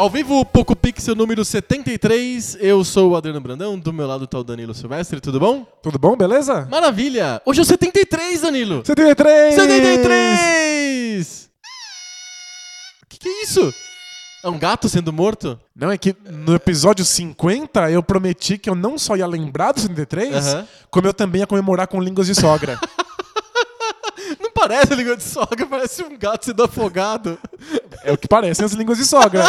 Ao vivo, Poco Pixel número 73. Eu sou o Adriano Brandão, do meu lado tá o Danilo Silvestre, tudo bom? Tudo bom, beleza? Maravilha! Hoje é o 73, Danilo! 73! 73! O que, que é isso? É um gato sendo morto? Não, é que no episódio 50 eu prometi que eu não só ia lembrar do 73, Aham. como eu também ia comemorar com línguas de sogra. Não parece língua de sogra, parece um gato sendo afogado. é o que parecem as línguas de sogra.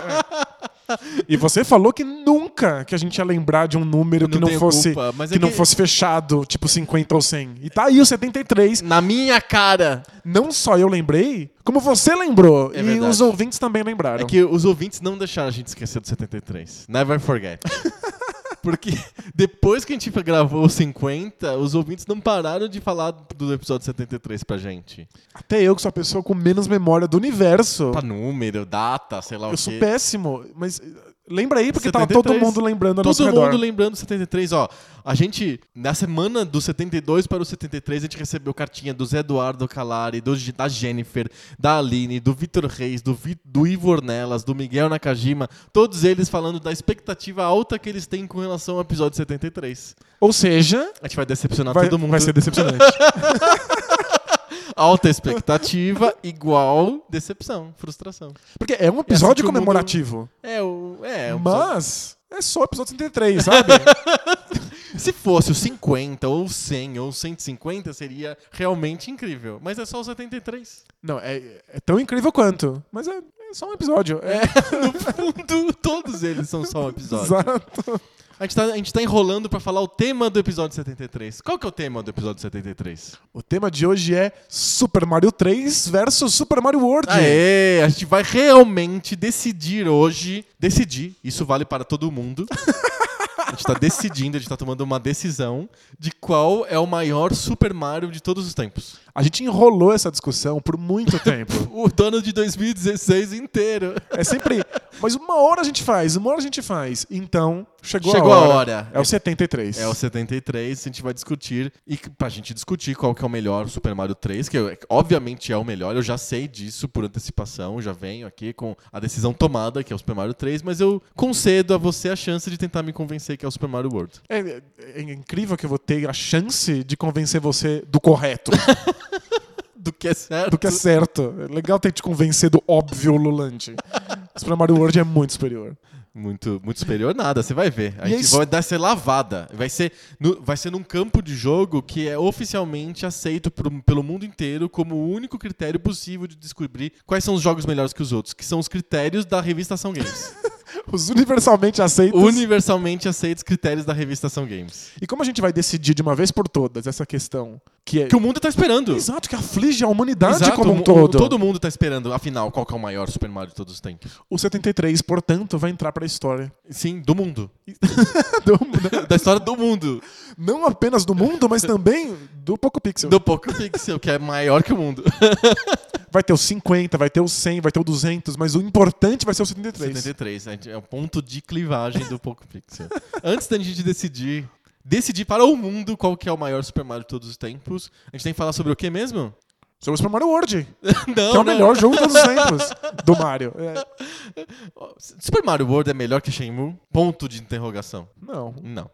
E você falou que nunca que a gente ia lembrar de um número que Não não tenho fosse culpa, mas é que não que- fosse fechado, tipo 50 ou 100. E tá aí o 73. Na minha cara! Não só eu lembrei, como você lembrou. É e verdade. os ouvintes também lembraram. É que os ouvintes não deixaram a gente esquecer do 73. Never forget. Porque depois que a gente gravou o 50, os ouvintes não pararam de falar do episódio 73 pra gente. Até eu, que sou a pessoa com menos memória do universo. Pra número, data, sei lá o Eu quê. sou péssimo, mas lembra aí, porque tava todo 73. mundo lembrando a nosso Todo redor. mundo lembrando do 73, ó. A gente, na semana do 72 para o 73, a gente recebeu cartinha do Zé Eduardo Calari, do, da Jennifer, da Aline, do Vitor Reis, do, do Ivo Ornelas, do Miguel Nakajima, todos eles falando da expectativa alta que eles têm com relação ao episódio 73. Ou seja, A gente vai decepcionar vai, todo mundo. vai ser decepcionante. Alta expectativa igual decepção, frustração. porque é um assim episódio que o mundo- comemorativo. É, o, é, o mas é só o episódio 33, sabe? Se fosse o 50 ou o 100 ou o 150 seria realmente incrível, mas é só o 73. Não, é, é tão incrível quanto. Mas é, é só um episódio. É, No fundo, todos eles são só um episódio. exato. A gente, tá, a gente tá enrolando pra falar o tema do episódio 73. Qual que é o tema do episódio 73? O tema de hoje é Super Mario 3 versus Super Mario World. Aê, a gente vai realmente decidir hoje, decidir, isso vale para todo mundo. A gente tá decidindo, a gente tá tomando uma decisão de qual é o maior Super Mario de todos os tempos. A gente enrolou essa discussão por muito tempo. O dono de 2016 inteiro. É sempre. Mas uma hora a gente faz, uma hora a gente faz. Então, chegou, Chegou a a hora. hora. É o 73. É o 73, a gente vai discutir. E pra gente discutir qual que é o melhor Super Mario 3, que eu- obviamente é o melhor, eu já sei disso por antecipação, já venho aqui com a decisão tomada, que é o Super Mario 3, mas eu concedo a você a chance de tentar me convencer que é o Super Mario World. É, é- é incrível que eu vou ter a chance de convencer você do correto, Do que é certo. do que é certo. É legal ter te convencer do óbvio lulante. Super Mario World é muito superior. Muito, muito superior nada, você vai ver. A E é gente isso- vai dar ser lavada. Vai ser, no- vai ser num campo de jogo que é oficialmente aceito por- pelo mundo inteiro como o único critério possível de descobrir quais são os jogos melhores que os outros, que são os critérios da revista Ação Games. Os universalmente aceitos. Universalmente aceitos critérios da revista Ação Games. E como a gente vai decidir de uma vez por todas essa questão que é. Que o mundo tá esperando. Exato, que aflige a humanidade Exato, como um todo. Todo mundo tá esperando, afinal, qual que é o maior Super Mario de todos os tempos. O 73, portanto, vai entrar pra história. Sim, do mundo. Do- da história do mundo. não apenas do mundo, mas também do Poco Pixel. Do Poco Pixel, que é maior que o mundo. Vai ter o 50, vai ter o 100, vai ter o 200, mas o importante vai ser o 73. 73, a gente- é o ponto de clivagem do Poco Pixel. Antes da gente decidir, decidir para o mundo qual que é o maior Super Mario de todos os tempos, a gente tem que falar sobre o que mesmo? Sobre o Super Mario World, Não, que é o né? melhor jogo de todos os tempos do Mario. É, Super Mario World é melhor que Shenmue? Ponto de interrogação. não. Não.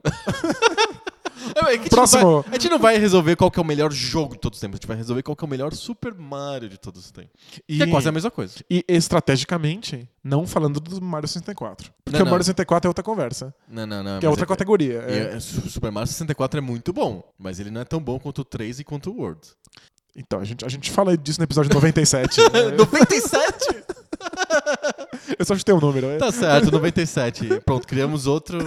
É que a, gente Próximo. Não vai, a gente não vai resolver qual que é o melhor jogo de todos os tempos, a gente vai resolver qual que é o melhor Super Mario de todos os tempos. E, Que é quase a mesma coisa. e estrategicamente, não falando do Mario 64. Porque Não, o não. Mario 64 é outra conversa, Não, não, não. que é outra categoria. e É. é- Su- Super Mario 64 é muito bom, mas ele não é tão bom quanto o 3 e quanto o World. Então, a gente, a gente fala disso no episódio 97. né? 97? Eu só chutei o número. é. Tá certo, 97. Pronto, criamos outro,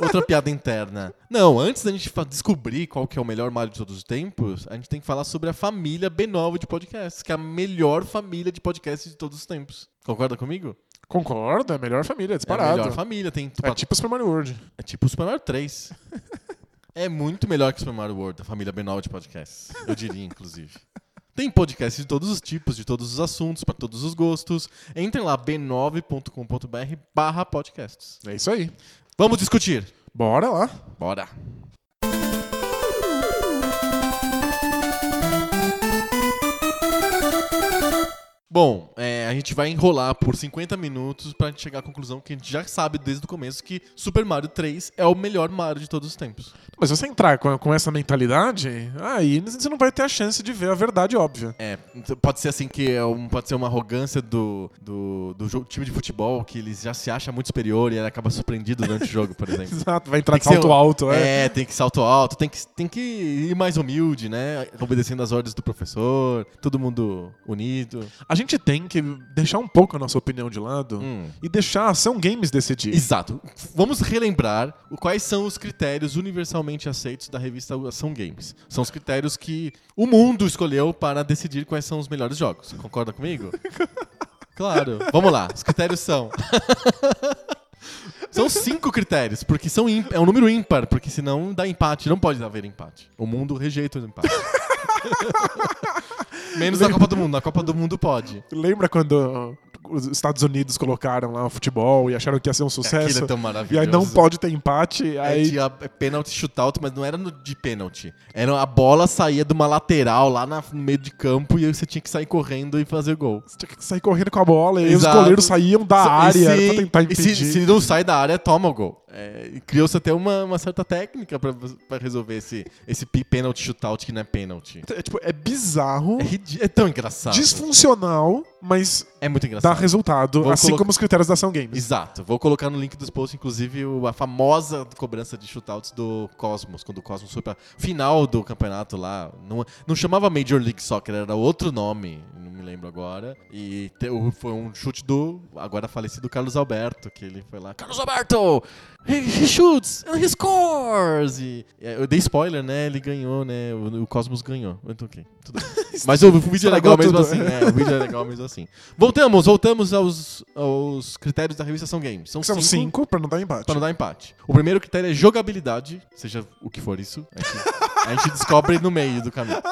outra piada interna. Não, antes da gente descobrir qual que é o melhor Mario de todos os tempos, a gente tem que falar sobre a família B9 de podcasts, que é a melhor família de podcasts de todos os tempos. Concorda comigo? Concordo, é a melhor família, É a disparado. melhor família. Tem, É tipo Super Mario World. é tipo o Super Mario 3. É muito melhor que Super Mario World, a família B9 de podcasts. Eu diria, inclusive. Tem podcasts de todos os tipos, de todos os assuntos, para todos os gostos. Entrem lá, b9.com.br barra podcasts. É isso aí. Vamos discutir. Bora lá. Bora. Bom, é, a gente vai enrolar por 50 minutos pra gente chegar à conclusão que a gente já sabe desde o começo que Super Mario 3 é o melhor Mario de todos os tempos. Mas se você entrar com, com essa mentalidade, aí você não vai ter a chance de ver a verdade óbvia. É, então pode ser assim que é um- pode ser uma arrogância do, do, do jogo- time de futebol que ele já se acha muito superior e ele acaba surpreendido durante o jogo, por exemplo. Exato, vai entrar Tem de salto um- alto, é. É, tem que salto alto, tem que, tem que ir mais humilde, né? Obedecendo as ordens do professor, todo mundo unido. A gente tem que deixar um pouco a nossa opinião de lado Hum. e deixar a ação games decidir. Exato. Vamos relembrar quais são os critérios universalmente aceitos da revista Ação Games. São os critérios que o mundo escolheu para decidir quais são os melhores jogos. Concorda comigo? Claro. Vamos lá. Os critérios são. São cinco critérios, porque são é um número ímpar, porque senão dá empate. Não pode haver empate. O mundo rejeita o empate. Menos na Copa do Mundo. Na Copa do Mundo pode. Lembra quando os Estados Unidos colocaram lá o futebol e acharam que ia ser um Aquilo sucesso? é tão e maravilhoso. aí não pode ter empate, É, aí tinha pênalti shootout, mas não era de pênalti. Era a bola saía de uma lateral lá na- no meio de campo e aí você tinha que sair correndo e fazer gol. você tinha que sair correndo com a bola, e os goleiros saíam da e área se- pra tentar e impedir. se, se não sai da área, toma o gol. É, Criou-se até uma, uma certa técnica pra, pra resolver esse, esse pênalti shootout que não é pênalti. É, tipo, é bizarro, É, é tão engraçado. disfuncional, mas É muito dá engraçado. resultado, Vou assim colocar- como os critérios da ação games. Exato. Vou colocar no link dos posts, inclusive, a famosa cobrança de shootouts do Cosmos, quando o Cosmos foi pra final do campeonato lá. Não, não chamava Major League Soccer, era outro nome, não me lembro agora. E te- foi um chute do agora falecido Carlos Alberto, que ele foi lá, Carlos Alberto! He, he shoots and he scores! E, é, eu dei spoiler, né? Ele ganhou, né? O, o Cosmos ganhou. Então, ok, tudo. Mas o, vídeo é legal mesmo assim, é, o vídeo é legal mesmo assim. Voltamos, voltamos aos, aos critérios da revista São Games. São, São cinco, cinco pra não dar empate. para não dar empate. O primeiro critério é jogabilidade, seja o que for isso. A gente, a gente descobre no meio do caminho.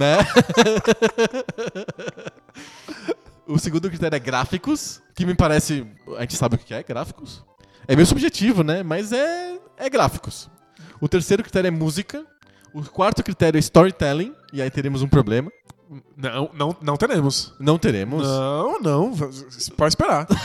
Né? o segundo critério é gráficos, que me parece. A gente sabe o que é gráficos. É meio subjetivo, né? Mas é, é gráficos. O terceiro critério é música. O quarto critério é storytelling, e aí teremos um problema. Não, não, não teremos. Não teremos. Não, não. Pode esperar.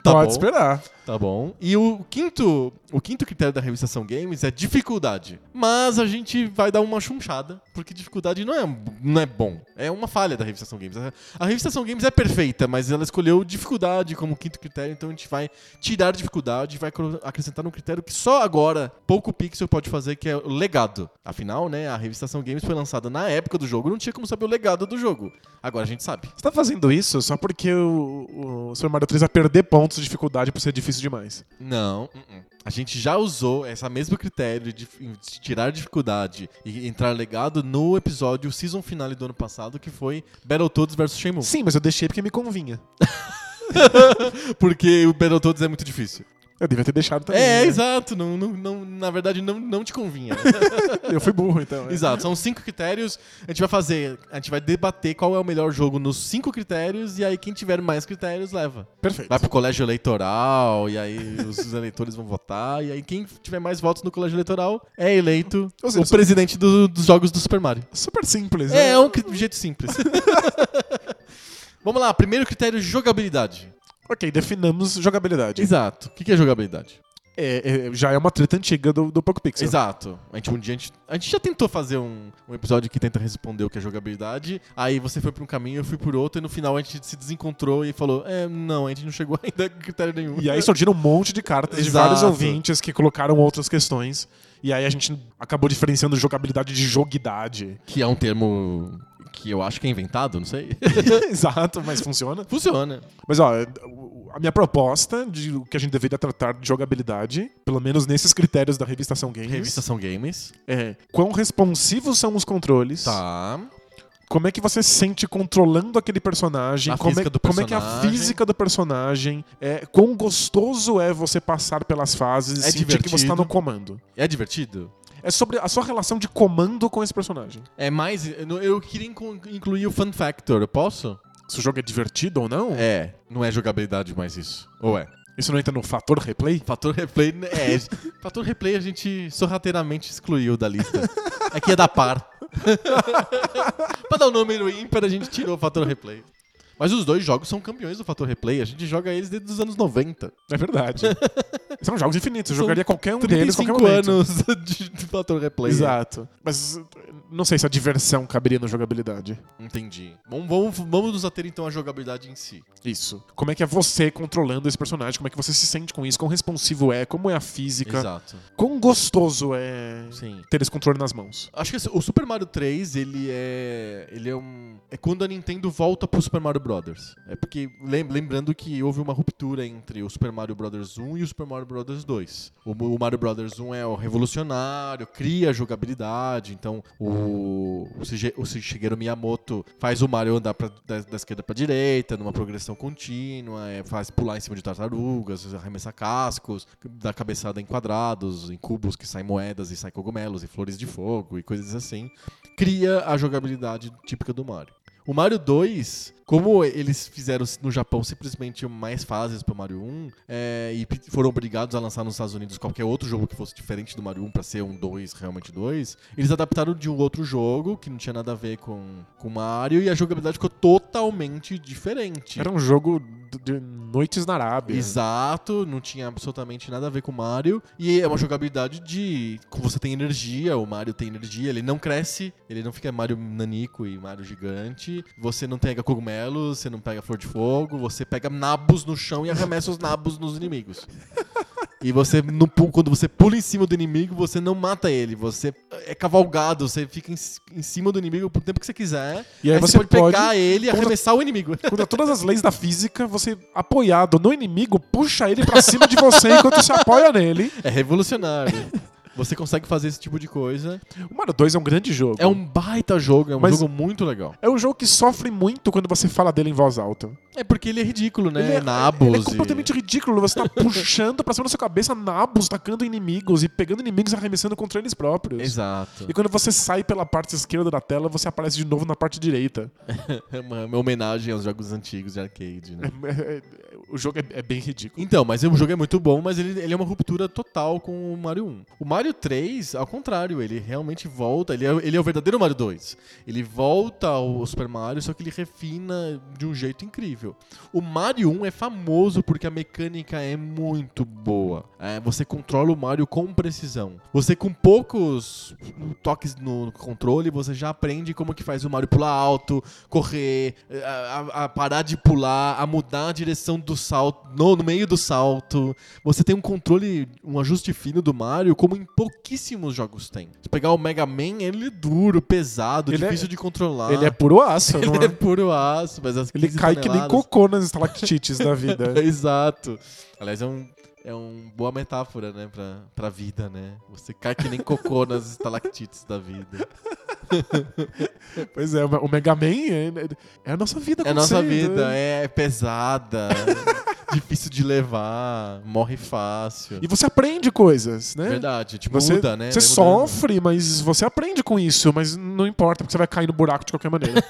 Tá Pode bom. esperar. Tá bom. E o quinto, o quinto critério da revista Ação Games é dificuldade. Mas a gente vai dar uma chunchada, porque dificuldade não é, não é bom. É uma falha da revista Ação Games. A, a revista Ação Games é perfeita, mas ela escolheu dificuldade como quinto critério, então a gente vai tirar dificuldade e vai acrescentar um critério que só agora pouco pixel pode fazer, que é o legado. Afinal, né, a revista Ação Games foi lançada na época do jogo, não tinha como saber o legado do jogo. Agora a gente sabe. Você tá fazendo isso só porque o, o Super Mario 3 vai perder pontos de dificuldade por ser difícil demais. Não, uh-uh. A gente já usou esse mesmo critério de, tirar dificuldade e entrar legado no episódio season finale do ano passado, que foi Battletoads vs Shenmue. Sim, mas eu deixei porque me convinha. Porque o Battletoads é muito difícil. Eu devia ter deixado também. É, né? exato. Não, não, não- na verdade, não, não te convinha. Eu fui burro, então. é. exato. São cinco critérios. A gente vai fazer. A gente vai debater qual é o melhor jogo nos cinco critérios. E aí, quem tiver mais critérios, leva. Perfeito. Vai pro colégio eleitoral. E aí, os, eleitores vão votar. E aí, quem tiver mais votos no colégio eleitoral é eleito seja, o presidente do- dos jogos do Super Mario. Super simples. É, né? é um jeito simples. Vamos lá, primeiro critério, jogabilidade. Ok, definamos jogabilidade. Exato. O que que é jogabilidade? É, é, já é uma treta antiga do, do Poco Pixel. Exato. A gente, um dia, a gente, a gente já tentou fazer um, um episódio que tenta responder o que é jogabilidade. Aí você foi por um caminho, eu fui por outro, e no final a gente se desencontrou e falou: É, não, a gente não chegou ainda a critério nenhum. E aí surgiram um monte de cartas de Exato. vários ouvintes que colocaram outras questões. E aí a gente acabou diferenciando jogabilidade de joguidade. Que é um termo que eu acho que é inventado, não sei. Exato, mas funciona. Funciona. Mas ó, a minha proposta de o que a gente deveria tratar de jogabilidade, pelo menos nesses critérios da revistação Games, Revista são games. é quão responsivos são os controles, Tá. como é que você se sente controlando aquele personagem, A como, é, do como é que a física do personagem, é, quão gostoso é você passar pelas fases e É sentir que você tá divertido. no comando. É divertido? É É sobre a sua relação de comando com esse personagem. É mais. Eu queria inclu- incluir o Fun Factor, eu posso? Se o jogo é divertido ou não, É, não é jogabilidade mais isso. Ou é? isso não entra no fator replay? Fator replay. É, fator replay a gente sorrateiramente excluiu da lista. É que é da par. pra dar um número ímpar, a gente tirou o fator replay. Mas os dois jogos são campeões do fator replay. A gente joga eles desde os anos 90. É verdade. São jogos infinitos. Eu São jogaria qualquer um deles a 35 qualquer momento. anos de, de fator replay. Exato. Mas não sei se a diversão caberia na jogabilidade. Entendi. Vamos, vamos, vamos nos ater então à jogabilidade em si. Isso. Como é que é você controlando esse personagem? Como é que você se sente com isso? Quão responsivo é? Como é a física? Exato. Quão gostoso é Sim. ter esse controle nas mãos? Acho que esse- o Super Mario 3, ele é. Ele é um. É quando a Nintendo volta pro Super Mario Brothers. É porque. lem- Lembrando que houve uma ruptura entre o Super Mario Brothers 1 e o Super Mario Brothers 2. O, Mario Brothers 1 é o revolucionário, cria jogabilidade. Então o. O, Shige- o Shigeru Miyamoto faz o Mario andar pra- da, da esquerda pra direita, numa progressão contínua, é, faz pular em cima de tartarugas, arremessar cascos, dar cabeçada em quadrados, em cubos que saem moedas e saem cogumelos e flores de fogo e coisas assim. Cria a jogabilidade típica do Mario. O Mario 2, como eles fizeram no Japão simplesmente mais fases pro Mario 1 é, e foram obrigados a lançar nos Estados Unidos qualquer outro jogo que fosse diferente do Mario 1 pra ser um 2, realmente 2, eles adaptaram de um outro jogo que não tinha nada a ver com o Mario e a jogabilidade ficou totalmente diferente. Era um jogo de noites na Arábia. Exato, não tinha absolutamente nada a ver com o Mario. E é uma jogabilidade de. Você tem energia, o Mario tem energia, ele não cresce, ele não fica Mario nanico e Mario gigante. Você não pega cogumelos, você não pega flor de fogo, você pega nabos no chão e arremessa os nabos nos inimigos. E você, no quando você pula em cima do inimigo, você não mata ele. Você é cavalgado, você fica em, em cima do inimigo por tempo que você quiser. E aí você, você pode, pode- pegar ele e arremessar o inimigo. Contra todas as leis da física, você, apoiado no inimigo, puxa ele pra cima de você enquanto você apoia nele. É revolucionário. Você consegue fazer esse tipo de coisa. O Mario 2 é um grande jogo. É um baita jogo, é um Mas- jogo muito legal. É um jogo que sofre muito quando você fala dele em voz alta. É porque ele é ridículo, né? Ele é, Nabos. ele é e- completamente ridículo. Você tá puxando pra cima da sua cabeça nabos, tacando inimigos e pegando inimigos e arremessando contra eles próprios. Exato. E quando você sai pela parte esquerda da tela, você aparece de novo na parte direita. É uma, uma homenagem aos jogos antigos de arcade, né? É- é- o jogo é, é bem ridículo. Então, mas o jogo é muito bom, mas ele, ele é uma ruptura total com o Mario 1. O Mario 3, ao contrário, ele realmente volta, ele é, ele é o verdadeiro Mario 2. Ele volta ao Super Mario, só que ele refina de um jeito incrível. O Mario 1 é famoso porque a mecânica é muito boa. É, você controla o Mario com precisão. Você com poucos toques no controle, você já aprende como que faz o Mario pular alto, correr, a, a- a parar de pular, a mudar a direção do salto, no, no meio do salto. Você tem um controle, um ajuste fino do Mario, como em pouquíssimos jogos tem. Se pegar o Mega Man, ele é duro, pesado, Ele é- difícil de controlar. Ele é puro aço. Ele é? é puro aço, mas as Ele 15 cai que nem toneladas- cocô nas estalactites da vida. Exato. Aliás, é um. É uma boa metáfora, né, pra, pra vida, né? Você cai que nem cocô nas estalactites da vida. Pois é, o Mega Man é, é a nossa vida É a nossa vida, né? é pesada, difícil de levar, morre fácil. E você aprende coisas, né? Verdade, te Você, muda, né? você Vai mudando. sofre, mas você aprende com isso, mas não importa, porque você vai cair no buraco de qualquer maneira.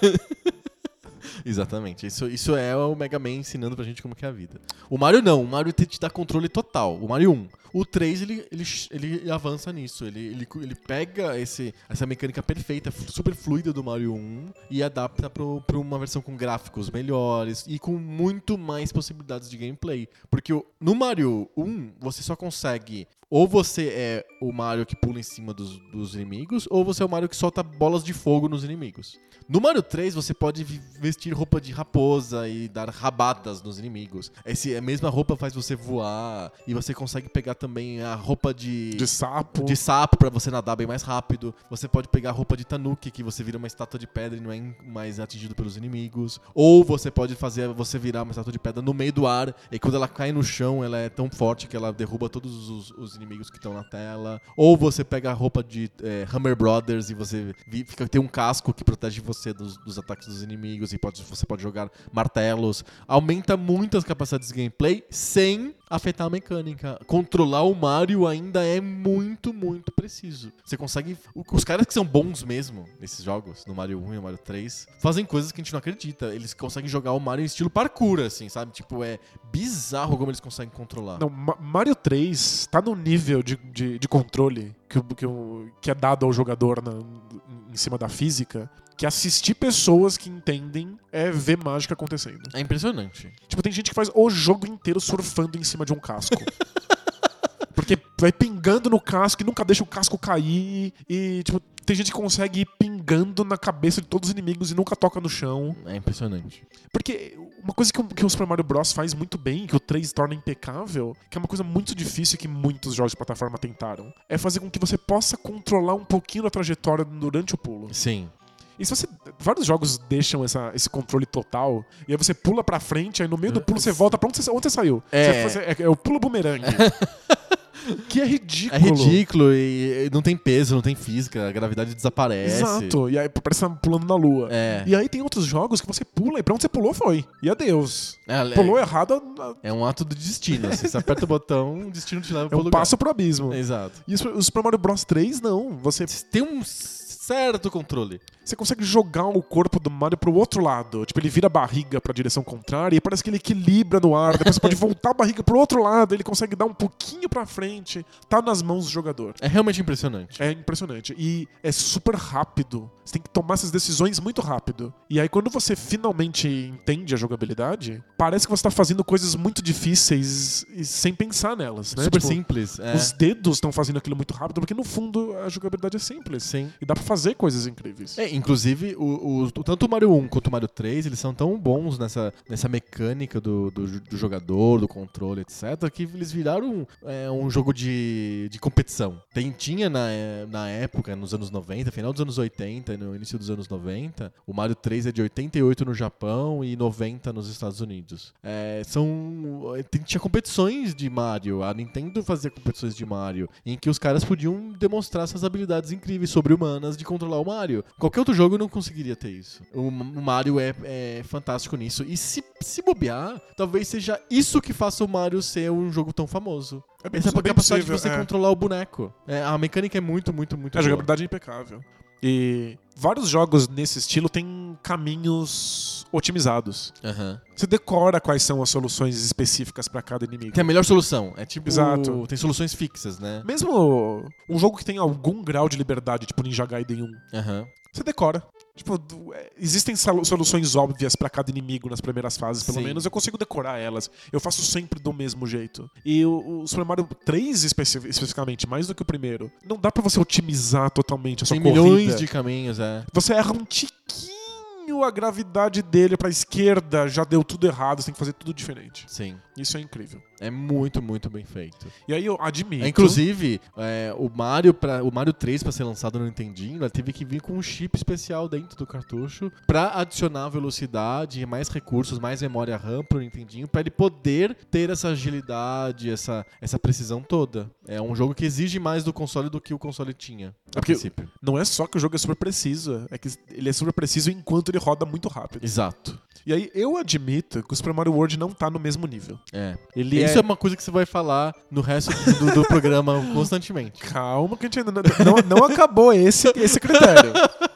Exatamente. Isso, isso é o Mega Man ensinando pra gente como que é a vida. O Mario não. O Mario te, te dá controle total. O Mario 1. O 3, ele, ele, ele avança nisso. Ele, ele, ele pega esse, essa mecânica perfeita, super fluida do Mario 1 e adapta pra uma versão com gráficos melhores e com muito mais possibilidades de gameplay. Porque no Mario 1, você só consegue... Ou você é o Mario que pula em cima dos, dos inimigos, ou você é o Mario que solta bolas de fogo nos inimigos. No Mario 3, você pode vestir roupa de raposa e dar rabadas nos inimigos. Esse, a mesma roupa faz você voar, e você consegue pegar também a roupa de, De sapo. de sapo pra você nadar bem mais rápido. Você pode pegar a roupa de tanuki, que você vira uma estátua de pedra e não é mais atingido pelos inimigos. Ou você pode fazer você virar uma estátua de pedra no meio do ar, e quando ela cai no chão, ela é tão forte que ela derruba todos os, os inimigos que estão na tela. Ou você pega a roupa de é, Hammer Brothers e você fica tem um casco que protege você dos, dos ataques dos inimigos e pode, você pode jogar martelos. Aumenta muito as capacidades de gameplay sem afetar a mecânica. Controlar o Mario ainda é muito, muito preciso. Você consegue. Os caras que são bons mesmo nesses jogos, no Mario 1 e no Mario 3, fazem coisas que a gente não acredita. Eles conseguem jogar o Mario em estilo parkour, assim, sabe? Tipo, é bizarro como eles conseguem controlar. Não, Ma- Mario 3 tá no nível de, de, de controle que, que, que é dado ao jogador na- em cima da física, que assistir pessoas que entendem é ver mágica acontecendo. É impressionante. Tipo, tem gente que faz o jogo inteiro surfando em cima de um casco. Porque vai pingando no casco e nunca deixa o casco cair. E, tipo, tem gente que consegue ir pingando na cabeça de todos os inimigos e nunca toca no chão. É impressionante. Porque uma coisa que, o- que o Super Mario Bros. faz muito bem, que o 3 torna impecável, que é uma coisa muito difícil que muitos jogos de plataforma tentaram, é fazer com que você possa controlar um pouquinho a trajetória durante o pulo. Sim. E se você. Vários jogos deixam essa- esse controle total, e aí você pula pra frente, aí no meio do pulo você volta pra onde você, onde você saiu. É. Você é, é o pulo bumerangue. que é ridículo. É ridículo e e não tem peso, não tem física, a gravidade desaparece. Exato. E aí parece que tá pulando na lua. É. E aí tem outros jogos que você pula e pra onde você pulou foi. E adeus. É, Pulou errado, é um ato do destino. assim. Você aperta o botão, o destino te leva é pro um lugar. passo pro abismo. Exato. E o Super Mario Bros 3, não. Você, Tem um certo controle. você consegue jogar o corpo do Mario pro outro lado. Tipo, ele vira a barriga pra direção contrária e parece que ele equilibra no ar. Depois você pode voltar a barriga pro outro lado, ele consegue dar um pouquinho pra frente. Tá nas mãos do jogador. É realmente impressionante. É impressionante. E é super rápido. Você tem que tomar essas decisões muito rápido. E aí, quando você finalmente entende a jogabilidade, parece que você tá fazendo coisas muito difíceis e sem pensar nelas, né? Super Tipo, simples. É. Os dedos estão fazendo aquilo muito rápido, porque no fundo a jogabilidade é simples. Sim. E dá pra fazer coisas incríveis. É, inclusive, o, o- tanto o Mario 1 quanto o Mario 3, eles são tão bons nessa, nessa mecânica do, do, do jogador, do controle, etc., que eles viraram é, um jogo de, de competição. Tem, tinha na, é, na época, nos anos 90, final dos anos 80 e no início dos anos 90, o Mario 3 é de 88 no Japão e 90 nos Estados Unidos. É, são, tem- tinha competições de Mario, a Nintendo fazia competições de Mario, em que os caras podiam demonstrar essas habilidades incríveis sobre-humanas de controlar o Mario. Qualquer outro jogo não conseguiria ter isso. O, Mario é, é fantástico nisso. E se, se bobear, talvez seja isso que faça o Mario ser um jogo tão famoso. É bem- Essa é bem capacidade de possível, você é. controlar o boneco. É, a mecânica é muito, muito, muito A boa. jogabilidade é impecável. E vários jogos nesse estilo têm caminhos otimizados. Aham. Você decora quais são as soluções específicas pra cada inimigo. Tem a melhor solução. É tipo. Exato. Tem soluções fixas, né? Mesmo um jogo que tem algum grau de liberdade, tipo Ninja Gaiden 1, Aham. você decora. Tipo, é, existem solu- soluções óbvias pra cada inimigo nas primeiras fases, pelo Sim. menos. Eu consigo decorar elas. Eu faço sempre do mesmo jeito. E o, o Super Mario 3, especi- especificamente, mais do que o primeiro, não dá pra você otimizar totalmente a sua Tem corrida. milhões de caminhos, é. Você erra um tiquinho a gravidade dele pra esquerda, já deu tudo errado, você tem que fazer tudo diferente. Sim. Isso é incrível. É muito, muito bem feito. E aí eu admito. É, inclusive, é, o, Mario pra, o Mario 3, pra ser lançado no Nintendinho, ele teve que vir com um chip especial dentro do cartucho pra adicionar velocidade, mais recursos, mais memória RAM pro Nintendinho, pra ele poder ter essa agilidade, essa, essa precisão toda. É um jogo que exige mais do console do que o console tinha, a porque- princípio. Não é só que o jogo é super preciso, é que ele é super preciso enquanto ele roda muito rápido. Exato. E aí eu admito que o Super Mario World não tá no mesmo nível. É. Ele Isso é... é... uma coisa que você vai falar no resto do, do programa constantemente. Calma que a gente ainda não, não, não acabou esse, esse critério.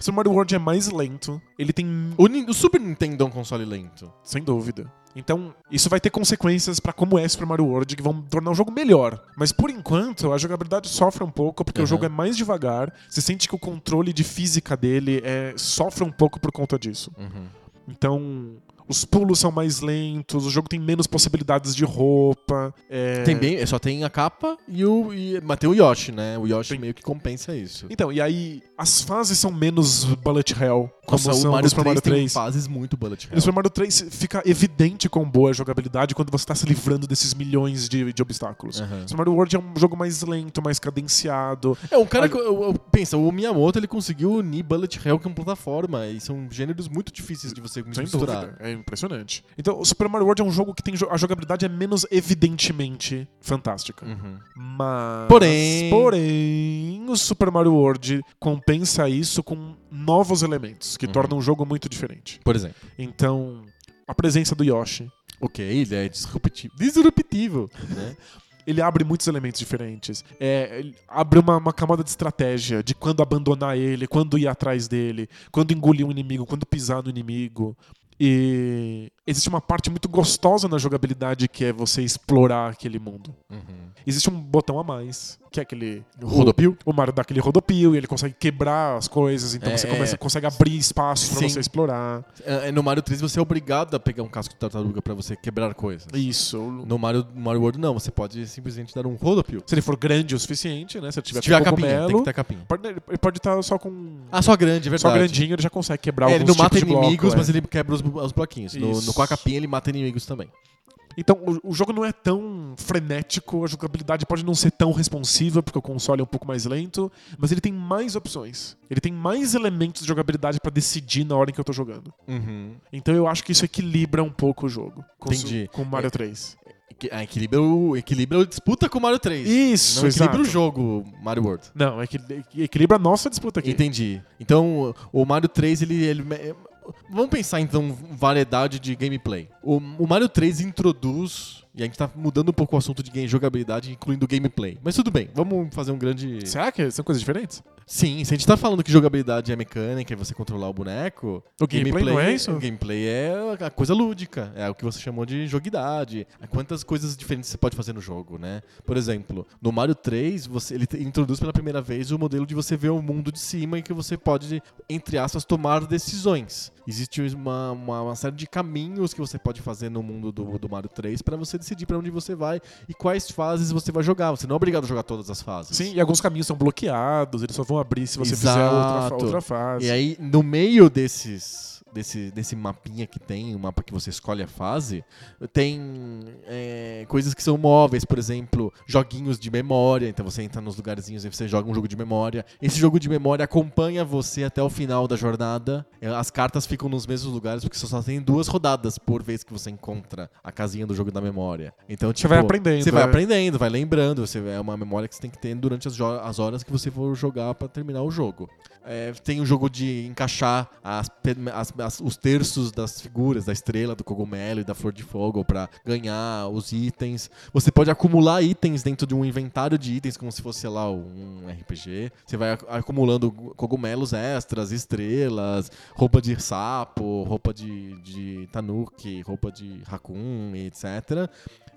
O Super Mario World é mais lento, ele tem... O, Super Nintendo é um console lento. Sem dúvida. Então, isso vai ter consequências pra como é Super Mario World, que vão tornar o jogo melhor. Mas por enquanto, a jogabilidade sofre um pouco, porque Uhum. o jogo é mais devagar. Você sente que o controle de física dele é, sofre um pouco por conta disso. Uhum. Então, os pulos são mais lentos, o jogo tem menos possibilidades de roupa. é- Tem bem, só tem a capa e o. E, mas tem o Yoshi, né? O Yoshi Tem. meio que compensa isso. Então, e aí as fases são menos bullet hell, como Nossa, são o Mario Super 3, Mario tem 3. fases muito bullet hell. no Super Mario 3 fica evidente quão boa é a jogabilidade quando você tá se livrando desses milhões de, de obstáculos. Aham. Super Mario World é um jogo mais lento, mais cadenciado. É, um cara que. eu- eu- Pensa, o Miyamoto ele conseguiu unir bullet hell com plataforma. E são gêneros muito difíceis de você Sem misturar. dúvida. É impressionante. Então, o Super Mario World é um jogo que tem jo- a jogabilidade é menos evidentemente fantástica. Uhum. Mas. Porém- Porém, o Super Mario World compensa isso com novos elementos que Uhum. tornam o jogo muito diferente. Por exemplo. Então, a presença do Yoshi. Ok, ele é disruptivo. Disruptivo, né? Ele abre muitos elementos diferentes. É, ele abre uma, uma camada de estratégia de quando abandonar ele, quando ir atrás dele, quando engolir um inimigo, quando pisar no inimigo. E existe uma parte muito gostosa na jogabilidade que é você explorar aquele mundo. Uhum. Existe um botão a mais, que é aquele. Rodopio? O Mario dá aquele rodopio e ele consegue quebrar as coisas, então É, você é. começa, consegue abrir espaço pra Sim. você explorar. É, No Mario 3 você é obrigado a pegar um casco de tartaruga pra você quebrar coisas. Isso. No Mario, Mario World não, você pode simplesmente dar um rodopio. Se ele for grande o suficiente, né? Se ele tiver, Se tiver capinha, tem cogumelo, que ter capinha. pode- ele pode estar só com. Ah, só grande, é só verdade. grandinho, ele já consegue quebrar É, ele alguns não mata de bloco, inimigos, é. mas ele quebra os, os bloquinhos. No, no com a capinha ele mata inimigos também. Então, o, o jogo não é tão frenético, a jogabilidade pode não ser tão responsiva, porque o console é um pouco mais lento, mas ele tem mais opções. Ele tem mais elementos de jogabilidade pra decidir na hora em que eu tô jogando. Uhum. Então eu acho que isso equilibra um pouco o jogo. Com, Entendi. Com o Mario É, 3. Equi- ah, Equilibra o, equilibra o disputa com o Mario 3. Isso, não equilibra exato. o jogo Mario World. Não, é equilibra a nossa disputa aqui. Entendi. Então, o Mario 3, ele, ele- Vamos pensar, então, variedade de gameplay. O, o Mario 3 introduz... E a gente tá mudando um pouco o assunto de game, jogabilidade, incluindo gameplay. Mas tudo bem, vamos fazer um grande... Será que são coisas diferentes? Sim, se a gente tá falando que jogabilidade é mecânica, é você controlar o boneco... O gameplay não é isso? O gameplay é a coisa lúdica, é o que você chamou de joguidade. É quantas coisas diferentes você pode fazer no jogo, né? Por exemplo, no Mario 3, você, ele introduz pela primeira vez o modelo de você ver o mundo de cima e que você pode, entre aspas, tomar decisões. Existe uma, uma, uma série de caminhos que você pode fazer no mundo do, do Mario 3 para você decidir para onde você vai e quais fases você vai jogar. Você não é obrigado a jogar todas as fases. Sim, e alguns caminhos são bloqueados, eles só vão abrir se você fizer outra, Exato. outra fase. E aí, no meio desses. Desse, desse mapinha que tem, o mapa que você escolhe a fase, tem é, coisas que são móveis, por exemplo, joguinhos de memória. Então você entra nos lugarzinhos e você joga um jogo de memória. Esse jogo de memória acompanha você até o final da jornada. É, As cartas ficam nos mesmos lugares porque você só tem duas rodadas por vez que você encontra a casinha do jogo da memória. Então, tipo, vai aprendendo, Você vai é. aprendendo, vai lembrando. Você, é uma memória que você tem que ter durante as, as horas que você for jogar pra terminar o jogo. É, tem o jogo de encaixar as as- as- os terços das figuras, da estrela, do cogumelo e da flor de fogo pra ganhar os itens. Você pode acumular itens dentro de um inventário de itens, como se fosse, lá, um RPG. Você vai ac- acumulando cogumelos extras, estrelas, roupa de sapo, roupa de, de tanuki, roupa de raccoon, etc.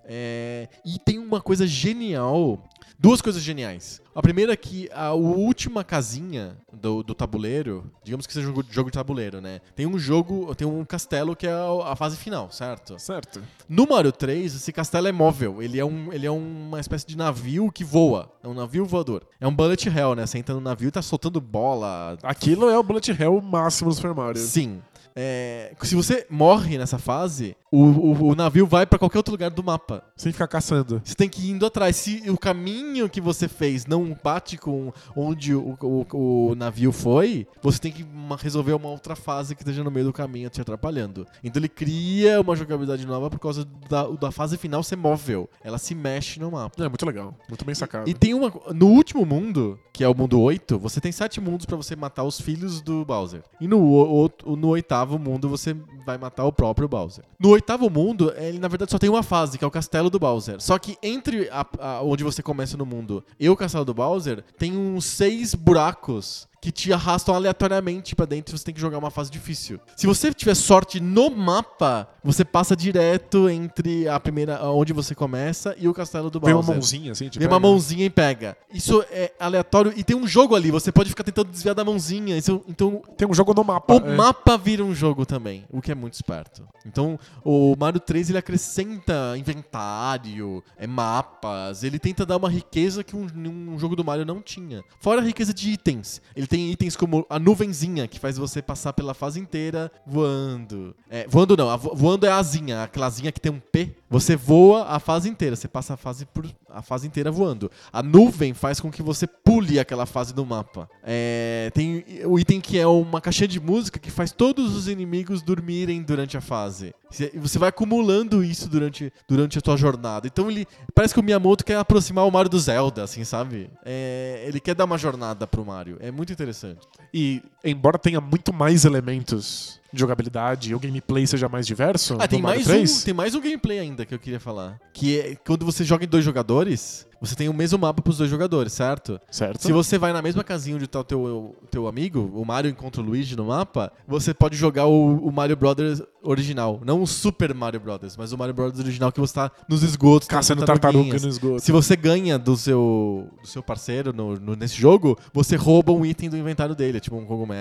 É, e tem uma coisa genial. Duas coisas geniais. A primeira é que a última casinha do, do tabuleiro, digamos que seja um jogo- de tabuleiro, né? Tem um jogo, tem um castelo que é a a fase final, certo? Certo. No Mario 3, esse castelo é móvel. Ele é, um, ele é uma espécie de navio que voa. É um navio voador. É um bullet hell, né? Você entra no navio e tá soltando bola. Aquilo é o Bullet Hell máximo do Super Mario. Sim. É, se você morre nessa fase, o, o- o navio vai pra qualquer outro lugar do mapa. Sem ficar caçando. Você tem que ir indo atrás. Se o caminho que você fez não bate com onde o, o- o navio foi, você tem que resolver uma outra fase que esteja no meio do caminho te atrapalhando. Então ele cria uma jogabilidade nova por causa da, da fase final ser móvel. Ela se mexe no mapa. É muito legal. Muito bem sacado. E tem uma. No último mundo, que é o mundo 8, você tem sete mundos pra você matar os filhos do Bowser. E no, o- o- no oitavo mundo, você vai matar o próprio Bowser. No oitavo mundo, ele na verdade só tem uma fase, que é o castelo do Bowser. Só que entre a- a- onde você começa no mundo e o castelo do Bowser, tem uns seis buracos que te arrastam aleatoriamente pra dentro e você tem que jogar uma fase difícil. Se você tiver sorte no mapa, você passa direto entre a primeira, onde você começa e o castelo do Bowser. uma mãozinha assim, tipo. Vem uma mãozinha e pega. Isso é aleatório. E tem um jogo ali, você pode ficar tentando desviar da mãozinha. Isso- então, Tem um jogo no mapa. o é. mapa vira um jogo também, o que é muito esperto. Então, o Mario 3 ele acrescenta inventário, é mapas, ele tenta dar uma riqueza que um, um jogo do Mario não tinha. Fora a riqueza de itens. Ele tem itens como a nuvenzinha, que faz você passar pela fase inteira voando. É, voando não, vo- voando é a asinha, aquela asinha que tem um P. Você voa a fase inteira, você passa a fase, por, a fase inteira voando. A nuvem faz com que você pule aquela fase do mapa. É, tem o item que é uma caixinha de música que faz todos os inimigos dormirem durante a fase. Você- E você vai acumulando isso durante, durante a tua jornada. Então ele parece que o Miyamoto quer aproximar o Mario do Zelda, assim, sabe? É, ele quer dar uma jornada pro Mario. É muito interessante. E, embora tenha muito mais elementos de jogabilidade e o gameplay seja mais diverso, Ah, tem Mario mais, 3, um, tem mais um gameplay ainda que eu queria falar. Que é quando você joga em dois jogadores, você tem o mesmo mapa pros dois jogadores, certo? certo? Se você vai na mesma casinha onde tá o teu, teu amigo, o Mario encontra o Luigi no mapa, você pode jogar o, o Mario Brothers original. Não o Super Mario Brothers, mas o Mario Brothers original que você tá nos esgotos. Caçando tartaruga no esgoto. Se você ganha do seu, do seu parceiro no, no- nesse jogo, você rouba um item do inventário dele, tipo um cogumelo,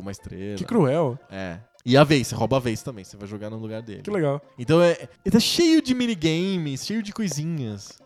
uma estrela. Que cruel. É. E a vez, você rouba a vez também, você vai jogar no lugar dele. Que legal. Então é, ele tá cheio de minigames, cheio de coisinhas.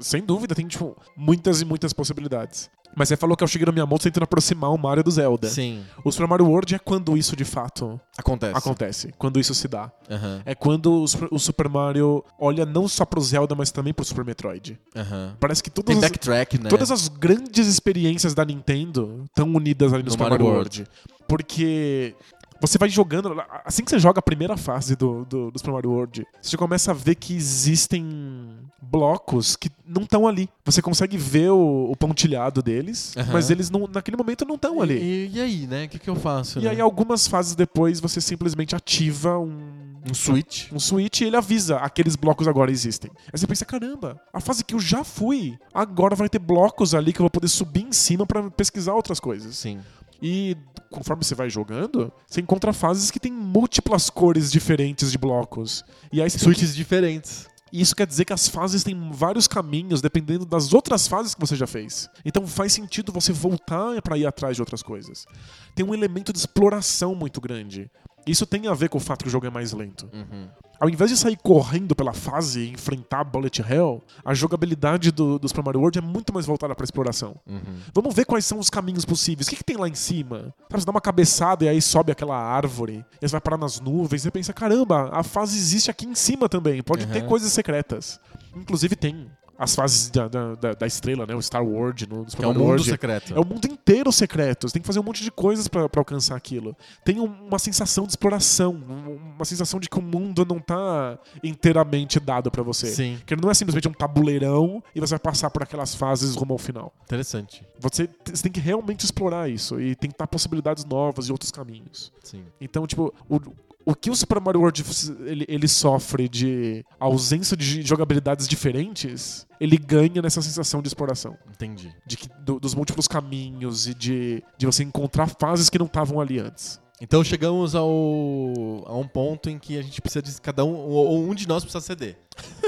Sem dúvida, tem tipo, muitas e muitas possibilidades. Mas você falou que é o Shigeru Miyamoto tentando aproximar o Mario do Zelda. Sim, O Super Mario World é quando isso de fato acontece. acontece. Quando isso se dá. Aham, É quando o Super- Mario olha não só pro Zelda, mas também pro Super Metroid. aham. Parece que todas Tem as, backtrack, né? todas as grandes experiências da Nintendo estão unidas ali no, No Super Mario Mario World. Porque você vai jogando. Assim que você joga a primeira fase do, do, do Super Mario World, você começa a ver que existem blocos que não estão ali. Você consegue ver o, o pontilhado deles, Aham. mas eles não, naquele momento não estão ali. E, e aí, né? O que, que eu faço? E né? aí, algumas fases depois, você simplesmente ativa um. Um switch. Um switch e ele avisa aqueles blocos agora existem. Aí você pensa, caramba, a fase que eu já fui, agora vai ter blocos ali que eu vou poder subir em cima pra pesquisar outras coisas. Sim. E conforme você vai jogando, você encontra fases que tem múltiplas cores diferentes de blocos. E aí tem Switches diferentes. e isso quer dizer que as fases têm vários caminhos dependendo das outras fases que você já fez. Então faz sentido você voltar pra ir atrás de outras coisas. Tem um elemento de exploração muito grande. Isso tem a ver com o fato que o jogo é mais lento. Uhum. Ao invés de sair correndo pela fase e enfrentar Bullet Hell, a jogabilidade do, do Super Mario World é muito mais voltada pra exploração. Uhum. Vamos ver quais são os caminhos possíveis. O que, que tem lá em cima? Sabe, você dá uma cabeçada e aí sobe aquela árvore, e você vai parar nas nuvens, e você pensa, caramba, a fase existe aqui em cima também. Pode ter Uhum. coisas secretas. Inclusive tem as fases da, da, da- estrela, né? O Star World no Que é Mario mundo World. secreto. É o mundo inteiro secreto. Você tem que fazer um monte de coisas pra pra alcançar aquilo. Tem um- uma sensação de exploração, um- uma sensação de que o mundo não tá inteiramente dado pra você. Sim. Que ele não é simplesmente um tabuleirão e você vai passar por aquelas fases rumo ao final. Interessante. Você, você tem que realmente explorar isso e tentar possibilidades novas e outros caminhos. Sim. Então, tipo, o, o que o Super Mario World ele, ele sofre de ausência de jogabilidades diferentes, ele ganha nessa sensação de exploração. Entendi. De que, do- dos múltiplos caminhos e de, de você encontrar fases que não estavam ali antes. Então chegamos ao, a um ponto em que a gente precisa de cada um, ou um de nós precisa ceder.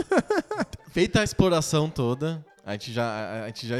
Feita a exploração toda, a gente já, a- gente já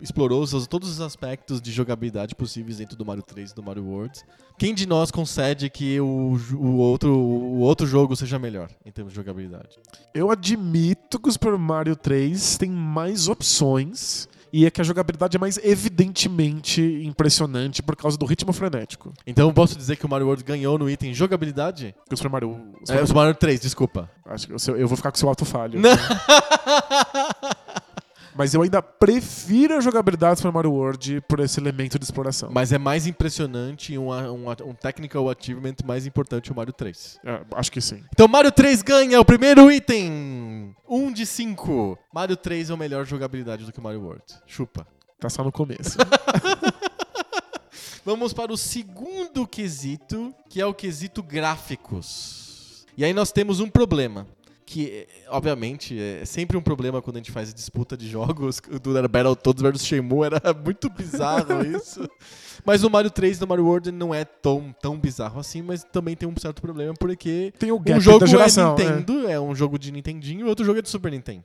explorou os- todos os aspectos de jogabilidade possíveis dentro do Mario 3 e do Mario World. Quem de nós concede que o, o, outro, o outro jogo seja melhor em termos de jogabilidade? Eu admito que o Super Mario 3 tem mais opções e é que a jogabilidade é mais evidentemente impressionante por causa do ritmo frenético. Então eu posso dizer que o Mario World ganhou no item jogabilidade? O Super Mario. o Super É, o Mario 3, desculpa. Acho que o seu- eu vou ficar com o seu auto-falho. Não. Mas eu ainda prefiro a jogabilidade do Super Mario World por esse elemento de exploração. Mas é mais impressionante e um, um, um technical achievement mais importante o Mario 3. É, acho que sim. Então Mario 3 ganha o primeiro item! 1 de 5. Mario 3 é o melhor jogabilidade do que o Mario World. Chupa. Tá só no começo. Vamos para o segundo quesito, que é o quesito gráficos. E aí nós temos um problema. Que, obviamente, é sempre um problema quando a gente faz disputa de jogos. O do Battletoads vs Shenmue era muito bizarro isso. Mas o Mario 3 e Mario World não é tão, tão bizarro assim, mas também tem um certo problema porque Tem o um jogo da geração. é? Nintendo, é. um jogo de Nintendinho e outro jogo é de Super Nintendo.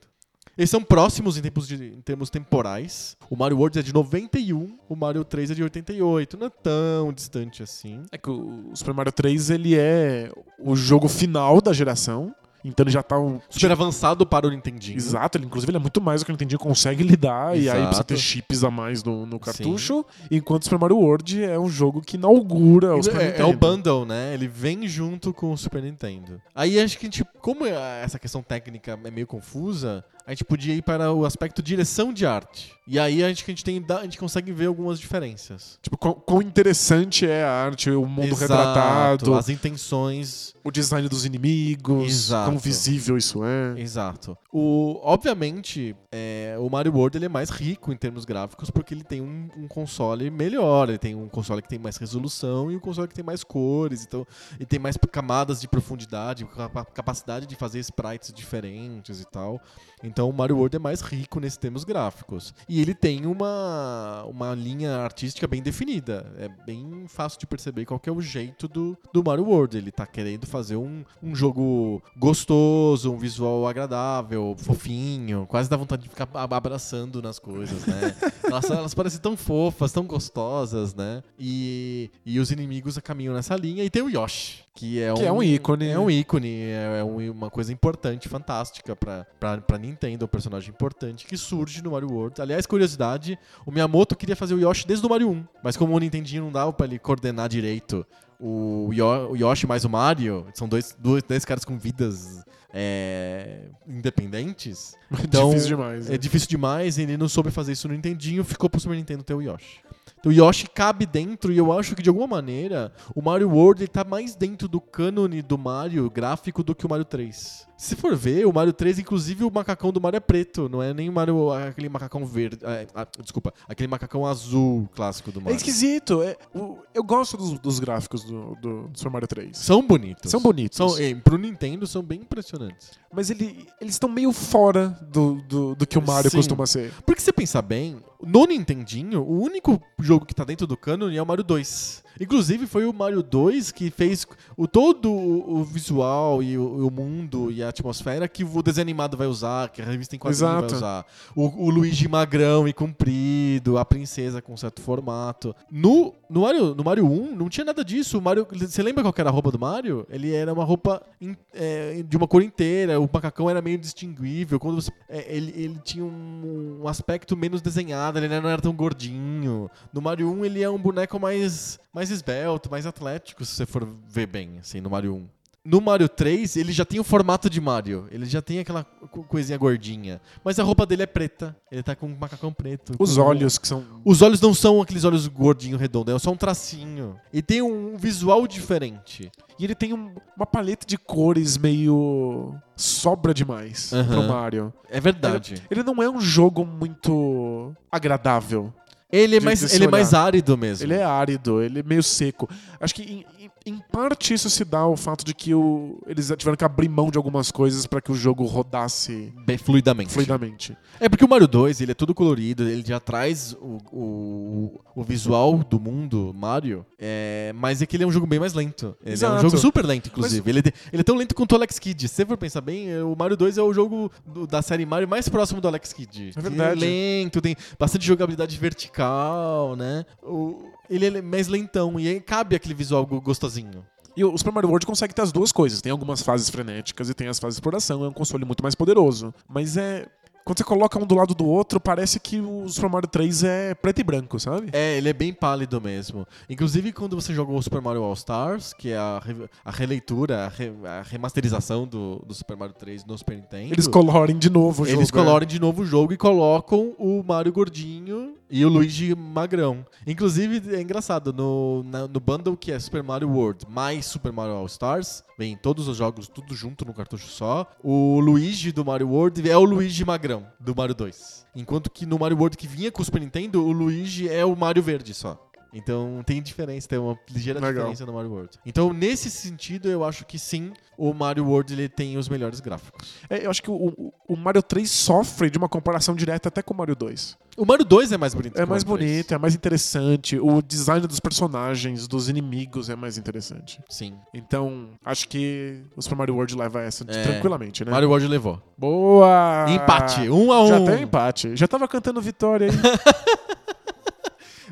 Eles são próximos em, tempos de- em termos temporais. O Mario World é de 91, o Mario 3 é de 88. Não é tão distante assim. É que o Super Mario 3 ele é o jogo final da geração Então ele já tá um. Super avançado para o Nintendinho. Exato, ele, inclusive ele é muito mais do que o Nintendinho consegue lidar, e aí Exato. precisa ter chips a mais no, no cartucho. Enquanto Super Mario World é um jogo que inaugura o Super É, é Nintendo. o bundle, né? Ele vem junto com o Super Nintendo. Aí acho que a gente, como é- essa questão técnica é meio confusa, a gente podia ir para o aspecto direção de arte. E aí a gente, que a gente, tem, a gente consegue ver algumas diferenças. Tipo, quão, quão interessante é a arte, o mundo Exato, retratado, As intenções. o design dos inimigos, Exato. quão visível isso é. Exato. O, obviamente, é, o Mario World ele é mais rico em termos gráficos porque ele tem um, um console melhor. Ele tem um console que tem mais resolução e um console que tem mais cores. Então, ele tem mais camadas de profundidade, capa- capacidade de fazer sprites diferentes e tal. Então, o Mario World é mais rico nesses termos gráficos. E ele tem uma, uma linha artística bem definida. É bem fácil de perceber qual é o jeito do, do Mario World. Ele tá querendo fazer um, um jogo gostoso, um visual agradável, fofinho. Quase dá vontade de ficar ab- abraçando nas coisas, né? elas, elas parecem tão fofas, tão gostosas, né? E, e os inimigos caminham nessa linha. E tem o Yoshi. Que é, Que um, é um ícone. É um ícone, é, é um- uma coisa importante, fantástica pra, pra, pra Nintendo, um personagem importante que surge no Mario World. Aliás, curiosidade, o Miyamoto queria fazer o Yoshi desde o Mario 1, mas como o Nintendinho não dava pra ele coordenar direito o, Yo- o Yoshi mais o Mario, são dois, dois, dois caras com vidas é, independentes, Então, Difícil demais. né? é difícil demais, ele não soube fazer isso no Nintendinho, ficou pro Super Nintendo ter o Yoshi. Então o Yoshi cabe dentro e eu acho que de alguma maneira o Mario World ele tá mais dentro do cânone do Mario gráfico do que o Mario 3. Se for ver, o Mario 3, inclusive o macacão do Mario é preto, não é nem o Mario, aquele macacão verde, é, ah, desculpa, aquele macacão azul clássico do É Mario. esquisito. é- o- eu gosto dos, dos gráficos do, do Super Mario 3. São bonitos. São bonitos. São, pro Nintendo são bem impressionantes. Mas ele- eles estão meio fora do, do, do que o Mario Sim. costuma ser. Porque se você pensar bem, no Nintendinho, o único jogo que tá dentro do cânone é o Mario 2. Inclusive, foi o Mario 2 que fez o, todo o o visual e o, o mundo e a atmosfera que o desenho animado vai usar, que a revista em quadrinho vai usar. O, o Luigi magrão e comprido, a princesa com certo formato. No, no, Mario, no Mario 1, não tinha nada disso. O Mario, você lembra qual era a roupa do Mario? Ele era uma roupa in- é, de uma cor inteira, o macacão era meio distinguível. Quando você, é, ele, ele tinha um, um aspecto menos desenhado, ele não era tão gordinho. No Mario 1, ele é um boneco mais, mais esbelto, mais atlético, se você for ver bem, assim, no Mario 1. No Mario 3, ele já tem o formato de Mario. Ele já tem aquela co- coisinha gordinha. Mas a roupa dele é preta. Ele tá com um macacão preto. Os olhos que são. Os olhos não são aqueles olhos gordinho redondo, é só um tracinho. E tem um visual diferente. E ele tem um- uma paleta de cores meio. sobra demais Aham. pro Mario. É verdade. Ele não é um jogo muito agradável. Ele é mais, ele é mais árido mesmo. Ele é árido, ele é meio seco. Acho que em, em- parte isso se dá ao fato de que o- eles tiveram que abrir mão de algumas coisas pra que o jogo rodasse Bem fluidamente. fluidamente. É porque o Mario 2, ele é todo colorido, ele já traz o, o, o visual do mundo Mario, é, mas é que ele é um jogo bem mais lento. Ele é um Exato. jogo super lento, inclusive. Ele, ele é tão lento quanto o Alex Kidd. Se você for pensar bem, é, o Mario 2 é o jogo do- da série Mario mais próximo do Alex Kidd. É verdade. Ele é lento, tem bastante jogabilidade vertical, né? O- ele é mais lentão e aí cabe aquele visual go- gostosinho. E o Super Mario World consegue ter as duas coisas. Tem algumas fases frenéticas e tem as fases de exploração. É um console muito mais poderoso. Mas é. Quando você coloca um do lado do outro, parece que o Super Mario 3 é preto e branco, sabe? É, ele é bem pálido mesmo. Inclusive, quando você joga o Super Mario All Stars, que é a, re- a releitura, a, re- a remasterização do, do Super Mario 3 no Super Nintendo. Eles colorem de novo o jogo. Eles é. colorem de novo o jogo e colocam o Mario gordinho e o Luigi magrão. Inclusive, é engraçado, no, na- no bundle que é Super Mario World mais Super Mario All Stars, vem todos os jogos tudo junto no cartucho só, o Luigi do Mario World é o Luigi magrão do Mario 2. Enquanto que no Mario World que vinha com o Super Nintendo, o Luigi é o Mario verde só. Então tem diferença, tem uma ligeira Legal. diferença no Mario World. Então, nesse sentido, eu acho que sim, o Mario World ele tem os melhores gráficos. É, eu acho que o, o- Mario 3 sofre de uma comparação direta até com o Mario 2. O Mario 2 é mais bonito. É mais Mario 3. bonito, é mais interessante. O design dos personagens, dos inimigos é mais interessante. Sim. Então, acho que o Super Mario World leva essa É. tranquilamente, né? Mario World levou. Boa! Empate, um a um. Já tem empate. Já tava cantando vitória aí.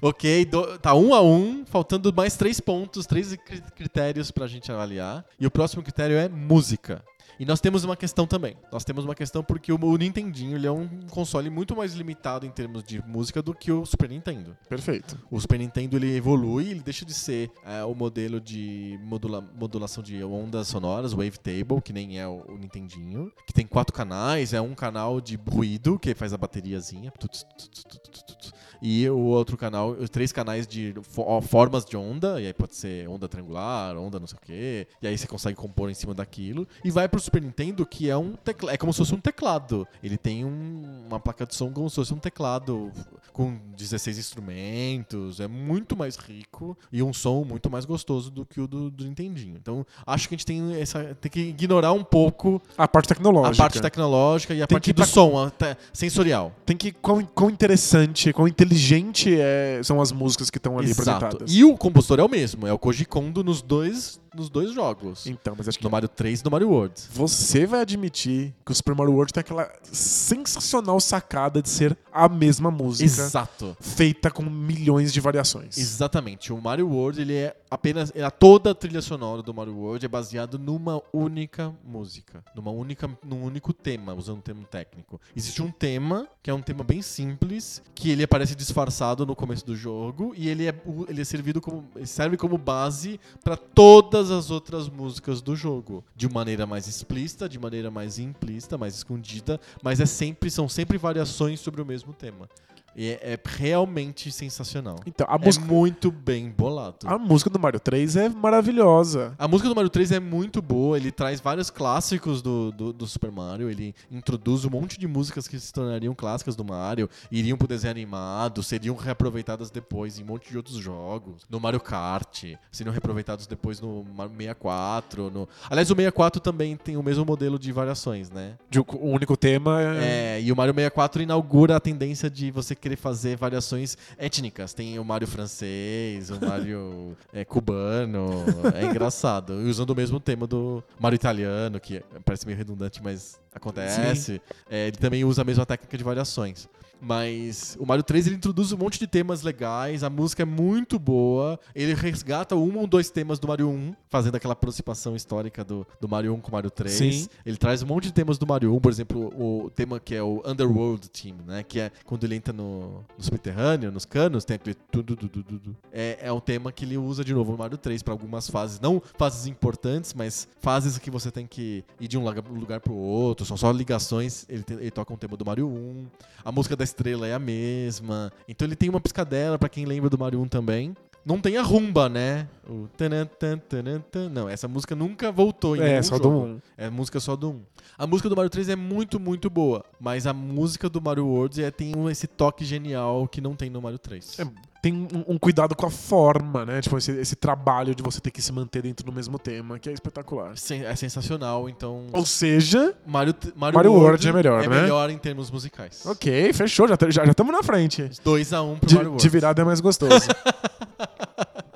Ok, do- tá um a um, faltando mais três pontos, três cri- critérios pra gente avaliar. E o próximo critério é música. E nós temos uma questão também. Nós temos uma questão porque o, Nintendinho ele é um console muito mais limitado em termos de música do que o Super Nintendo. Perfeito. O Super Nintendo ele evolui, ele deixa de ser é, o modelo de modula- modulação de ondas sonoras, wavetable, que nem é o, o Nintendinho, que tem quatro canais, é um canal de ruído que faz a bateriazinha, e o outro canal, os três canais de formas de onda, e aí pode ser onda triangular, onda não sei o quê, e aí você consegue compor em cima daquilo, e vai pro Super Nintendo que é um teclado, é como se fosse um teclado. Ele tem um- uma placa de som como se fosse um teclado com 16 instrumentos, é muito mais rico e um som muito mais gostoso do que o do, do Nintendinho. Então, acho que a gente tem, essa, tem que ignorar um pouco A parte tecnológica. a parte tecnológica e a Tem parte do som, sensorial. Tem que quão, quão interessante, quão inteligente é- são as músicas que estão ali Exato. apresentadas. E o compositor é o mesmo, é o Koji Kondo nos dois, nos dois jogos. Então, mas acho que No Mario 3 e no Mario World. você vai admitir que o Super Mario World tem aquela sensacional sacada de ser a mesma música Exato. feita com milhões de variações. Exatamente. O Mario World, ele é apenas. é- Toda a trilha sonora do Mario World é baseado numa única música. Numa única, num único tema, usando um termo técnico. Existe um tema, que é um tema bem simples, que ele aparece disfarçado no começo do jogo, e ele é, ele é servido como. serve como base para todas as outras músicas do jogo. De maneira mais explícita, de maneira mais implícita, mais escondida, mas é sempre, são sempre variações sobre o mesmo tema. E é, é realmente sensacional. Então, a É música, muito bem bolado. a música do Mario 3 é maravilhosa. A música do Mario 3 é muito boa, ele traz vários clássicos do, do, do Super Mario, ele introduz um monte de músicas que se tornariam clássicas do Mario, iriam pro desenho animado, seriam reaproveitadas depois em um monte de outros jogos. No Mario Kart, seriam reaproveitados depois no Mario 64. No... Aliás, o 64 também tem o mesmo modelo de variações, né? De único tema é... É, e o Mario 64 inaugura a tendência de você querer fazer variações étnicas. Tem o Mario francês, o Mario é, cubano. É engraçado. E usando o mesmo tema do Mario italiano, que parece meio redundante, mas acontece. É, ele também usa a mesma técnica de variações. Mas o Mario 3 ele introduz um monte de temas legais, a música é muito boa, ele resgata um ou dois temas do Mario 1, fazendo aquela aproximação histórica do, do Mario 1 com o Mario 3. Sim. Ele traz um monte de temas do Mario 1, por exemplo, o, tema que é o Underworld Team, né? Que é quando ele entra no, no subterrâneo, nos canos, tem aquele. tu, tu, tu, tu, tu, tu. É, é um tema que ele usa de novo no Mario 3 para algumas fases. Não fases importantes, mas fases que você tem que ir de um lugar, pro outro. São só ligações. Ele, ele toca um tema do Mario 1. A música da estrela é a mesma. Então ele tem uma piscadela pra quem lembra do Mario 1 também. Não tem a rumba, né? O tanan, tan, tanan, tan. Não, essa música nunca voltou em É, só do jogo. 1. É música só do 1. A música do Mario 3 é muito, muito boa. Mas a música do Mario World é, tem esse toque genial que não tem no Mario 3. É, tem um, um cuidado com a forma, né? Tipo, esse, esse trabalho de você ter que se manter dentro do mesmo tema, que é espetacular. É sensacional, então. Ou seja, Mario, Mario, Mario World, World é melhor, é né? melhor em termos musicais. ok, fechou, já estamos já, já na frente. 2x1 pro De, Mario World. de virada é mais gostoso.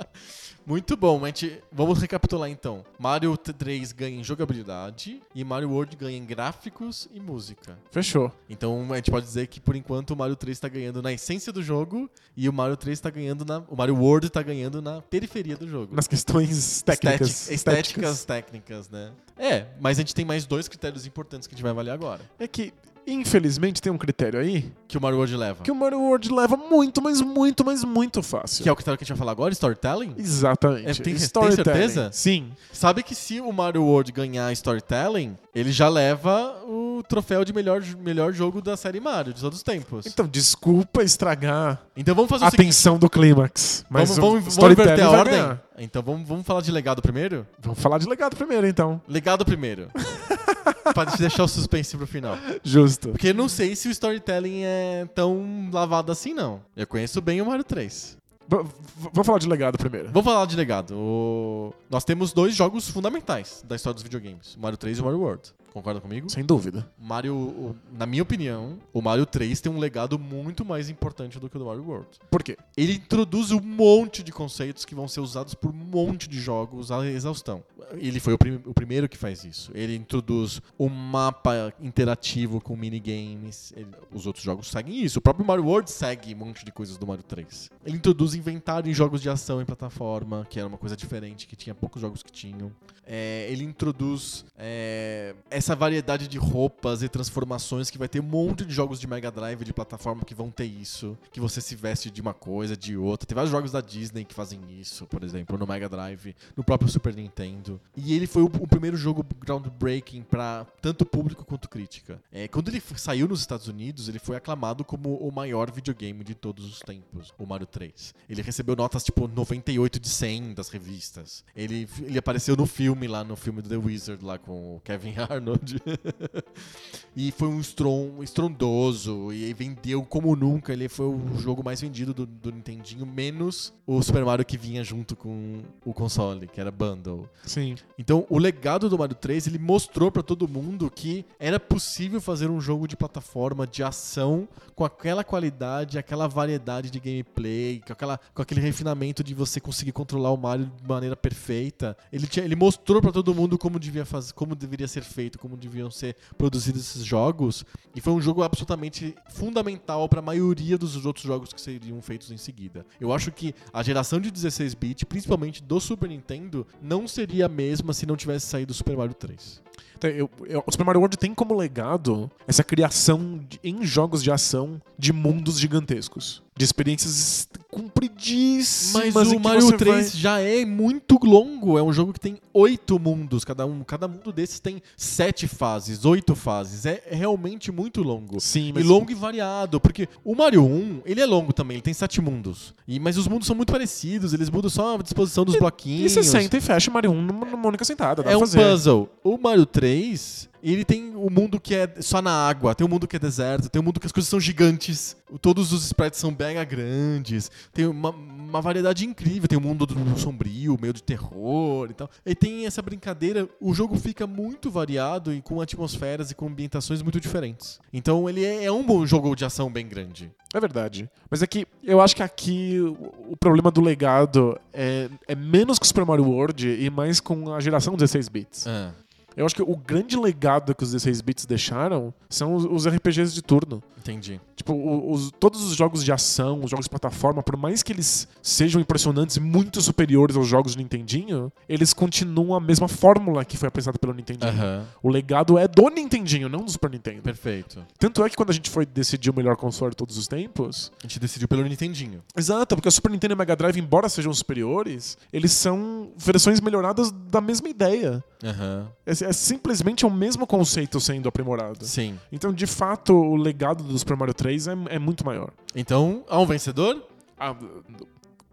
Muito bom, a gente, vamos recapitular então. Mario 3 ganha em jogabilidade e Mario World ganha em gráficos e música. fechou. Então a gente pode dizer que por enquanto o Mario 3 está ganhando na essência do jogo e o Mario 3 está ganhando na. O Mario World está ganhando na periferia do jogo. Nas questões técnicas. Estética- estéticas técnicas, né? É, mas a gente tem mais dois critérios importantes que a gente vai avaliar agora. É que, infelizmente, tem um critério aí Que o Mario World leva. que o Mario World leva muito, mas muito, mas muito fácil. Que é o critério que a gente vai falar agora, storytelling? Exatamente. É, tem- tem Storytelling. certeza? Sim. Sabe que se o Mario World ganhar storytelling, ele já leva o troféu de melhor, melhor jogo da série Mario de todos os tempos. Então, desculpa estragar Então vamos fazer a o seguinte. tensão do clímax. Mas Vamos, o vamos, vamos storytelling inverter a vai ordem? ganhar. Então vamos, vamos falar de legado primeiro? Vamos falar de legado primeiro, então. Legado primeiro. pra te deixar o suspense pro final. Justo. Porque eu não sei se o storytelling é tão lavado assim, não. Eu conheço bem o Mario 3. Vamos falar de legado primeiro. Vamos falar de legado. O- Nós temos dois jogos fundamentais da história dos videogames: o Mario 3 e o Mario World. Concorda comigo? Sem dúvida. Mario, o- na minha opinião, o Mario 3 tem um legado muito mais importante do que o do Mario World. Por quê? Ele introduz um monte de conceitos que vão ser usados por um monte de jogos à exaustão. ele foi o, prim- o primeiro que faz isso. Ele introduz um mapa interativo com minigames. Ele- os outros jogos seguem isso. O próprio Mario World segue um monte de coisas do Mario 3. Ele introduz inventário em jogos de ação em plataforma, que era uma coisa diferente, que tinha poucos jogos que tinham. É, ele introduz é, essa variedade de roupas e transformações que vai ter um monte de jogos de Mega Drive de plataforma que vão ter isso. Que você se veste de uma coisa, de outra. Tem vários jogos da Disney que fazem isso, por exemplo, no Mega Drive, no próprio Super Nintendo. E ele foi o, o primeiro jogo groundbreaking para tanto público quanto crítica. É, quando ele saiu nos Estados Unidos, ele foi aclamado como o maior videogame de todos os tempos, o Mario 3. Ele recebeu notas tipo 98 de 100 das revistas. Ele, ele apareceu no filme lá, no filme do The Wizard, lá com o Kevin Arnold. e foi um estron, estrondoso e vendeu como nunca. Ele foi o jogo mais vendido do, do Nintendinho, menos o Super Mario que vinha junto com o console, que era bundle. Sim. Então, o legado do Mario 3, ele mostrou pra todo mundo que era possível fazer um jogo de plataforma de ação com aquela qualidade, aquela variedade de gameplay, com, aquela, com aquele refinamento de você conseguir controlar o Mario de maneira perfeita. Ele, tinha, ele mostrou pra todo mundo como devia fazer, como deveria ser feito, como deviam ser produzidos esses jogos, e foi um jogo absolutamente fundamental pra maioria dos outros jogos que seriam feitos em seguida. Eu acho que a geração de 16 bit, principalmente do Super Nintendo, não seria a mesma se não tivesse saído o Super Mario 3. Então, eu- eu- o Super Mario World tem como legado essa criação de- em jogos de ação de mundos gigantescos. De experiências compridíssimas. Mas o Mario você 3 vai- já é muito longo. É um jogo que tem oito mundos, cada um. Cada mundo desses tem sete fases, oito fases. É realmente muito longo. Sim, E mas longo e variado, porque o Mario 1, ele é longo também, ele tem sete mundos. E, mas os mundos são muito parecidos, eles mudam só a disposição dos E bloquinhos. você senta e fecha o Mario 1 numa, numa única sentada. É um fazer. puzzle. O Mario 3, ele tem o mundo que é só na água, tem um mundo que é deserto, tem um mundo que as coisas são gigantes, todos os sprites são mega grandes, tem uma, uma variedade incrível, tem um mundo do sombrio, meio de terror e tal. E tem essa brincadeira, o jogo fica muito variado e com atmosferas e com ambientações muito diferentes. Então ele é, é um bom jogo de ação bem grande. É verdade. Mas é que eu acho que aqui o, o problema do legado é, é menos com o Super Mario World e mais com a geração 16 bits. Ah, Eu acho que o grande legado que os 16 bits deixaram são os, RPGs de turno. Entendi. Tipo, os- todos os jogos de ação, os jogos de plataforma, por mais que eles sejam impressionantes e muito superiores aos jogos do Nintendinho, eles continuam a mesma fórmula que foi apresentada pelo Nintendinho. Aham, O legado é do Nintendinho, não do Super Nintendo. perfeito. Tanto é que quando a gente foi decidir o melhor console de todos os tempos, A gente decidiu pelo Nintendinho. Exato, porque o Super Nintendo e o Mega Drive, embora sejam superiores, eles são versões melhoradas da mesma ideia. Aham, É, é simplesmente o mesmo conceito sendo aprimorado. sim. Então, de fato, o legado do Super Mario 3 é, é muito maior. Então, há um vencedor? Ah,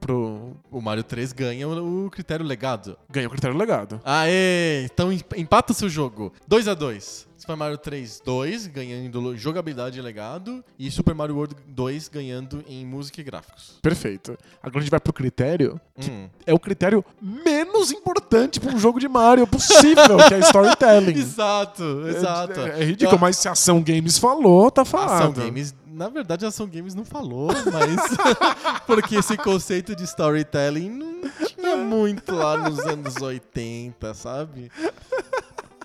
pro... O Mario 3 ganha o critério legado. Ganha o critério legado. Aê! Então em- empata o seu jogo. 2 a 2 Super Mario 3, 2, ganhando jogabilidade e legado. E Super Mario World 2 ganhando em música e gráficos. Perfeito. Agora a gente vai pro critério. Hum. É o critério menos importante pra um jogo de Mario possível, que é storytelling. Exato, exato. É, é ridículo, mas se a Ação Games falou, tá falado. Ação Games, na verdade, a Ação Games não falou, mas. porque esse conceito de storytelling não tinha muito lá nos anos 80, sabe?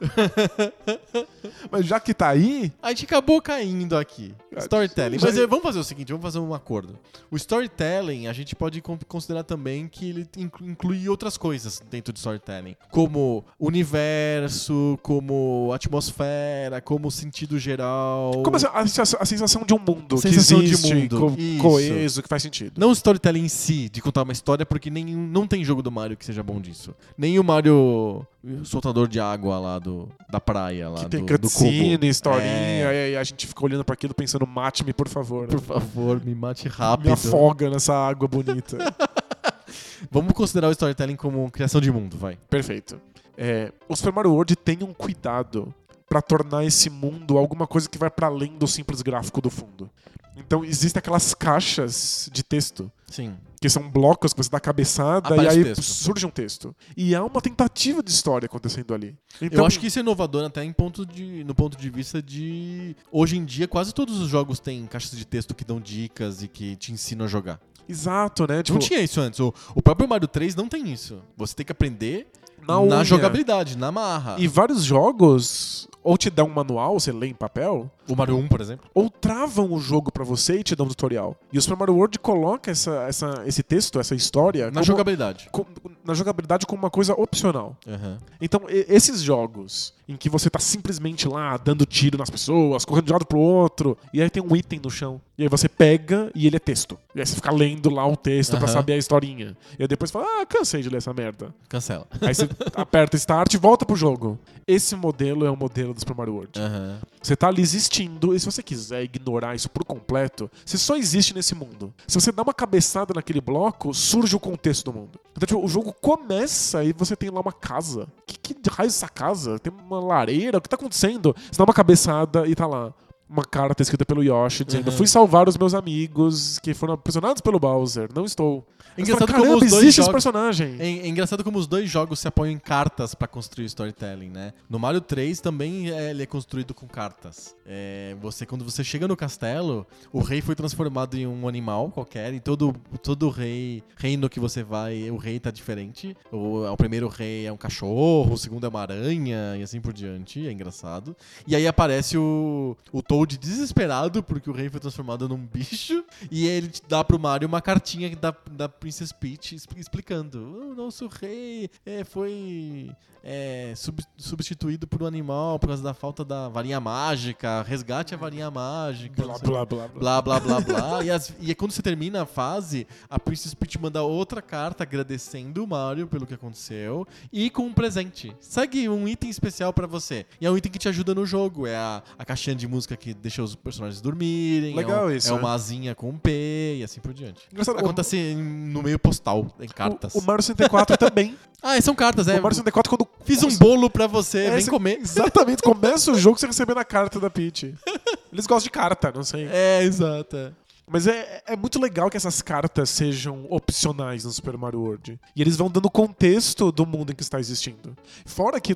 Mas já que tá aí, A gente acabou caindo aqui. Storytelling. Já- Mas eh, vamos fazer o seguinte, vamos fazer um acordo. O storytelling, a gente pode con- considerar também que ele inclu- inclui outras coisas dentro do storytelling. Como universo, como atmosfera, como sentido geral. Como a, a- a sensação de um mundo Sensação que de existe, mundo. co- coeso, que faz sentido. Não o storytelling em si, de contar uma história, porque nenhum, não tem jogo do Mario que seja bom disso. Nem o Mario soltador de água lá do, da praia, lá que tem do, do cutscene, cubo. historinha, É. e a gente fica olhando pra aquilo pensando, mate-me, por favor. Por favor, me mate Me rápido. afoga nessa água bonita. Vamos considerar o storytelling como criação de mundo, vai. Perfeito. É, o Super Mario World tem um cuidado pra tornar esse mundo alguma coisa que vai pra além do simples gráfico do fundo. Então existem aquelas caixas de texto Sim. que são blocos que você dá cabeçada Aparece e aí texto. surge um texto. E há uma tentativa de história acontecendo ali. Então, Eu acho que isso é inovador até em ponto de, no ponto de vista de. Hoje em dia, quase todos os jogos têm caixas de texto que dão dicas e que te ensinam a jogar. Exato, né? Tipo, não tinha isso antes. O, o próprio Mario 3 não tem isso. Você tem que aprender na, Na jogabilidade, na marra. E vários jogos ou te dão um manual, você lê em papel, O Mario 1, por exemplo. ou travam o jogo pra você e te dão um tutorial. E o Super Mario World coloca essa, essa, esse texto, essa história, Na como- jogabilidade. com- na jogabilidade como uma coisa opcional. Aham. Então, e- esses jogos em que você tá simplesmente lá dando tiro nas pessoas, correndo de um lado pro outro, e aí tem um item no chão. E aí você pega e ele é texto. E aí você fica lendo lá o texto pra Aham. saber a historinha. E aí depois fala, ah, cansei de ler essa merda. Cancela. Aí você aperta Start e volta pro jogo. Esse modelo é o modelo do Super Mario World. Aham. Você tá ali existindo, e se você quiser ignorar isso por completo, você só existe nesse mundo. Se você dá uma cabeçada naquele bloco, surge o contexto do mundo. Então, tipo, o jogo começa e você tem lá uma casa. Que, que raio é essa casa? Tem uma lareira? O que tá acontecendo? Você dá uma cabeçada e tá lá. Uma carta escrita pelo Yoshi dizendo: Uhum. Fui salvar os meus amigos que foram aprisionados pelo Bowser. Não estou. É fala, engraçado como os dois existe esse jogos- personagem. É, é engraçado como os dois jogos se apoiam em cartas pra construir storytelling, né? No Mario 3 também é, ele é construído com cartas. É, você quando você chega no castelo, o rei foi transformado em um animal qualquer, e todo todo rei reino que você vai, o rei tá diferente. O, o primeiro rei é um cachorro, o segundo é uma aranha e assim por diante. É engraçado. E aí aparece o o Toad desesperado porque o rei foi transformado num bicho e ele dá pro Mario uma cartinha da, da Princess Peach explicando: o nosso rei é, foi é, sub- substituído por um animal por causa da falta da varinha mágica, resgate a varinha mágica. Blá, blá, blá, blá. Blá, blá, blá, blá. e, as- e quando você termina a fase, a Princess Peach manda outra carta agradecendo o Mario pelo que aconteceu e com um presente. Segue um item especial pra você. E é um item que te ajuda no jogo. É a, a caixinha de música que deixa os personagens dormirem. Legal é um- isso, É é. uma asinha com um P e assim por diante. Engraçado, o- Acontece em- no meio postal, em cartas. O, o Mario 64 também. Ah, são cartas, é. O Mario 64, quando. Fiz um bolo pra você, É, vem você- comer. Exatamente, começa o jogo você recebendo a carta da Peach. Eles gostam de carta, não sei. É, exato. é. Mas é, é muito legal que essas cartas sejam opcionais no Super Mario World. E eles vão dando contexto do mundo em que está existindo. Fora que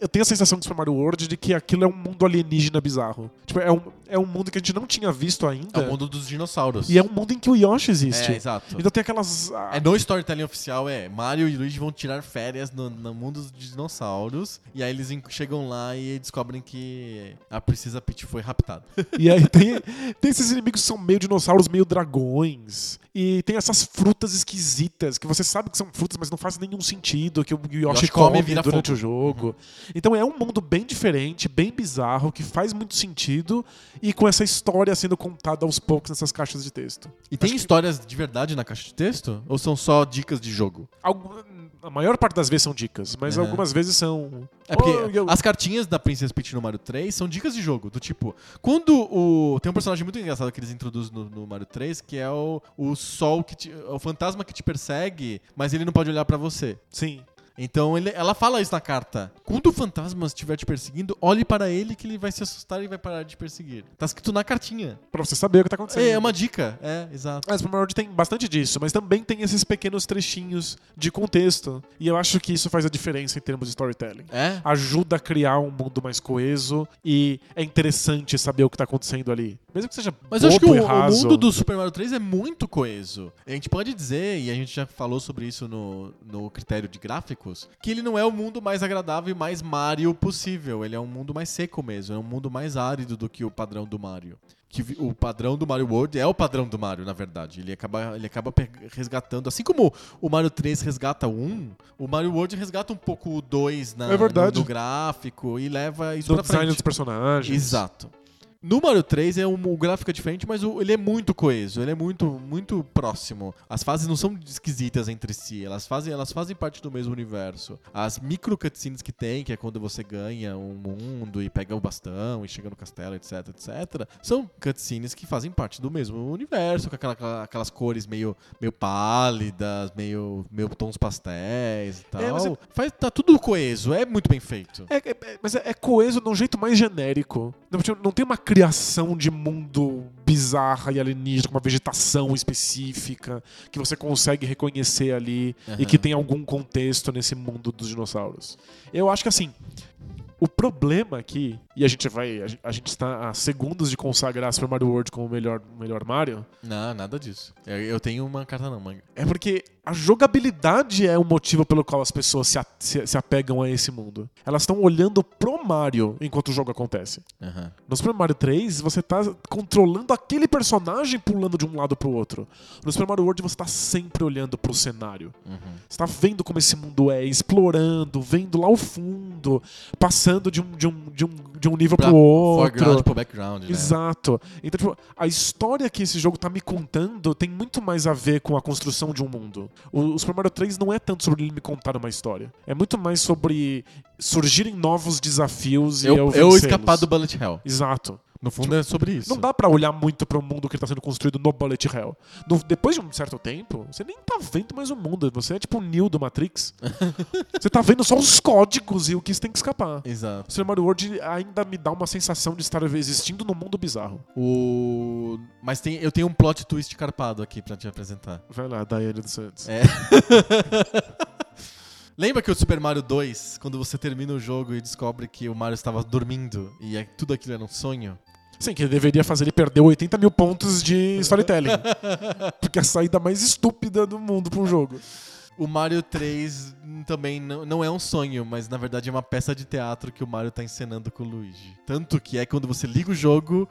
eu tenho a sensação do Super Mario World de que aquilo é um mundo alienígena bizarro. Tipo, é um, é um mundo que a gente não tinha visto ainda. É o mundo dos dinossauros. E é um mundo em que o Yoshi existe. É, exato. Então tem aquelas. ah, É no storytelling oficial, é Mario e Luigi vão tirar férias no, no mundo dos dinossauros. E aí eles chegam lá e descobrem que a Princesa Peach foi raptada. E aí tem, tem esses inimigos que são meio dinossauros, meio dragões. E tem essas frutas esquisitas, que você sabe que são frutas, mas não faz nenhum sentido, que o Yoshi, Yoshi come, come vira durante fogo. o jogo. Então é um mundo bem diferente, bem bizarro, que faz muito sentido, e com essa história sendo contada aos poucos nessas caixas de texto. E tem Acho que- histórias de verdade na caixa de texto? Ou são só dicas de jogo? Algu- a maior parte das vezes são dicas, mas Uhum. algumas vezes são. É porque Oh, eu- as cartinhas da Princess Peach no Mario 3 são dicas de jogo. Do tipo, quando o. Tem um personagem muito engraçado que eles introduzem no, no Mario 3, que é o, o sol que te, o fantasma que te persegue, mas ele não pode olhar pra você. Sim. Então ele- ela fala isso na carta. Quando o fantasma estiver te perseguindo, olhe para ele que ele vai se assustar e vai parar de perseguir. Tá escrito na cartinha. Pra você saber o que tá acontecendo. É, é uma dica. É, exato. Mas World tem bastante disso, mas também tem esses pequenos trechinhos de contexto. E eu acho que isso faz a diferença em termos de storytelling. É? Ajuda a criar um mundo mais coeso e é interessante saber o que tá acontecendo ali. Mesmo que seja Mas eu acho que o, o mundo do Super Mario 3 é muito coeso. A gente pode dizer, e a gente já falou sobre isso no, no critério de gráficos, que ele não é o mundo mais agradável e mais Mario possível. Ele é um mundo mais seco mesmo. É um mundo mais árido do que o padrão do Mario. Que o padrão do Mario World é o padrão do Mario, na verdade. Ele acaba, ele acaba resgatando. Assim como o Mario 3 resgata o 1, o Mario World resgata um pouco o 2 na, É no, no gráfico e leva isso do pra design frente. dos personagens. Exato. No Mario 3 é um, o gráfico é diferente, mas o- ele é muito coeso, ele é muito, muito próximo. As fases não são esquisitas entre si, elas fazem, elas fazem parte do mesmo universo. As micro cutscenes que tem, que é quando você ganha um mundo e pega o bastão e chega no castelo, etc, etc, são cutscenes que fazem parte do mesmo universo, com aquela- aquela- aquelas cores meio, meio pálidas, meio, meio tons pastéis e tal. É, mas é- Faz, tá tudo coeso, é muito bem feito. É, é- é- mas é, é coeso de um jeito mais genérico. Não, tipo, não tem uma criação de mundo bizarra e alienígena, com uma vegetação específica que você consegue reconhecer ali e Aham. que tem algum contexto nesse mundo dos dinossauros. Eu acho que assim. O problema aqui, e a gente vai. A gente, está a segundos de consagrar Super Mario World como o melhor, melhor Mario, Não, nada disso. Eu, tenho uma carta não, mas é porque a jogabilidade é o motivo pelo qual as pessoas se, a- se- se apegam a esse mundo. Elas estão olhando pro Mario enquanto o jogo acontece. Aham. No Super Mario 3, você tá controlando aquele personagem pulando de um lado pro outro. No Super Mario World, você tá sempre olhando pro cenário. Uhum. Você tá vendo como esse mundo é, explorando, vendo lá o fundo, passando de um, de um, de um, de um nível Pra pro outro. foreground pro background, né? Exato. Então, tipo, a história que esse jogo tá me contando tem muito mais a ver com a construção de um mundo. O, o Super Mario 3 não é tanto sobre ele me contar uma história. É muito mais sobre surgirem novos desafios e eu, Eu, eu vencê-los. escapar do Bullet Hell. Exato. No fundo é sobre isso. Não dá pra olhar muito pro mundo que tá sendo construído no Bullet Hell. No- depois de um certo tempo, você nem tá vendo mais o mundo. Você é tipo o Neo do Matrix. você tá vendo só os códigos e o que você tem que escapar. Exato. O Super Mario World ainda me dá uma sensação de estar existindo num mundo bizarro. O... Mas tem, eu tenho um plot twist carpado aqui pra te apresentar. Vai lá, Daiane dos Santos. É. Lembra que o Super Mario 2, quando você termina o jogo e descobre que o Mario estava dormindo e é- tudo aquilo era um sonho? Sim, que deveria fazer ele perder 80 mil pontos de storytelling. Porque é a saída mais estúpida do mundo pra um jogo. O Mario 3 também não, não é um sonho, mas na verdade é uma peça de teatro que o Mario tá encenando com o Luigi. Tanto que é quando você liga o jogo,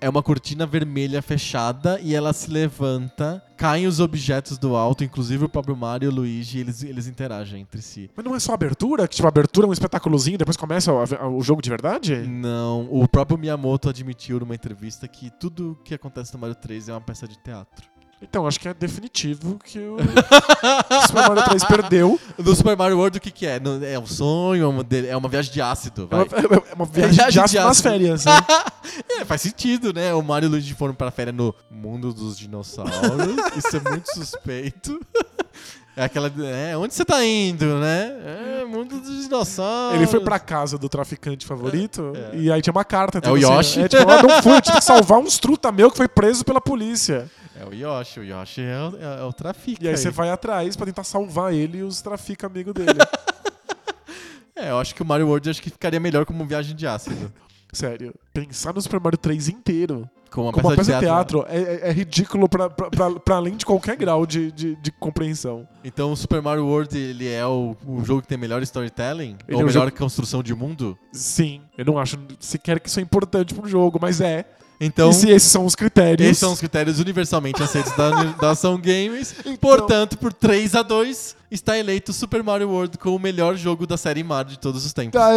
é uma cortina vermelha fechada e ela se levanta, caem os objetos do alto, inclusive o próprio Mario e o Luigi, eles, eles interagem entre si. Mas não é só abertura? Que tipo, a abertura é um espetáculozinho e depois começa o, o jogo de verdade? Não, o próprio Miyamoto admitiu numa entrevista que tudo que acontece no Mario 3 é uma peça de teatro. Então, acho que é definitivo que o Super Mario 3 perdeu. No Super Mario World, o que, que é? É um sonho, é uma, é uma viagem de ácido. É uma, é uma viagem Viagem de de ácido nas ácido. férias. Né? É, faz sentido, né? O Mario e o Luigi foram pra férias no mundo dos dinossauros. Isso é muito suspeito. É aquela. É, onde você tá indo, né? É, mundo dos dinossauros. Ele foi pra casa do traficante favorito É. e aí tinha uma carta. É o tipo Yoshi. é, tipo, ah, não fui, eu tive que salvar uns truta meu que foi preso pela polícia. É o Yoshi. O Yoshi é o, é, é o trafica. E aí você vai atrás pra tentar salvar ele e os trafica amigo dele. É, eu acho que o Mario World acho que ficaria melhor como viagem de ácido. Sério, pensar no Super Mario 3 inteiro Como uma como uma peça de teatro. teatro é, é- é ridículo pra, pra, pra, pra além de qualquer grau de, de, de compreensão. Então o Super Mario World ele é o, o jogo que tem melhor storytelling? Ele ou é melhor jogo- construção de mundo? Sim, eu não acho sequer que isso é importante pro jogo, mas é. Então, e se esses são os critérios. esses são os critérios universalmente aceitos da, da Ação Games. Portanto, por 3 a 2 está eleito Super Mario World como o melhor jogo da série Mario de todos os tempos. Aê!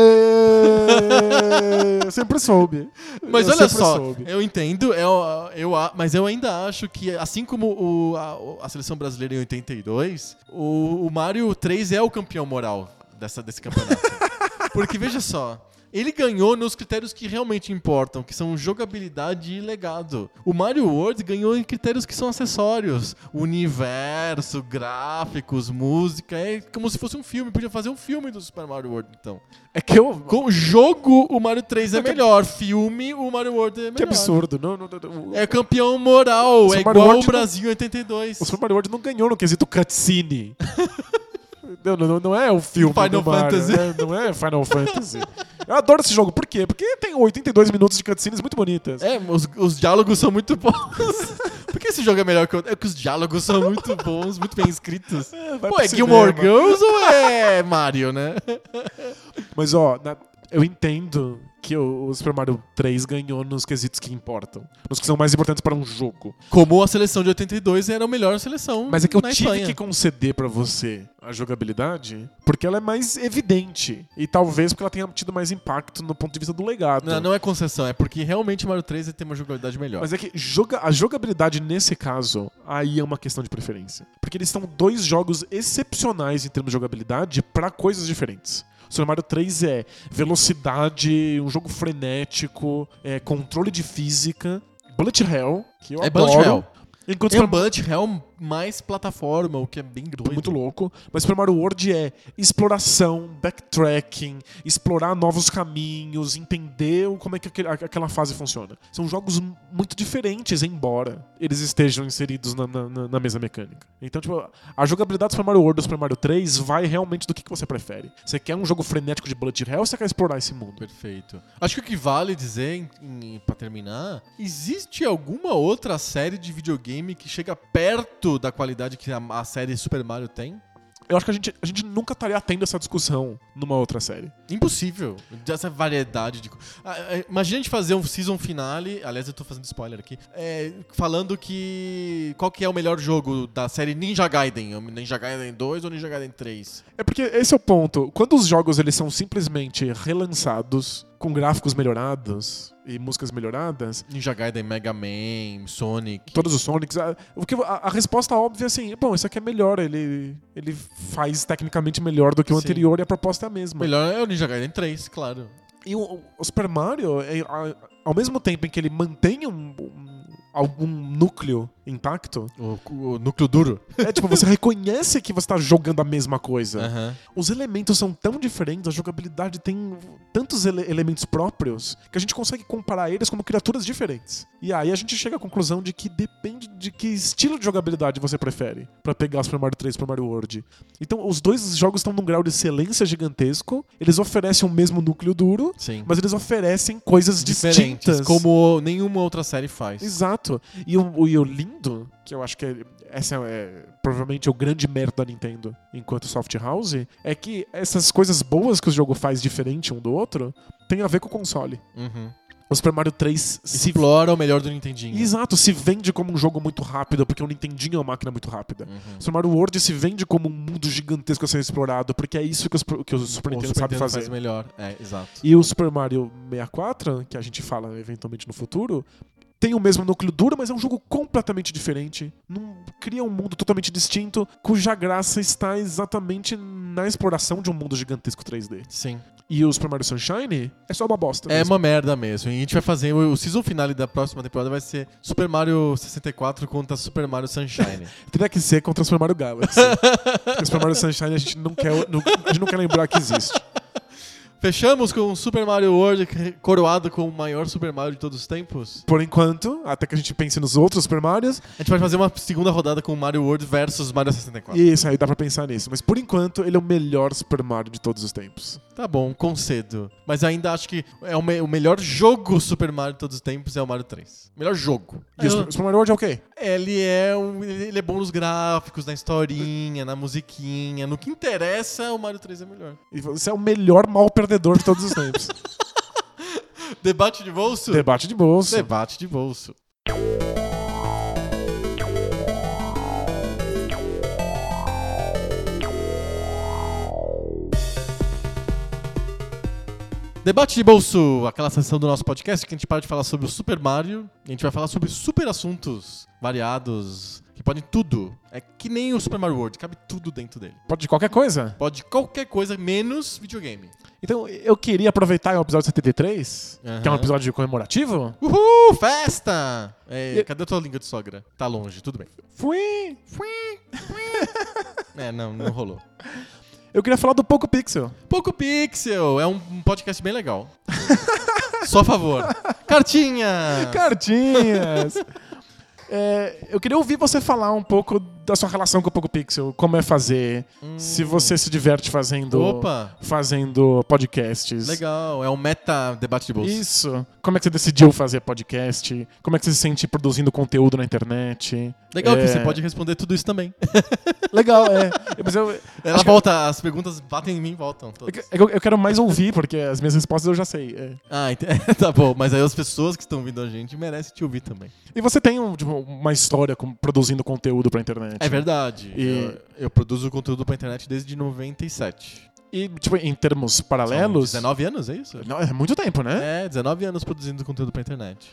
Eu sempre soube. Mas Eu olha só, soube. eu entendo, eu, eu, a- mas eu ainda acho que, assim como o- a, a seleção brasileira em 82, o, o Mario 3 é o campeão moral dessa, desse campeonato. Porque veja só. Ele ganhou nos critérios que realmente importam, que são jogabilidade e legado. O Mario World ganhou em critérios que são acessórios. Universo, gráficos, música. É como se fosse um filme. Podia fazer um filme do Super Mario World, então. É que eu. Com jogo, o Mario 3 é melhor. Filme, o Mario World é melhor. Que absurdo. Não, não, não, É campeão moral, O é igual World o Brasil em 82. O Super Mario World não ganhou no quesito cutscene. não, não, não é o filme Final do Mario, Fantasy. né? Não é Final Fantasy. Eu adoro esse jogo. Por quê? Porque tem 82 minutos de cutscenes muito bonitas. É, os, os diálogos são muito bons. Por que esse jogo é melhor que o outro? É que os diálogos são muito bons, muito bem escritos. vai Pô, é Gilmore. Girls ou é Mario, né? Mas, ó, na- eu entendo que o, Super Mario 3 ganhou nos quesitos que importam. Nos que são mais importantes para um jogo. Como a seleção de 82 era a melhor seleção Mas é que eu tive Espanha. que conceder pra você a jogabilidade porque ela é mais evidente. E talvez porque ela tenha tido mais impacto no ponto de vista do legado. Não, não é concessão, é porque realmente o Mario 3 tem uma jogabilidade melhor. Mas é que joga, a jogabilidade nesse caso, aí é uma questão de preferência. Porque eles são dois jogos excepcionais em termos de jogabilidade pra coisas diferentes. Super Mario 3 é velocidade, um jogo frenético, é controle de física, Bullet Hell, que eu É adoro. Bullet Hell. Enquanto É um Bullet Hell mais plataforma, o que é bem doido. muito louco. Mas Super Mario World é exploração, backtracking, explorar novos caminhos, entender o- como é que aquele- aquela fase funciona. São jogos muito diferentes, embora eles estejam inseridos na, na- na- mesa mecânica. Então, tipo, a jogabilidade do Super Mario World do Super Mario 3 vai realmente do que, que você prefere. Você quer um jogo frenético de Bullet Hell ou você quer explorar esse mundo? Perfeito. Acho que o que vale dizer, em, em, pra terminar, existe alguma outra série de videogame que chega perto da qualidade que a, a série Super Mario tem? Eu acho que a gente, a gente nunca estaria tendo essa discussão numa outra série. Impossível. Dessa variedade de. Ah, ah, Imagina a gente fazer um season finale. Aliás, eu tô fazendo spoiler aqui. é, falando que. Qual que é o melhor jogo da série Ninja Gaiden? O Ninja Gaiden 2 ou Ninja Gaiden 3? É porque esse é o ponto. Quando os jogos eles são simplesmente relançados com gráficos melhorados e músicas melhoradas, Ninja Gaiden Mega Man, Sonic. todos os Sonics, a, o que, a, a resposta óbvia é assim, bom, esse aqui é melhor, ele, ele faz tecnicamente melhor do que o Sim. anterior e a proposta é a mesma. Melhor é o Ninja Gaiden 3, claro. E o, o Super Mario, é, ao mesmo tempo em que ele mantém um- um- algum núcleo intacto, O, o núcleo duro. é tipo, você reconhece que você tá jogando a mesma coisa. Aham. Os elementos são tão diferentes, a jogabilidade tem tantos ele- elementos próprios que a gente consegue comparar eles como criaturas diferentes. E aí a gente chega à conclusão de que depende de que estilo de jogabilidade você prefere pra pegar Super Mario 3 e Super Mario World. Então, os dois jogos estão num grau de excelência gigantesco, eles oferecem o mesmo núcleo duro, Sim. mas eles oferecem coisas Diferentes, distintas. como nenhuma outra série faz. Exato. E o, o- e o lindo, que eu acho que é, essa é, é provavelmente o grande mérito da Nintendo enquanto soft house, é que essas coisas boas que o jogo faz diferente um do outro tem a ver com o console. Uhum. O Super Mario 3 se Explora o melhor do Nintendinho. Exato, se vende como um jogo muito rápido, porque o Nintendinho é uma máquina muito rápida. Uhum. O Super Mario World se vende como um mundo gigantesco a ser explorado, porque é isso que, os, que o Super O Nintendo Super sabe Nintendo fazer. faz melhor. É, exato. E o Super Mario 64, que a gente fala eventualmente no futuro, tem o mesmo núcleo duro, mas é um jogo completamente diferente. Não cria um mundo totalmente distinto, cuja graça está exatamente na exploração de um mundo gigantesco 3D. Sim. E o Super Mario Sunshine é só uma bosta. É mesmo. uma merda mesmo. E a gente vai fazer. O o season finale da próxima temporada vai ser Super Mario 64 contra Super Mario Sunshine. Teria que ser contra Super Mario Galaxy. Porque Super Mario Sunshine a gente não quer, não- a gente não quer lembrar que existe. Fechamos com o Super Mario World coroado como o maior Super Mario de todos os tempos. Por enquanto, até que a gente pense nos outros Super Marios, A gente vai fazer uma segunda rodada com Mario World versus Mario 64. e isso aí dá pra pensar nisso. Mas por enquanto, ele é o melhor Super Mario de todos os tempos. Tá bom, concedo. Mas ainda acho que é o, me- o melhor jogo Super Mario de todos os tempos é o Mario 3. Melhor jogo. E o Super- Mario World é o quê? Ele é, um, ele é bom nos gráficos, na historinha, na musiquinha. No que interessa, o Mario 3 é melhor. E você é o melhor mal perdedor de todos os tempos. Debate de bolso? Debate de bolso. Debate de bolso. Debate de bolso, aquela sessão do nosso podcast que a gente para de falar sobre o Super Mario a gente vai falar sobre super assuntos variados que podem tudo. É que nem o Super Mario World, cabe tudo dentro dele. Pode de qualquer coisa. Pode qualquer coisa menos videogame. Então, eu queria aproveitar o episódio 73, que é um episódio comemorativo. Uhul, festa! É, E- cadê a tua língua de sogra? Tá longe, tudo bem. Fui! É, não, não rolou. Eu queria falar do Poco Pixel. Poco Pixel é um podcast bem legal. Só a favor. Cartinha! Cartinhas! É, eu queria ouvir você falar um pouco da sua relação com o Poco Pixel, como é fazer, se você se diverte fazendo, Opa, fazendo podcasts. legal. É um meta debate de bolsa. Isso. Como é que você decidiu fazer podcast? Como é que você se sente produzindo conteúdo na internet? Legal que É, você pode responder tudo isso também. Legal, é. Mas eu, Ela que- volta, as perguntas batem em mim e voltam. é todas. que- que eu, eu quero mais ouvir, porque as minhas respostas eu já sei. é. Ah, ent- tá bom. Mas aí as pessoas que estão ouvindo a gente merecem te ouvir também. E você tem um, tipo, uma história com- produzindo conteúdo pra internet. É verdade. E- Eu, eu produzo conteúdo pra internet desde 97. E, tipo, em termos São paralelos. 19 anos, é isso? Não, é muito tempo, né? É, 19 anos produzindo conteúdo pra internet.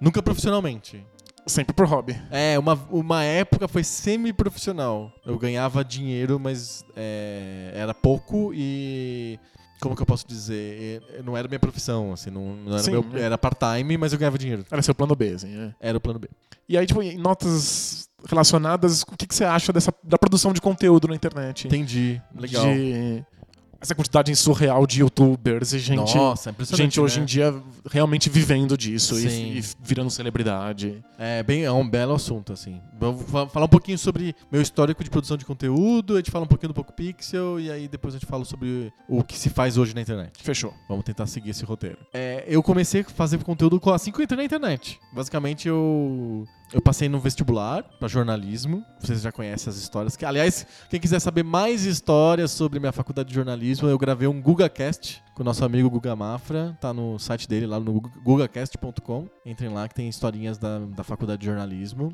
Nunca profissionalmente. Sempre por hobby. É, uma, uma época foi semi-profissional. Eu ganhava dinheiro, mas é, era pouco e. Como que eu posso dizer? Não era minha profissão, assim, não, não era, Sim, meu- é. era part-time, mas eu ganhava dinheiro. Era seu plano B, assim, é. Era o plano B. E aí, tipo, em notas relacionadas, o que, que você acha dessa, da produção de conteúdo na internet? Entendi. Legal. De essa quantidade surreal de youtubers e gente, Nossa, é gente hoje né? em dia realmente vivendo disso e, e virando celebridade. É, bem, é um belo assunto, assim. Vamos fa- falar um pouquinho sobre meu histórico de produção de conteúdo, a gente fala um pouquinho do Poco Pixel e aí depois a gente fala sobre o que se faz hoje na internet. Fechou. Vamos tentar seguir esse roteiro. É, eu comecei a fazer conteúdo assim que eu entrei na internet. Basicamente, eu eu passei no vestibular para jornalismo. Vocês já conhecem as histórias. Que, aliás, quem quiser saber mais histórias sobre minha faculdade de jornalismo, eu gravei um GugaCast com o nosso amigo Guga Mafra. Tá no site dele, lá no gugacast.com. Entrem lá que tem historinhas da, da faculdade de jornalismo.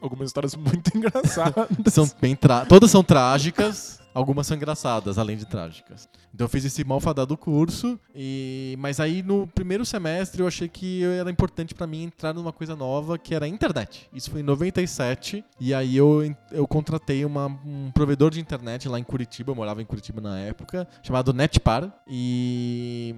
Algumas histórias muito engraçadas. São bem Todas são trágicas. Algumas são engraçadas, além de trágicas. Então eu fiz esse malfadado curso, e... mas aí no primeiro semestre eu achei que era importante pra mim entrar numa coisa nova, que era a internet. Isso foi em 97, e aí eu, eu contratei uma- um provedor de internet lá em Curitiba, eu morava em Curitiba na época, chamado Netpar, e...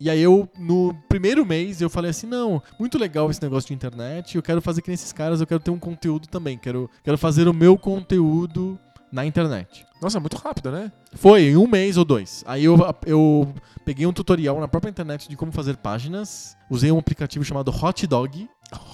E aí eu, no primeiro mês, eu falei assim, não, muito legal esse negócio de internet, eu quero fazer que nesses caras, eu quero ter um conteúdo também, quero, quero fazer o meu conteúdo na internet. Nossa, muito rápido, né? Foi em um mês ou dois. Aí eu, eu peguei um tutorial na própria internet de como fazer páginas. Usei um aplicativo chamado Hot Dog.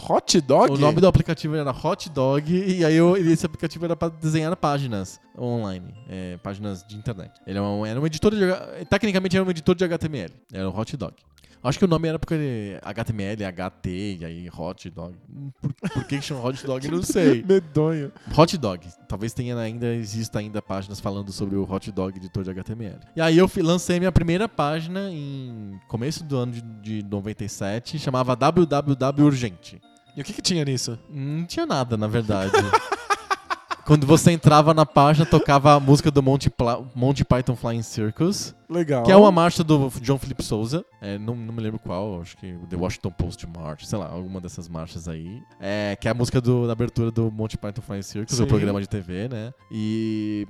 Hot dog? O nome do aplicativo era Hot Dog. E aí eu, esse aplicativo era para desenhar páginas online, é, páginas de internet. Ele era um, era um editor de. Tecnicamente era um editor de HTML. Era o Hot Dog. Acho que o nome era porque HTML, HT, e aí Hot Dog. Por, por que chama Hot Dog? Eu não sei. Medonho. Hot Dog. Talvez tenha ainda, exista ainda páginas falando sobre o Hot Dog editor de HTML. E aí eu lancei minha primeira página em começo do ano de, de 97, chamava www Urgente. E o que que tinha nisso? Não tinha nada, na verdade. Quando você entrava na página, tocava a música do Monty, Pla- Monty Python Flying Circus, Legal. que é uma marcha do John Philip Souza. É, não, não me lembro qual, acho que The Washington Post March, sei lá, alguma dessas marchas aí. É, que é a música do, da abertura do Monty Python Flying Circus, o programa de TV, né? E.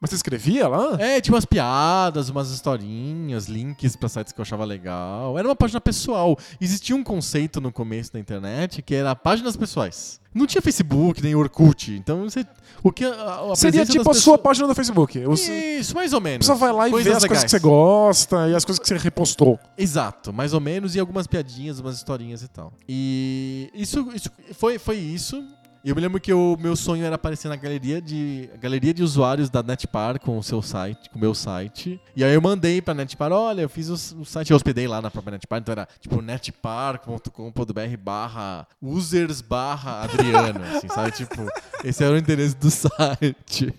Mas você escrevia lá? É, tinha umas piadas, umas historinhas, links pra sites que eu achava legal. Era uma página pessoal. Existia um conceito no começo da internet que era páginas pessoais. Não tinha Facebook, nem Orkut. Então você. O que a, a Seria tipo a das sua pessoas- página no Facebook. Você Isso, mais ou menos. pessoa vai lá e Coisas vê as coisas que legais. você gosta e as coisas que você repostou. Exato, mais ou menos, e algumas piadinhas, umas historinhas e tal. E isso, isso foi, foi isso. Eu me lembro que o meu sonho era aparecer na galeria de galeria de usuários da Netpar com o seu site, com o meu site. E aí eu mandei pra Netpar, olha, eu fiz o, o site, eu hospedei lá na própria Netpar, então era tipo netpar.com.br barra users barra Adriano, assim, sabe? Tipo, esse era o endereço do site.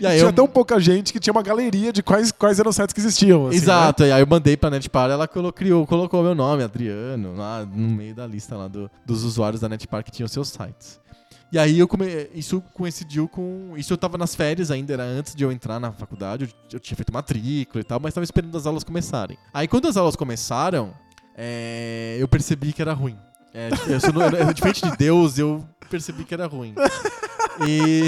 E aí tinha eu, tão pouca gente que tinha uma galeria de quais, quais eram os sites que existiam. assim, Exato, e aí eu mandei pra Netpar, ela colo- criou, colocou meu nome, Adriano, lá no meio da lista lá do- dos usuários da Netpar que tinham seus sites. E aí eu come... isso coincidiu com. Isso eu tava nas férias ainda, era antes de eu entrar na faculdade, eu, tinha feito matrícula e tal, mas tava esperando as aulas começarem. Aí quando as aulas começaram, é, eu percebi que era ruim. É, eu sou, diferente de Deus, eu percebi que era ruim. E.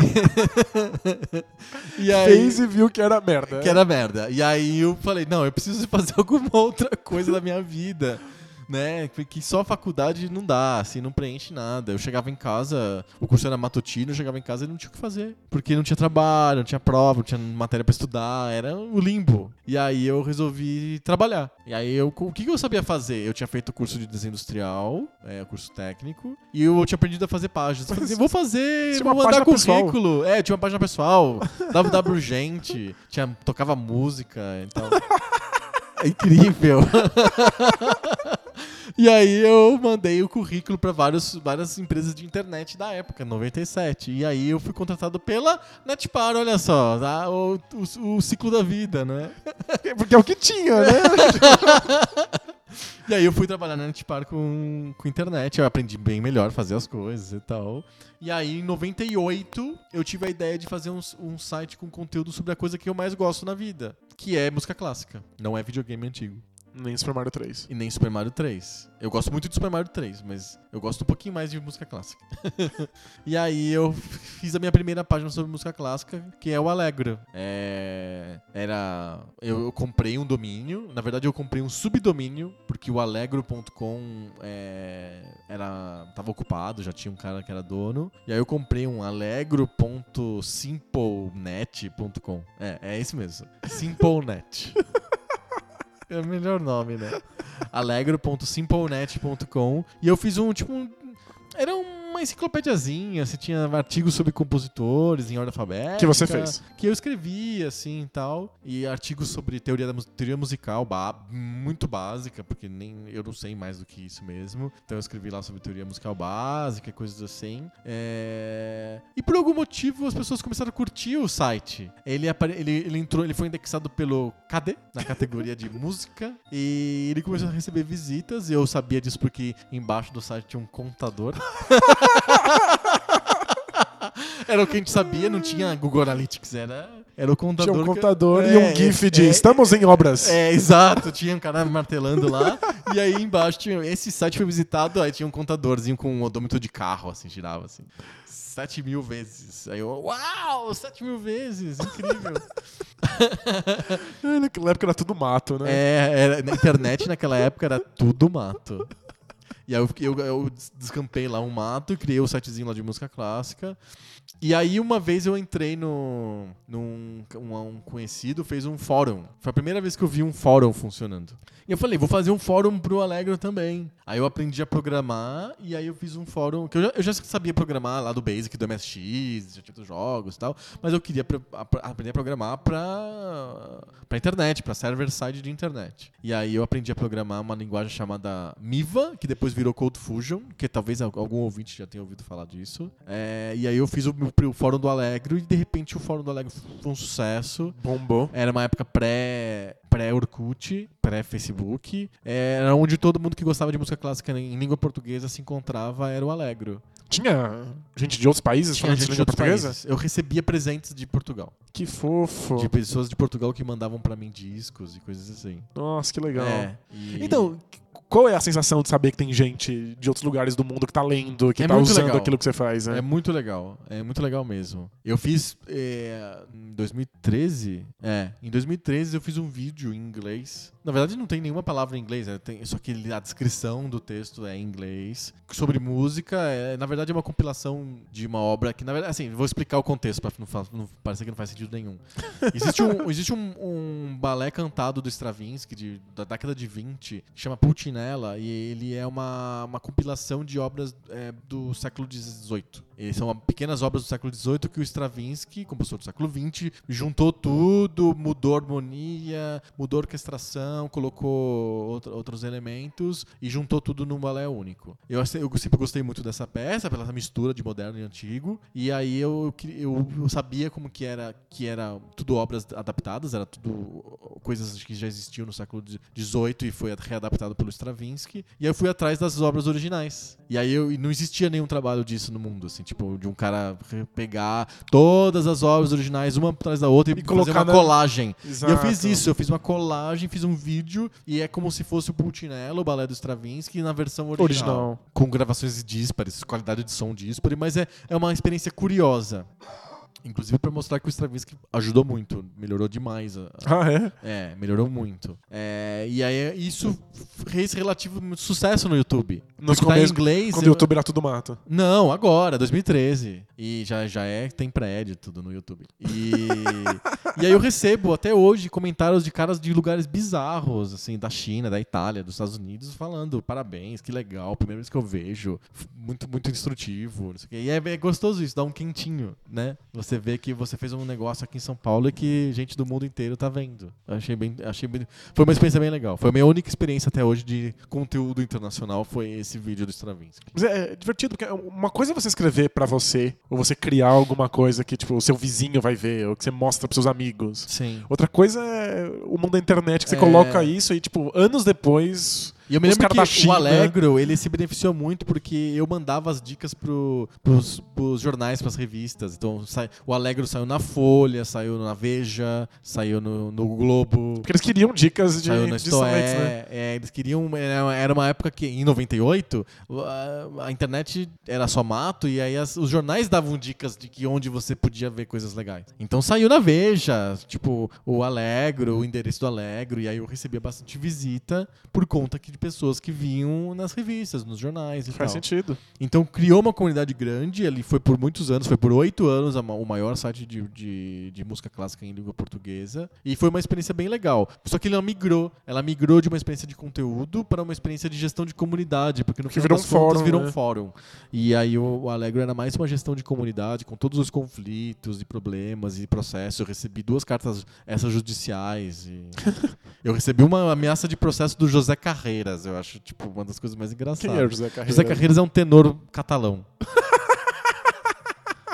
e né? Fez e viu que era merda. que era merda. E aí eu falei, não, eu preciso fazer alguma outra coisa da minha vida. Né, que só a faculdade não dá, assim, não preenche nada. Eu chegava em casa, o curso era matutino, eu chegava em casa e não tinha o que fazer. Porque não tinha trabalho, não tinha prova, não tinha matéria pra estudar, era o limbo. E aí eu resolvi trabalhar. E aí eu, o que que eu sabia fazer? Eu tinha feito o curso de desenho industrial, é, curso técnico, e eu tinha aprendido a fazer páginas. Eu falei assim, vou fazer, vou mandar página pessoal. currículo. É, tinha uma página pessoal, WW Urgente, tinha, tocava música e tal. É incrível. E aí eu mandei o currículo para várias empresas de internet da época, 97. E aí eu fui contratado pela Netpar, olha só, tá? o, o, o ciclo da vida, né? Porque é o que tinha, né? E aí eu fui trabalhar na Netpar com, com internet, eu aprendi bem melhor fazer as coisas e tal. E aí em 98 eu tive a ideia de fazer um, um site com conteúdo sobre a coisa que eu mais gosto na vida, que é música clássica, não é videogame antigo. Nem Super Mario 3. E nem Super Mario 3. Eu gosto muito de Super Mario 3, mas eu gosto um pouquinho mais de música clássica. e aí eu fiz a minha primeira página sobre música clássica, que é o Allegro. É... Era. Eu, eu comprei um domínio, na verdade eu comprei um subdomínio, porque o Allegro.com é... era. tava ocupado, já tinha um cara que era dono. E aí eu comprei um allegro.simplenet.com. É, é esse mesmo. Simplenet. É o melhor nome, né? Alegro.simplenet.com. E eu fiz um, tipo, um- era uma uma enciclopédiazinha, você tinha artigos sobre compositores em ordem alfabética. Que você fez? Que eu escrevi, assim, e tal. E artigos sobre teoria, da, teoria musical, muito básica, porque nem eu não sei mais do que isso mesmo. Então eu escrevi lá sobre teoria musical básica, coisas assim. É, E por algum motivo as pessoas começaram a curtir o site. Ele, apare- ele, ele entrou, ele foi indexado pelo KD, na categoria de música. E ele começou a receber visitas. E eu sabia disso porque embaixo do site tinha um contador. Era o que a gente sabia, não tinha Google Analytics, era, era o contador. Tinha um que- contador É, e um GIF de é, estamos em obras. é, exato. Tinha um cara martelando lá. e aí embaixo tinha. Esse site foi visitado, aí tinha um contadorzinho com um odômetro de carro, assim, girava assim. 7 mil vezes. Aí eu, uau! 7 mil vezes! Incrível! É, Naquela época era tudo mato, né? é, era, na internet naquela época era tudo mato. E aí eu, fiquei- eu, eu descampei lá um mato, criei o sitezinho lá de música clássica. E aí uma vez eu entrei no. num um, um conhecido fez um fórum. Foi a primeira vez que eu vi um fórum funcionando. E eu falei, vou fazer um fórum pro Allegro também. Aí eu aprendi a programar e aí eu fiz um fórum. Que eu já, eu já sabia programar lá do Basic, do MSX, já tinha jogos e tal. Mas eu queria aprender a programar pra, pra internet, pra server side de internet. E aí eu aprendi a programar uma linguagem chamada Miva, que depois virou Code Fusion, que talvez al- algum ouvinte já tenha ouvido falar disso. É, e aí eu fiz o, o fórum do Allegro e de repente o fórum do Allegro foi um sucesso. Bombou. Era uma época pré pré Orkut, pré Facebook. Era onde todo mundo que gostava de música clássica em língua portuguesa se encontrava era o Allegro. Tinha gente de outros países Tinha falando gente de outros portuguesa? países. Eu recebia presentes de Portugal, Que fofo. de pessoas de Portugal que mandavam pra mim discos e coisas assim. Nossa, que legal. É, e- Então, qual é a sensação de saber que tem gente de outros lugares do mundo que tá lendo, que É tá usando legal. aquilo que você faz, né? É muito legal, é muito legal mesmo. Eu fiz é, em 2013, é, em 2013 eu fiz um vídeo em inglês. Na verdade não tem nenhuma palavra em inglês, né? tem, só que a descrição do texto é em inglês. Sobre música, é, na verdade é uma compilação de uma obra que, na verdade, assim, vou explicar o contexto pra não, não parecer que não faz sentido nenhum. Existe um, existe um, um balé cantado do Stravinsky de- da década de 20 que chama Pulcinella e ele é uma, uma compilação de obras é, do século XVIII. E são pequenas obras do século XVIII que o Stravinsky, compositor do século XX, juntou tudo, mudou a harmonia, mudou a colocou outros elementos e juntou tudo num balé único. Eu, eu sempre gostei muito dessa peça, pela mistura de moderno e antigo. E aí eu, eu, eu sabia como que era, que era tudo obras adaptadas, era tudo coisas que já existiam no século XVIII e foi readaptado pelo Stravinsky. E aí eu fui atrás das obras originais. E aí eu, e não existia nenhum trabalho disso no mundo, assim, tipo, de um cara pegar todas as obras originais, uma atrás da outra, e, E fazer colocar uma na- colagem. E Exato. eu fiz isso, eu fiz uma colagem, fiz um vídeo, e é como se fosse o Pulcinella, o balé do Stravinsky, na versão original. Original. Com gravações díspares, qualidade de som díspare, mas é, é uma experiência curiosa. Inclusive pra mostrar que o Stravinsky ajudou muito, melhorou demais. a- a- Ah, é? é, melhorou muito. É, e aí isso fez relativo sucesso no YouTube. Nos Porque tá começos, inglês. quando o YouTube era tudo mato. Não, agora, 2013. E já, já é, tem prédio tudo no YouTube. E, e aí eu recebo até hoje comentários de caras de lugares bizarros, assim, da China, da Itália, dos Estados Unidos, falando parabéns, que legal, primeira vez que eu vejo, muito, muito instrutivo. E é, é gostoso isso, dá um quentinho, né? Você vê que você fez um negócio aqui em São Paulo e que gente do mundo inteiro tá vendo. Achei bem, achei bem, foi uma experiência bem legal. Foi a minha única experiência até hoje de conteúdo internacional, foi esse vídeo do Stravinsky. Mas é, é divertido, porque uma coisa é você escrever pra você, ou você criar alguma coisa que, tipo, o seu vizinho vai ver, ou que você mostra pros seus amigos. Sim. Outra coisa é o mundo da internet, que você É. coloca isso e, tipo, anos depois. E eu me lembro que da o China- Alegro, ele se beneficiou muito porque eu mandava as dicas pro, pros, pros jornais, pras revistas. Então, sai- o Alegro saiu na Folha, saiu na Veja, saiu no, no Globo, Porque eles queriam dicas de, saiu no de Isto sites, É, né? é, Eles queriam... Era era uma época que, em 98, a, a internet era só mato e aí as- os jornais davam dicas de que onde você podia ver coisas legais. Então saiu na Veja, tipo, o Alegro, o endereço do Alegro, e aí eu recebia bastante visita por conta que de pessoas que vinham nas revistas, nos jornais e Faz tal. sentido. Então criou uma comunidade grande, ele foi por muitos anos, foi por oito anos a o maior site de, de, de música clássica em língua portuguesa. E foi uma experiência bem legal. Só que ela migrou. Ela migrou de uma experiência de conteúdo para uma experiência de gestão de comunidade, porque no Que final virou das um contas fórum, virou né? um fórum. E aí o, o Allegro era mais uma gestão de comunidade, com todos os conflitos e problemas e processos. Eu recebi duas cartas essas judiciais e eu recebi uma ameaça de processo do José Carreiras, eu acho, tipo, uma das coisas mais engraçadas. Quem é o José Carreira? José Carreiras é um tenor catalão.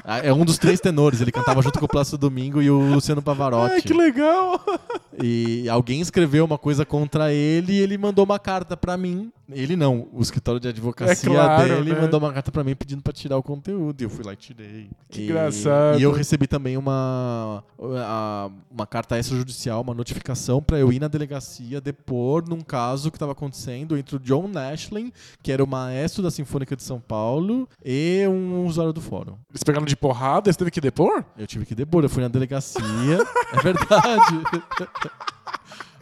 É um dos três tenores. Ele cantava junto com o Plácido Domingo e o Luciano Pavarotti. Ai, que legal! E alguém escreveu uma coisa contra ele e ele mandou uma carta pra mim. Ele não, o escritório de advocacia É claro, dele né? mandou uma carta pra mim pedindo pra tirar o conteúdo. E eu fui lá e tirei. Que e, engraçado. E eu recebi também uma, a- uma carta extrajudicial, uma notificação pra eu ir na delegacia depor num caso que estava acontecendo entre o John Nashlin, que era o maestro da Sinfônica de São Paulo, e um usuário do fórum. Eles pegaram de porrada, você teve que depor? Eu tive que depor, eu fui na delegacia. é verdade.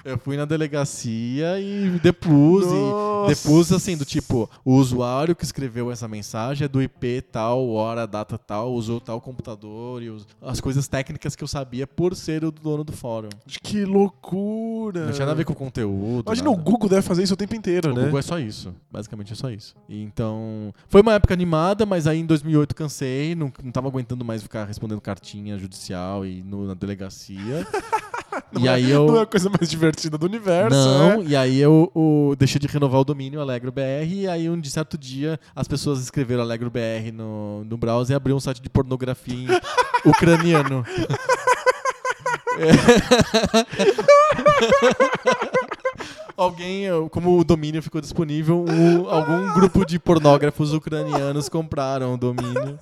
Eu fui na delegacia e depus. E depus assim, do tipo, o usuário que escreveu essa mensagem é do IP tal, hora, data tal, usou tal computador e as coisas técnicas que eu sabia por ser o dono do fórum. Que loucura! Não tinha nada a ver com o conteúdo. Imagina, o nada. Google deve fazer isso o tempo inteiro, O né? Google é só isso. Basicamente é só isso. E então. Foi uma época animada, mas aí em 2008 cansei. Não, não tava aguentando mais ficar respondendo cartinha judicial e no- na delegacia. e aí eu. Não é a coisa mais divertida do universo, Não, né? e aí eu, deixei de renovar o domínio Alegro BR, e aí um de certo dia as pessoas escreveram Alegro BR no, no browser e abriu um site de pornografia em ucraniano. Alguém, como o domínio ficou disponível, o- algum grupo de pornógrafos ucranianos compraram o domínio.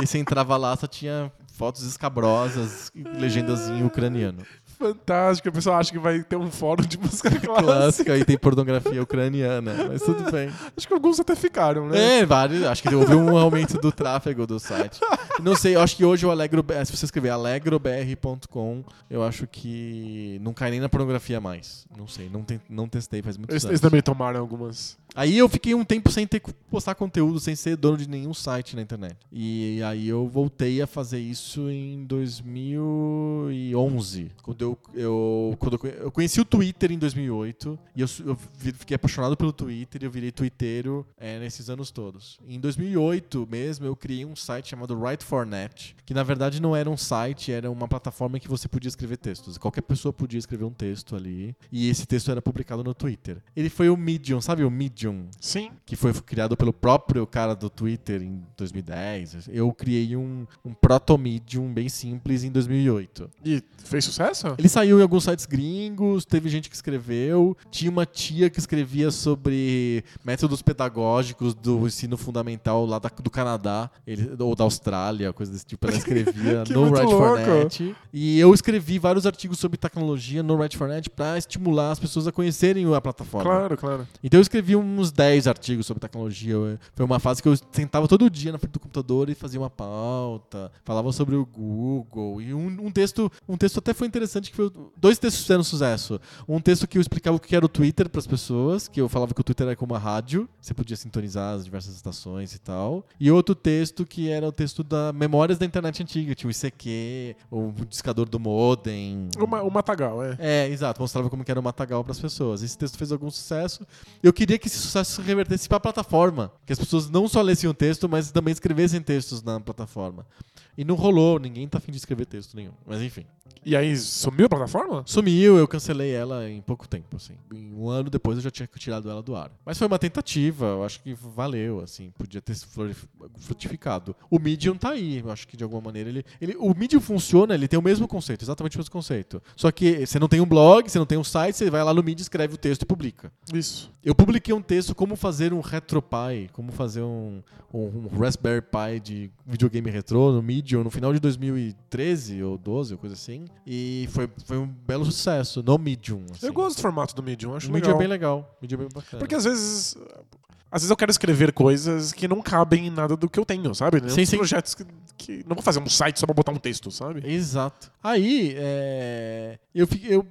E você entrava lá, só tinha fotos escabrosas e legendas em ucraniano. Fantástico. A pessoa acha que vai ter um fórum de música clássica. Clássica e tem pornografia ucraniana, mas tudo bem. Acho que alguns até ficaram, né? É, vários. Acho que houve um aumento do tráfego do site. Não sei, eu acho que hoje o Alegro, se você escrever alegrobr.com, eu acho que não cai nem na pornografia mais. Não sei, não, te- não testei faz muitos Eles, anos. eles também tomaram algumas. Aí eu fiquei um tempo sem ter que postar conteúdo, sem ser dono de nenhum site na internet. E aí eu voltei a fazer isso em 2011. Quando eu, eu, quando eu, conhe- eu conheci o Twitter em 2008. E eu, eu fiquei apaixonado pelo Twitter e eu virei twitteiro é, nesses anos todos. Em 2008 mesmo, eu criei um site chamado Write4Net. Que na verdade não era um site, era uma plataforma em que você podia escrever textos. Qualquer pessoa podia escrever um texto ali. E esse texto era publicado no Twitter. Ele foi o Medium, sabe o Medium? Sim. que foi criado pelo próprio cara do Twitter em 2010. Eu criei um, um proto-medium bem simples em 2008. E fez sucesso? Ele saiu em alguns sites gringos, teve gente que escreveu, tinha uma tia que escrevia sobre métodos pedagógicos do ensino fundamental lá da- do Canadá, ele- ou da Austrália, coisa desse tipo. Ela escrevia no muito Write4Net. E eu escrevi vários artigos sobre tecnologia no Write4Net para estimular as pessoas a conhecerem a plataforma. Claro, claro. Então eu escrevi uns 10 artigos sobre tecnologia. Foi uma fase que eu sentava todo dia na frente do computador e fazia uma pauta, falava sobre o Google. E um, um texto, um texto até foi interessante que foi dois textos fizeram sucesso. Um texto que eu explicava o que era o Twitter para as pessoas, que eu falava que o Twitter era como uma rádio, você podia sintonizar as diversas estações e tal. E outro texto que era o texto da memórias da internet antiga, tinha o ICQ, o discador do modem. O, ma- o Matagal, é. É, exato. Mostrava como que era o Matagal para as pessoas. Esse texto fez algum sucesso. Eu queria que esse sucesso se revertesse para a plataforma. Que as pessoas não só lessem o texto, mas também escrevessem textos na plataforma. E não rolou. Ninguém tá afim de escrever texto nenhum. Mas enfim. E aí, sumiu a plataforma? Sumiu, eu cancelei ela em pouco tempo, assim. Um ano depois eu já tinha tirado ela do ar. Mas foi uma tentativa, eu acho que valeu, assim. Podia ter frutificado. O Medium tá aí, eu acho que de alguma maneira ele, ele... O Medium funciona, ele tem o mesmo conceito, exatamente o mesmo conceito. Só que você não tem um blog, você não tem um site, você vai lá no Medium, escreve o texto e publica. Isso. Eu publiquei um texto como fazer um RetroPie, como fazer um, um, um Raspberry Pi de videogame retrô no Medium no final de 2013 ou 12, ou coisa assim. E foi, foi um belo sucesso no Medium. assim. Eu gosto do formato do Medium, acho O Medium legal. é bem legal. O Medium é bem bacana. Porque às vezes. Às vezes eu quero escrever coisas que não cabem em nada do que eu tenho, sabe? Sim, sim. projetos que, que. Não vou fazer um site só pra botar um texto, sabe? Exato. Aí, é, eu, eu,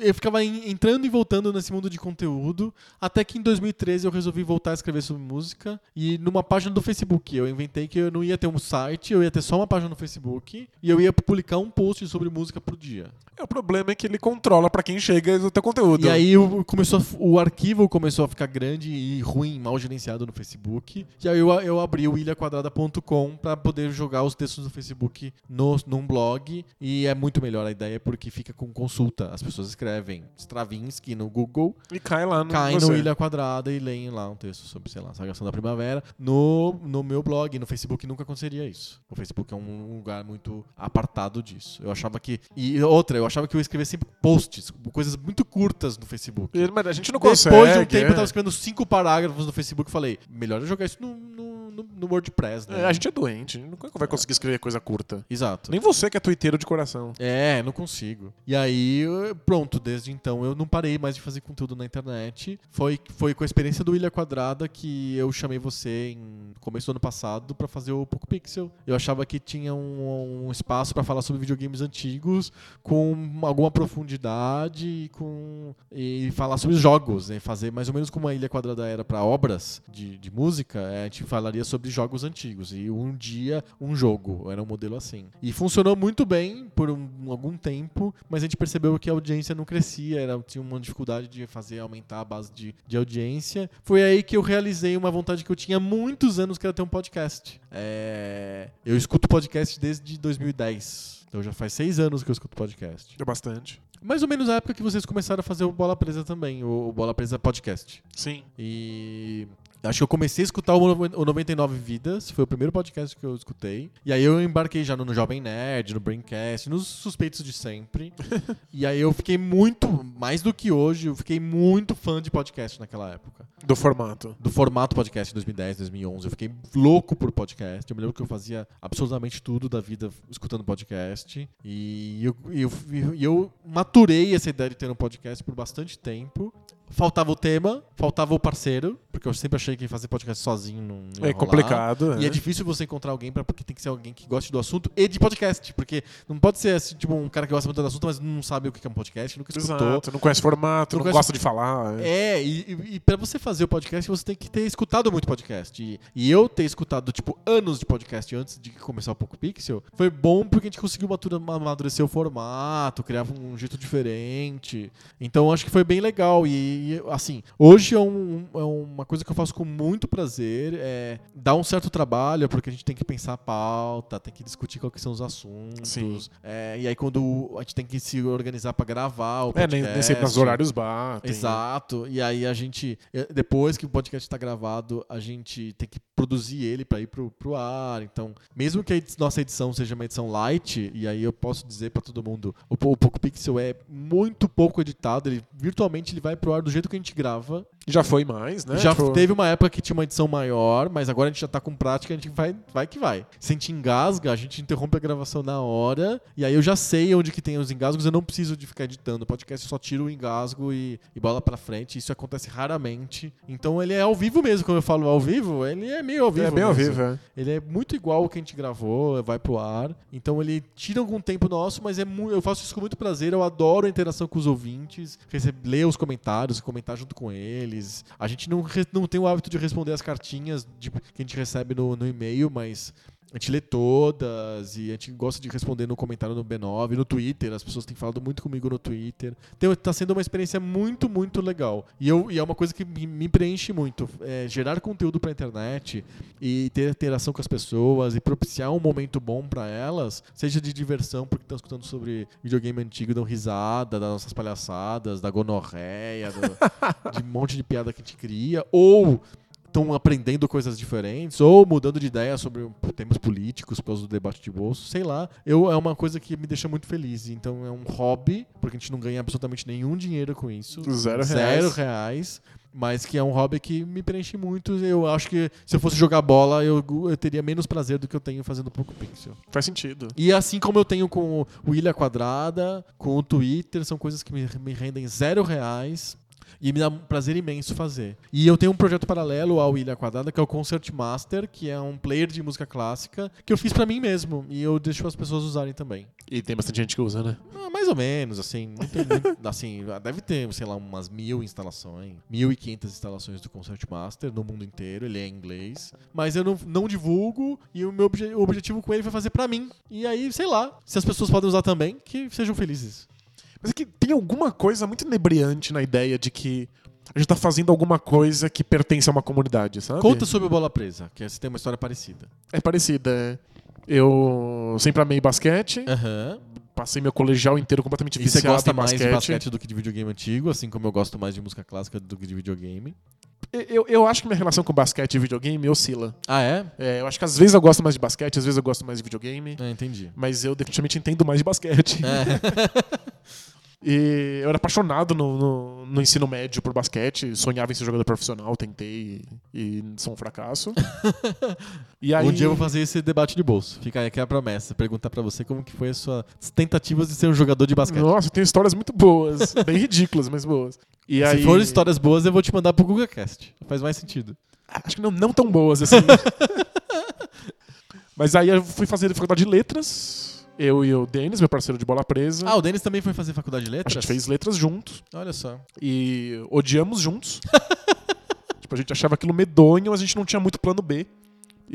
eu ficava en- entrando e voltando nesse mundo de conteúdo, até que em 2013 eu resolvi voltar a escrever sobre música, e numa página do Facebook. Eu inventei que eu não ia ter um site, eu ia ter só uma página no Facebook, e eu ia publicar um post sobre música por dia. É, o problema é que ele controla pra quem chega o teu conteúdo. E aí o, começou a o arquivo começou a ficar grande e ruim, mal gerenciado no Facebook. E aí eu, eu abri o ilhaquadrada.com pra poder jogar os textos do Facebook no, num blog. E é muito melhor a ideia porque fica com consulta. As pessoas escrevem Stravinsky no Google, E cai lá no. caem você. no Ilha Quadrada e leem lá um texto sobre, sei lá, Sagração da Primavera. No, no meu blog, no Facebook, nunca aconteceria isso. O Facebook é um lugar muito apartado disso. Eu achava que. E outra, eu achava que eu ia escrever sempre posts, coisas muito curtas no Facebook. Mas a gente não Depois consegue. de um tempo, é. eu tava escrevendo cinco parágrafos no Facebook e falei, melhor eu jogar isso no, no, no- no WordPress, né? É, a gente é doente, a gente nunca vai conseguir escrever coisa curta. Exato. Nem você que é twitteiro de coração. É, não consigo. E aí, pronto, desde então eu não parei mais de fazer conteúdo na internet. Foi, foi com a experiência do Ilha Quadrada que eu chamei você em começo do ano passado pra fazer o Poco Pixel. Eu achava que tinha um, um espaço pra falar sobre videogames antigos com alguma profundidade e, com, e falar sobre jogos, né? Fazer mais ou menos como a Ilha Quadrada era pra obras de, de música, é, a gente falaria sobre jogos antigos. E um dia, um jogo. Era um modelo assim. E funcionou muito bem por um- algum tempo, mas a gente percebeu que a audiência não crescia, era, tinha uma dificuldade de fazer aumentar a base de, de audiência. Foi aí que eu realizei uma vontade que eu tinha há muitos anos, que era ter um podcast. É, eu escuto podcast desde 2010. Então já faz seis anos que eu escuto podcast. É bastante. Mais ou menos na época que vocês começaram a fazer o Bola Presa também, o, o Bola Presa Podcast. Sim. E acho que eu comecei a escutar o no- o 99 Vidas, foi o primeiro podcast que eu escutei. E aí eu embarquei já no, no Jovem Nerd, no Braincast, nos suspeitos de sempre. e aí eu fiquei muito, mais do que hoje, eu fiquei muito fã de podcast naquela época. Do formato. Do formato podcast em 2010, 2011. Eu fiquei louco por podcast. Eu me lembro que eu fazia absolutamente tudo da vida escutando podcast. E eu, eu, e eu maturei essa ideia de ter um podcast por bastante tempo. Faltava o tema, faltava o parceiro, porque eu sempre achei que fazer podcast sozinho não É complicado. E é. é difícil você encontrar alguém pra, porque tem que ser alguém que goste do assunto e de podcast. Porque não pode ser assim, tipo, um cara que gosta muito do assunto, mas não sabe o que é um podcast, nunca escutou. Exato, não conhece formato, Não não, conhece- gosta de falar. é. É, e, e, e pra você fazer o podcast, você tem que ter escutado muito podcast. E, e eu ter escutado, tipo, anos de podcast antes de começar o Poco Pixel, foi bom porque a gente conseguiu amadurecer o formato, criar um jeito diferente. Então acho que foi bem legal. E, e, assim, hoje é, um- é uma coisa que eu faço com muito prazer. É dar um certo trabalho, porque a gente tem que pensar a pauta, tem que discutir quais são os assuntos. É, e aí quando a gente tem que se organizar pra gravar o É, podcast. nem, nem sempre os horários batem. Exato. E aí a gente, depois que o podcast está gravado, a gente tem que produzir ele para ir pro, pro ar. Então, mesmo que a nossa edição seja uma edição light, e aí eu posso dizer para todo mundo, o, o Poco Pixel é muito pouco editado, ele virtualmente ele vai pro ar do jeito que a gente grava. Já foi mais, né? Já Tipo, teve uma época que tinha uma edição maior, mas agora a gente já tá com prática, a gente vai, vai que vai. Se a gente engasga, a gente interrompe a gravação na hora, e aí eu já sei onde que tem os engasgos, eu não preciso de ficar editando. O podcast só tiro o engasgo e, e bola pra frente. Isso acontece raramente. Então ele é ao vivo mesmo, quando eu falo ao vivo, ele é meio ao vivo. É bem ao mesmo. vivo, é. Ele é muito igual ao que a gente gravou, vai pro ar. Então ele tira algum tempo nosso, mas é eu faço isso com muito prazer. Eu adoro a interação com os ouvintes, receber, ler os comentários, comentar junto com eles. A gente não, não tem o hábito de responder as cartinhas de- que a gente recebe no, no e-mail, mas a gente lê todas e a gente gosta de responder no comentário no B9, no Twitter. As pessoas têm falado muito comigo no Twitter. Então tá sendo uma experiência muito, muito legal. E, eu, e é uma coisa que me, preenche muito. É, gerar conteúdo pra internet e ter interação com as pessoas e propiciar um momento bom pra elas, seja de diversão, porque estão escutando sobre videogame antigo, dão risada das nossas palhaçadas, da gonorreia, do- de um monte de piada que a gente cria, ou estão aprendendo coisas diferentes ou mudando de ideia sobre temas políticos por causa do debate de bolso, sei lá. Eu, é uma coisa que me deixa muito feliz. Então é um hobby, porque a gente não ganha absolutamente nenhum dinheiro com isso. Zero Zero reais. reais. Mas que é um hobby que me preenche muito. Eu acho que se eu fosse jogar bola, eu, eu teria menos prazer do que eu tenho fazendo Poco Pixel. Faz sentido. E assim como eu tenho com o Ilha Quadrada, com o Twitter, são coisas que me, me rendem zero reais. E me dá um prazer imenso fazer. E eu tenho um projeto paralelo ao Ilha Quadrada, que é o Concert Master, que é um player de música clássica, que eu fiz pra mim mesmo. E eu deixo as pessoas usarem também. E tem bastante gente que usa, né? Ah, mais ou menos, assim. Não tem muito, assim, deve ter, sei lá, umas mil instalações. Mil e quinhentas instalações do Concert Master no mundo inteiro. Ele é em inglês. Mas eu não, não divulgo e o meu obje- o objetivo com ele foi fazer pra mim. E aí, sei lá, se as pessoas podem usar também, que sejam felizes. Mas é que tem alguma coisa muito inebriante na ideia de que a gente tá fazendo alguma coisa que pertence a uma comunidade, sabe? Conta sobre o Bola Presa, que você tem uma história parecida. É parecida. é. Eu sempre amei basquete, Aham. passei meu colegial inteiro completamente E você viciado gosta em mais basquete. de basquete do que de videogame antigo, assim como eu gosto mais de música clássica do que de videogame. Eu, eu acho que minha relação com basquete e videogame oscila. Ah, é? É, eu acho que às vezes eu gosto mais de basquete, às vezes eu gosto mais de videogame. É, entendi. Mas eu definitivamente entendo mais de basquete. É. E eu era apaixonado no, no, no ensino médio por basquete, sonhava em ser jogador profissional, tentei e, e sou um fracasso. e aí, Um dia eu vou fazer esse debate de bolso. Fica aí aqui a promessa. Perguntar pra você como que foi as suas tentativas de ser um jogador de basquete. Nossa, tem histórias muito boas, bem ridículas, mas boas. E Se aí, for histórias boas, eu vou te mandar pro GugaCast. Faz mais sentido. Acho que não, não tão boas assim. mas aí eu fui fazer faculdade de letras. Eu e o Denis, meu parceiro de bola presa. Ah, o Denis também foi fazer faculdade de a letras? gente fez letras juntos Olha só. e odiamos juntos. tipo, a gente achava aquilo medonho, mas a gente não tinha muito plano B.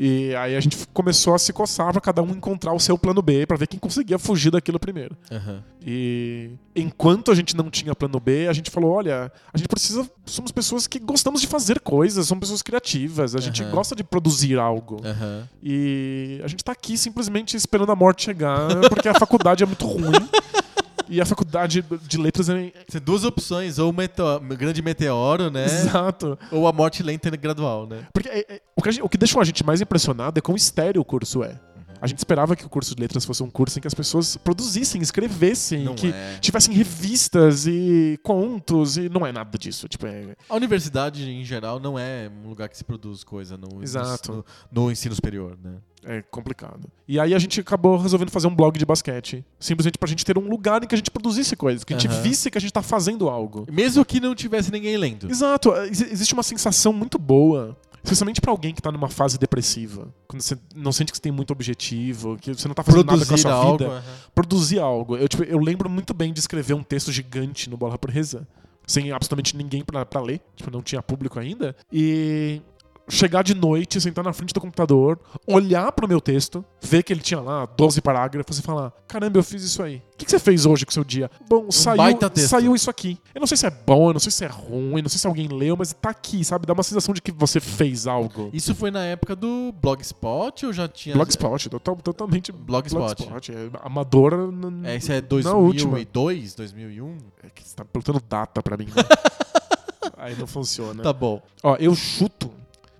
E aí a gente começou a se coçar pra cada um encontrar o seu plano B pra ver quem conseguia fugir daquilo primeiro. Aham. E enquanto a gente não tinha plano B, a gente falou: olha, a gente precisa. Somos pessoas que gostamos de fazer coisas, somos pessoas criativas, a gente Aham. gosta de produzir algo. Aham. E a gente tá aqui simplesmente esperando a morte chegar, porque a faculdade é muito ruim. E a faculdade de letras é. Tem duas opções, ou o grande meteoro, né? Exato. Ou a morte lenta e gradual, né? Porque é- é- o, que gente- o que deixou a gente mais impressionado é quão estéreo o curso é. A gente esperava que o curso de letras fosse um curso em que as pessoas produzissem, escrevessem, Não que é. tivessem revistas e contos, e não é nada disso. Tipo, é, A universidade, em geral, não é um lugar que se produz coisa no, Exato. no, no ensino superior, né? é complicado. E aí a gente acabou resolvendo fazer um blog de basquete. Simplesmente pra gente ter um lugar em que a gente produzisse coisas, que a gente Aham. visse que a gente tá fazendo algo. Mesmo que não tivesse ninguém lendo. Exato. Ex- Existe uma sensação muito boa. Especialmente pra alguém que tá numa fase depressiva. Quando você não sente que você tem muito objetivo, que você não tá fazendo nada com a Produzir sua algo. vida. aham. Produzir algo. Eu, tipo, eu lembro muito bem de escrever um texto gigante no Bola Presa. Sem absolutamente ninguém pra ler. Tipo, não tinha público ainda. E chegar de noite, sentar na frente do computador, olhar pro meu texto, ver que ele tinha lá 12 parágrafos e falar: Caramba, eu fiz isso aí. O que, que você fez hoje com o seu dia? Bom, saiu, baita texto. saiu isso aqui. Eu não sei se é bom, eu não sei se é ruim, não sei se alguém leu, mas tá aqui, sabe? Dá uma sensação de que você fez algo. Isso foi na época do Blogspot ou já tinha. Blogspot, total, totalmente Blogspot. É amadora. n- É, isso é na última. 2002, 2001? É que você tá perguntando data pra mim, né? Aí não funciona. Tá bom, Ó, eu chuto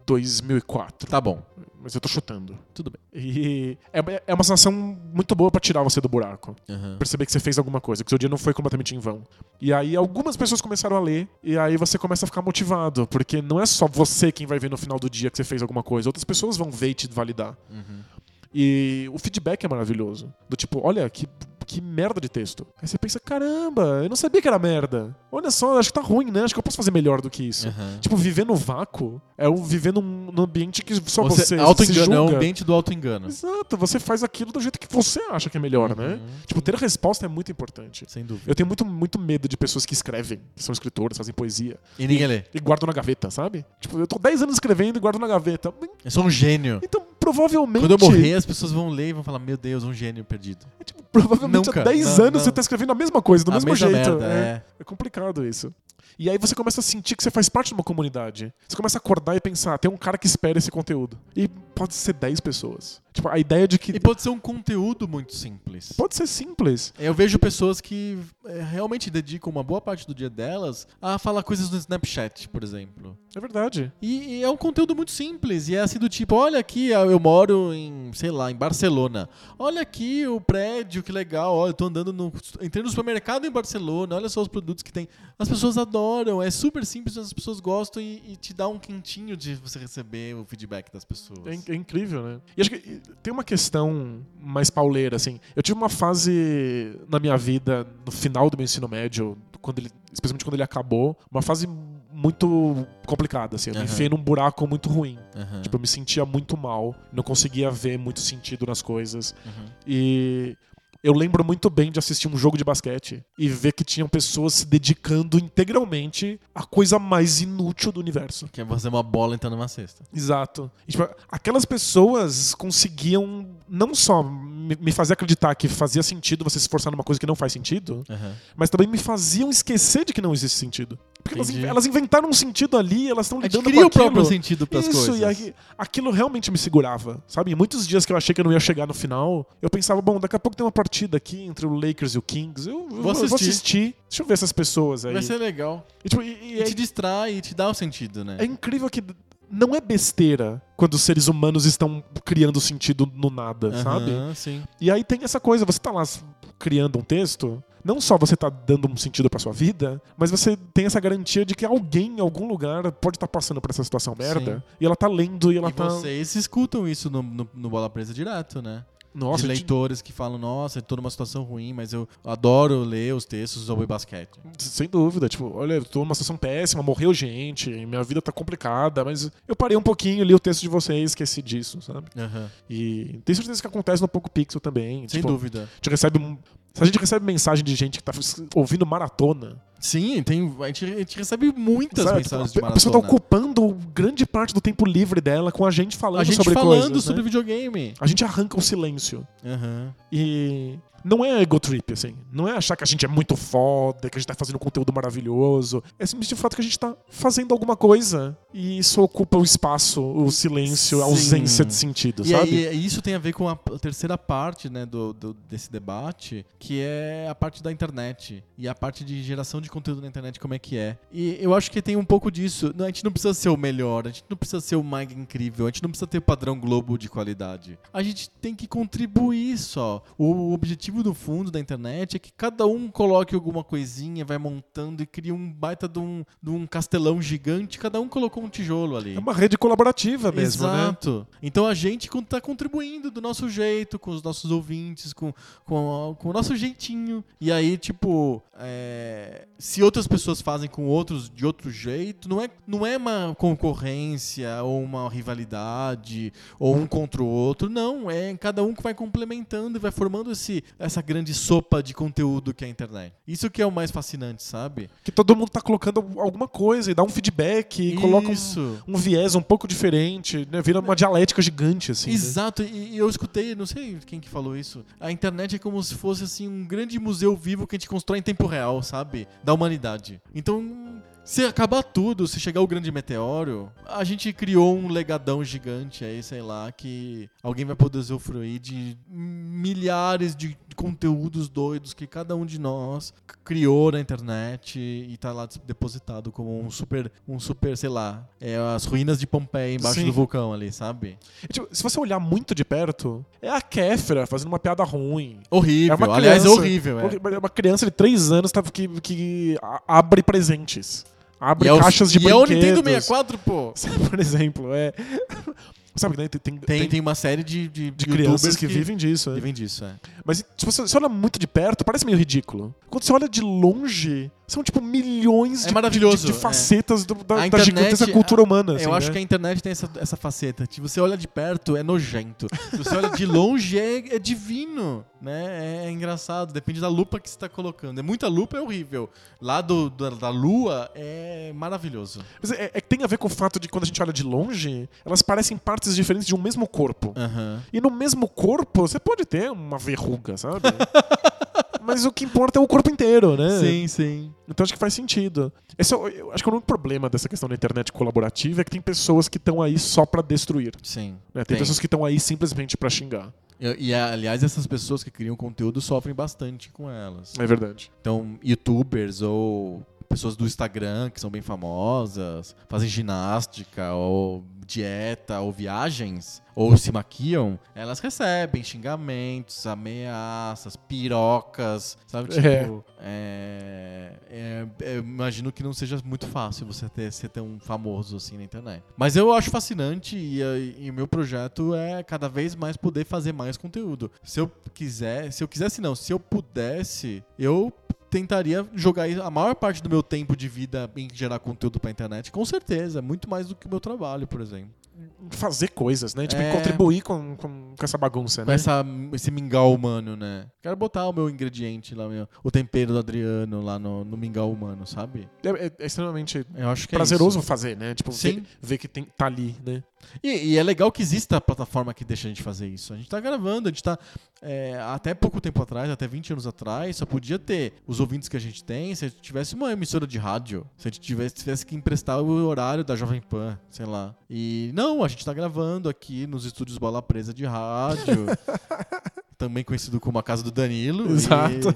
2004. tá bom. Mas eu tô chutando. Tudo bem. E é, é uma sensação muito boa pra tirar você do buraco. Aham. Perceber que você fez alguma coisa, que seu dia não foi completamente em vão. E aí algumas pessoas começaram a ler, e aí você começa a ficar motivado, porque não é só você quem vai ver no final do dia que você fez alguma coisa, outras pessoas vão ver e te validar. Uhum. E o feedback é maravilhoso. Do tipo, olha, que, que merda de texto. Aí você pensa, caramba, eu não sabia que era merda. Olha só, acho que tá ruim, né? Acho que eu posso fazer melhor do que isso. Aham. Tipo, viver no vácuo é o viver num, num ambiente que só Você, você, se auto-engano, é o julga. ambiente do auto-engano. Exato, você faz aquilo do jeito que você acha que é melhor, né? Uhum. Tipo, ter a resposta é muito importante. Sem dúvida. Eu tenho muito, muito medo de pessoas que escrevem, que são escritores, fazem poesia, E ninguém lê. e guardam na gaveta, sabe? Tipo, eu tô 10 anos escrevendo e guardo na gaveta. Eu sou um gênio. Então, provavelmente. Quando eu morrer, as pessoas vão ler e vão falar: Meu Deus, um gênio perdido. tipo, provavelmente Nunca. há 10 Não, anos não. você tá escrevendo a mesma coisa, do A mesmo jeito. merda, é. é. É complicado isso. E aí você começa a sentir que você faz parte de uma comunidade. Você começa a acordar e pensar, tem um cara que espera esse conteúdo. E pode ser 10 pessoas. Tipo, a ideia de que E pode ser um conteúdo muito simples. pode ser simples. Eu vejo pessoas que é, realmente dedicam uma boa parte do dia delas a falar coisas no Snapchat, por exemplo. É verdade. E, e é um conteúdo muito simples. E é assim do tipo, olha aqui, eu moro em, sei lá, em Barcelona. Olha aqui o prédio, que legal. Olha, eu tô andando no. Entrei no supermercado em Barcelona, olha só os produtos que tem. As pessoas adoram, é super simples, as pessoas gostam e, e te dá um quentinho de você receber o feedback das pessoas. É, é incrível, né? E acho que tem uma questão mais pauleira, assim. Eu tive uma fase na minha vida, no final do meu ensino médio, quando ele, especialmente quando ele acabou, uma fase muito complicada, assim. Eu me Aham. enfiei num buraco muito ruim. Aham. Tipo, eu me sentia muito mal, não conseguia ver muito sentido nas coisas. Uhum. E eu lembro muito bem de assistir um jogo de basquete e ver que tinham pessoas se dedicando integralmente à coisa mais inútil do universo. Que é fazer uma bola entrando numa cesta. Exato. E, tipo, aquelas pessoas conseguiam não só me fazer acreditar que fazia sentido você se esforçar numa coisa que não faz sentido, Aham. mas também me faziam esquecer de que não existe sentido. Porque elas, elas inventaram um sentido ali, elas estão lidando com o próprio aquilo. sentido pras Isso, coisas. e aí, aquilo realmente me segurava, sabe? Muitos dias que eu achei que eu não ia chegar no final, eu pensava, bom, daqui a pouco tem uma partida aqui entre o Lakers e o Kings, eu, eu vou, assistir. assistir. Deixa eu ver essas pessoas aí. Vai ser legal. E, tipo, e- e E é, te distrai e te dá o sentido, né? é incrível que não é besteira quando os seres humanos estão criando sentido no nada, sabe? Aham, Sim. E aí tem essa coisa, você tá lá criando um texto, não só você tá dando um sentido pra sua vida, mas você tem essa garantia de que alguém em algum lugar pode estar passando por essa situação merda, Sim. e ela tá lendo e ela e tá vocês escutam isso no, no, no Bola Presa direto, né? Nossa, de leitores que falam, nossa, tô numa situação ruim, mas eu adoro ler os textos sobre basquete. sem dúvida, tipo, olha, eu tô numa situação péssima, morreu gente, minha vida tá complicada, mas eu parei um pouquinho, li o texto de vocês, esqueci disso, sabe? Aham. E tem certeza que acontece no Poco Pixel também. Sem tipo, dúvida. A gente recebe um- a gente recebe mensagem de gente que tá ouvindo maratona, Sim, tem, a, gente, a gente recebe muitas sabe? mensagens Tipo, de a, a pessoa tá maratona. ocupando grande parte do tempo livre dela com a gente falando A gente sobre falando coisas, sobre né? videogame. A gente arranca o silêncio. Aham. E não é ego trip, assim. Não é achar que a gente é muito foda, que a gente tá fazendo conteúdo maravilhoso. É simplesmente o fato que a gente tá fazendo alguma coisa e isso ocupa o espaço, o silêncio, a Sim. ausência de sentido, E sabe? aí, isso tem a ver com a terceira parte né, do, do- desse debate, que é a parte da internet. E a parte de geração de conteúdo na internet, como é que é. E eu acho que tem um pouco disso. A gente não precisa ser o melhor, a gente não precisa ser o mais incrível, a gente não precisa ter o padrão Globo de qualidade. A gente tem que contribuir só. O objetivo do fundo da internet é que cada um coloque alguma coisinha, vai montando e cria um baita de um, de um castelão gigante, cada um colocou um tijolo ali. É uma rede colaborativa mesmo, né? Exato. Então a gente está contribuindo do nosso jeito, com os nossos ouvintes, com, com, com o nosso jeitinho. E aí, tipo, é, se outras pessoas fazem com outros de outro jeito, não é, não é uma concorrência ou uma rivalidade ou um contra o outro. Não, é cada um que vai complementando e vai formando esse, essa grande sopa de conteúdo que é a internet. Isso que é o mais fascinante, sabe? Que todo mundo tá colocando alguma coisa e dá um feedback e coloca um, Isso. um viés um pouco diferente, né? Vira uma dialética gigante, assim. né? Exato, e e eu escutei, não sei quem que falou isso. A internet é como se fosse assim um grande museu vivo que a gente constrói em tempo real, sabe? Da humanidade. Então, se acabar tudo, se chegar o grande meteoro, a gente criou um legadão gigante aí, sei lá, que alguém vai poder usufruir de milhares de conteúdos doidos que cada um de nós criou na internet e tá lá depositado como um super, um super, sei lá, é as ruínas de Pompeia embaixo Sim. do vulcão ali, sabe? E, tipo, se você olhar muito de perto, é a Kéfera fazendo uma piada ruim. Horrível. É uma Aliás, criança- horrível. É. É uma criança de 3 anos tá- que, que abre presentes. Abre E é o- caixas de e é o brinquedos. Nintendo 64, pô. Por exemplo, é. Sabe, né? Tem, tem, Tem, tem uma série de, de, de crianças que, vivem disso. né? vivem disso, é. Mas se você, você olha muito de perto, parece meio ridículo. Quando você olha de longe, são tipo milhões É de, de, de é. facetas do- da, A da internet- gigantesca cultura humana. assim, eu acho né? que a internet tem essa, essa faceta. Se você olha de perto, é nojento. Se você olha de longe, é, é divino. Né? É, engraçado. Depende da lupa que você está colocando. É muita lupa, é horrível. Lá do, da, da lua, é maravilhoso. Mas é, é que tem a ver com o fato de quando a gente olha de longe, elas parecem partes diferentes de um mesmo corpo. Aham. E no mesmo corpo, você pode ter uma verruga, sabe? Mas o que importa é o corpo inteiro, né? Sim, sim. Então acho que faz sentido. Esse é, eu acho que o único problema dessa questão da internet colaborativa é que tem pessoas que estão aí só pra destruir. Sim. né? Tem, Tem. pessoas que estão aí simplesmente pra xingar. E, e, aliás, essas pessoas que criam conteúdo sofrem bastante com elas. É verdade. Então, youtubers ou pessoas do Instagram que são bem famosas, fazem ginástica ou dieta ou viagens ou se maquiam, elas recebem xingamentos, ameaças, pirocas, sabe? Tipo, é, é, eu imagino que não seja muito fácil você ter, ser tão famoso assim na internet. Mas eu acho fascinante e, e o meu projeto é cada vez mais poder fazer mais conteúdo. Se eu quiser, se eu quisesse não, se eu pudesse, eu tentaria jogar a maior parte do meu tempo de vida em gerar conteúdo pra internet, com certeza, muito mais do que o meu trabalho, por exemplo. Fazer coisas, né? Tipo, É. contribuir com, com, com essa bagunça, Com né? essa, esse mingau humano, né? Quero botar o meu ingrediente lá, meu, o tempero do Adriano lá no, no mingau humano, sabe? É, é- é extremamente Eu acho que é prazeroso fazer, né? Tipo, Sim. ver, ver que tem, tá ali, né? E, e é legal que exista a plataforma que deixa a gente fazer isso. A gente tá gravando, a gente tá. é, até pouco tempo atrás, até 20 anos atrás, só podia ter os ouvintes que a gente tem se a gente tivesse uma emissora de rádio. Se a gente tivesse, tivesse que emprestar o horário da Jovem Pan, sei lá. E não, a gente tá gravando aqui nos estúdios Bola Presa de Rádio. também conhecido como a casa do Danilo. Exato.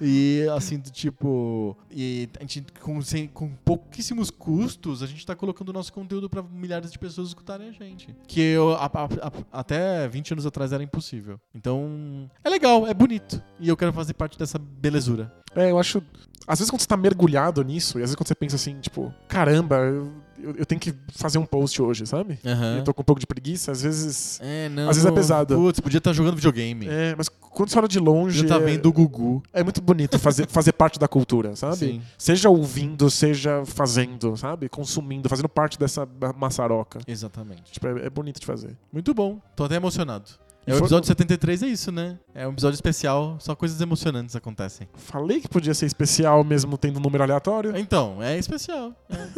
E, e, assim, do tipo. E a gente, com, sem- com pouquíssimos custos, a gente tá colocando o nosso conteúdo pra milhares de pessoas escutarem a gente. Que eu, a- a- a- até 20 anos atrás era impossível. Então, é legal, é bonito. E eu quero fazer parte dessa belezura. É, eu acho. Às vezes quando você tá mergulhado nisso, e às vezes quando você pensa assim, tipo, caramba, eu, eu- eu tenho que fazer um post hoje, sabe? Aham. Eu tô com um pouco de preguiça, às vezes. É, não. Às vezes é pesado. Putz, podia estar jogando videogame. É, mas quando você olha de longe. Podia estar é- vendo o Gugu. É muito bonito fazer, fazer parte da cultura, sabe? Sim. Seja ouvindo, seja fazendo, sabe? Consumindo, fazendo parte dessa maçaroca. Exatamente. Tipo, é, é bonito de fazer. Muito bom. Tô até emocionado. É o episódio 73, é isso, né? É um episódio especial, só coisas emocionantes acontecem. Falei que podia ser especial mesmo tendo um número aleatório. Então, é especial. é.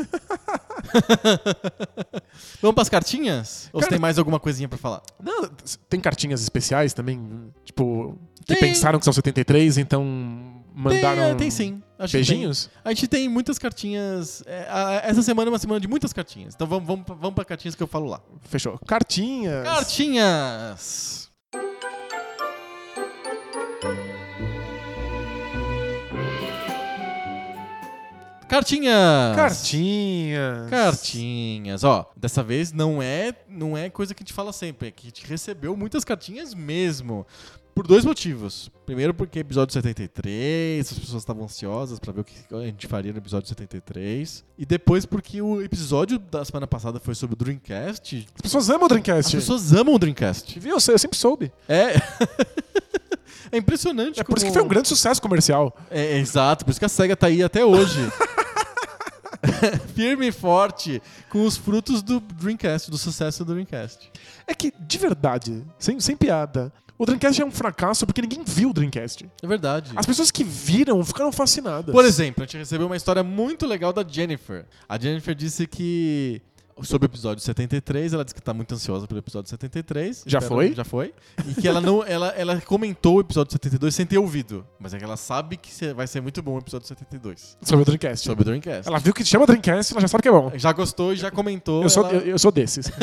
Vamos pras cartinhas? Ou você tem mais alguma coisinha pra falar? Não, tem cartinhas especiais também, tipo, que Tem. pensaram que são 73, então mandaram Tem, é, tem sim. Acho beijinhos? tem. A gente tem muitas cartinhas. é, a- essa semana é uma semana de muitas cartinhas. Então vamos, vamos, vamos pra cartinhas que eu falo lá. Fechou. Cartinhas. Cartinhas! Cartinhas! Cartinhas. Cartinhas, ó, dessa vez não é, não é coisa que a gente fala sempre, é que a gente recebeu muitas cartinhas mesmo. Por dois motivos. Primeiro porque episódio 73, as pessoas estavam ansiosas pra ver o que a gente faria no episódio 73. E depois porque o episódio da semana passada foi sobre o Dreamcast. As pessoas amam o As Dreamcast. pessoas amam o Dreamcast. Viu? Eu sempre soube. É. é impressionante É por isso que foi um grande sucesso comercial. É, é, exato, por isso que a SEGA tá aí até hoje. Firme e forte com os frutos do Dreamcast, do sucesso do Dreamcast. É que, de verdade, sem, sem piada, o Dreamcast é um fracasso porque ninguém viu o Dreamcast. É verdade. As pessoas que viram ficaram fascinadas. Por exemplo, a gente recebeu uma história muito legal da Jennifer. A Jennifer disse que. Sobre o episódio 73, ela disse que tá muito ansiosa pelo episódio 73. Já Espero- foi? Já foi. E que ela não. Ela, ela comentou o episódio 72 sem ter ouvido. Mas é que ela sabe que vai ser muito bom o episódio 72. Sobre o Dreamcast. Sobre o Dreamcast. Ela viu que chama Dreamcast, ela já sabe que é bom. Já gostou e já comentou. Eu sou, ela- eu, eu sou desses.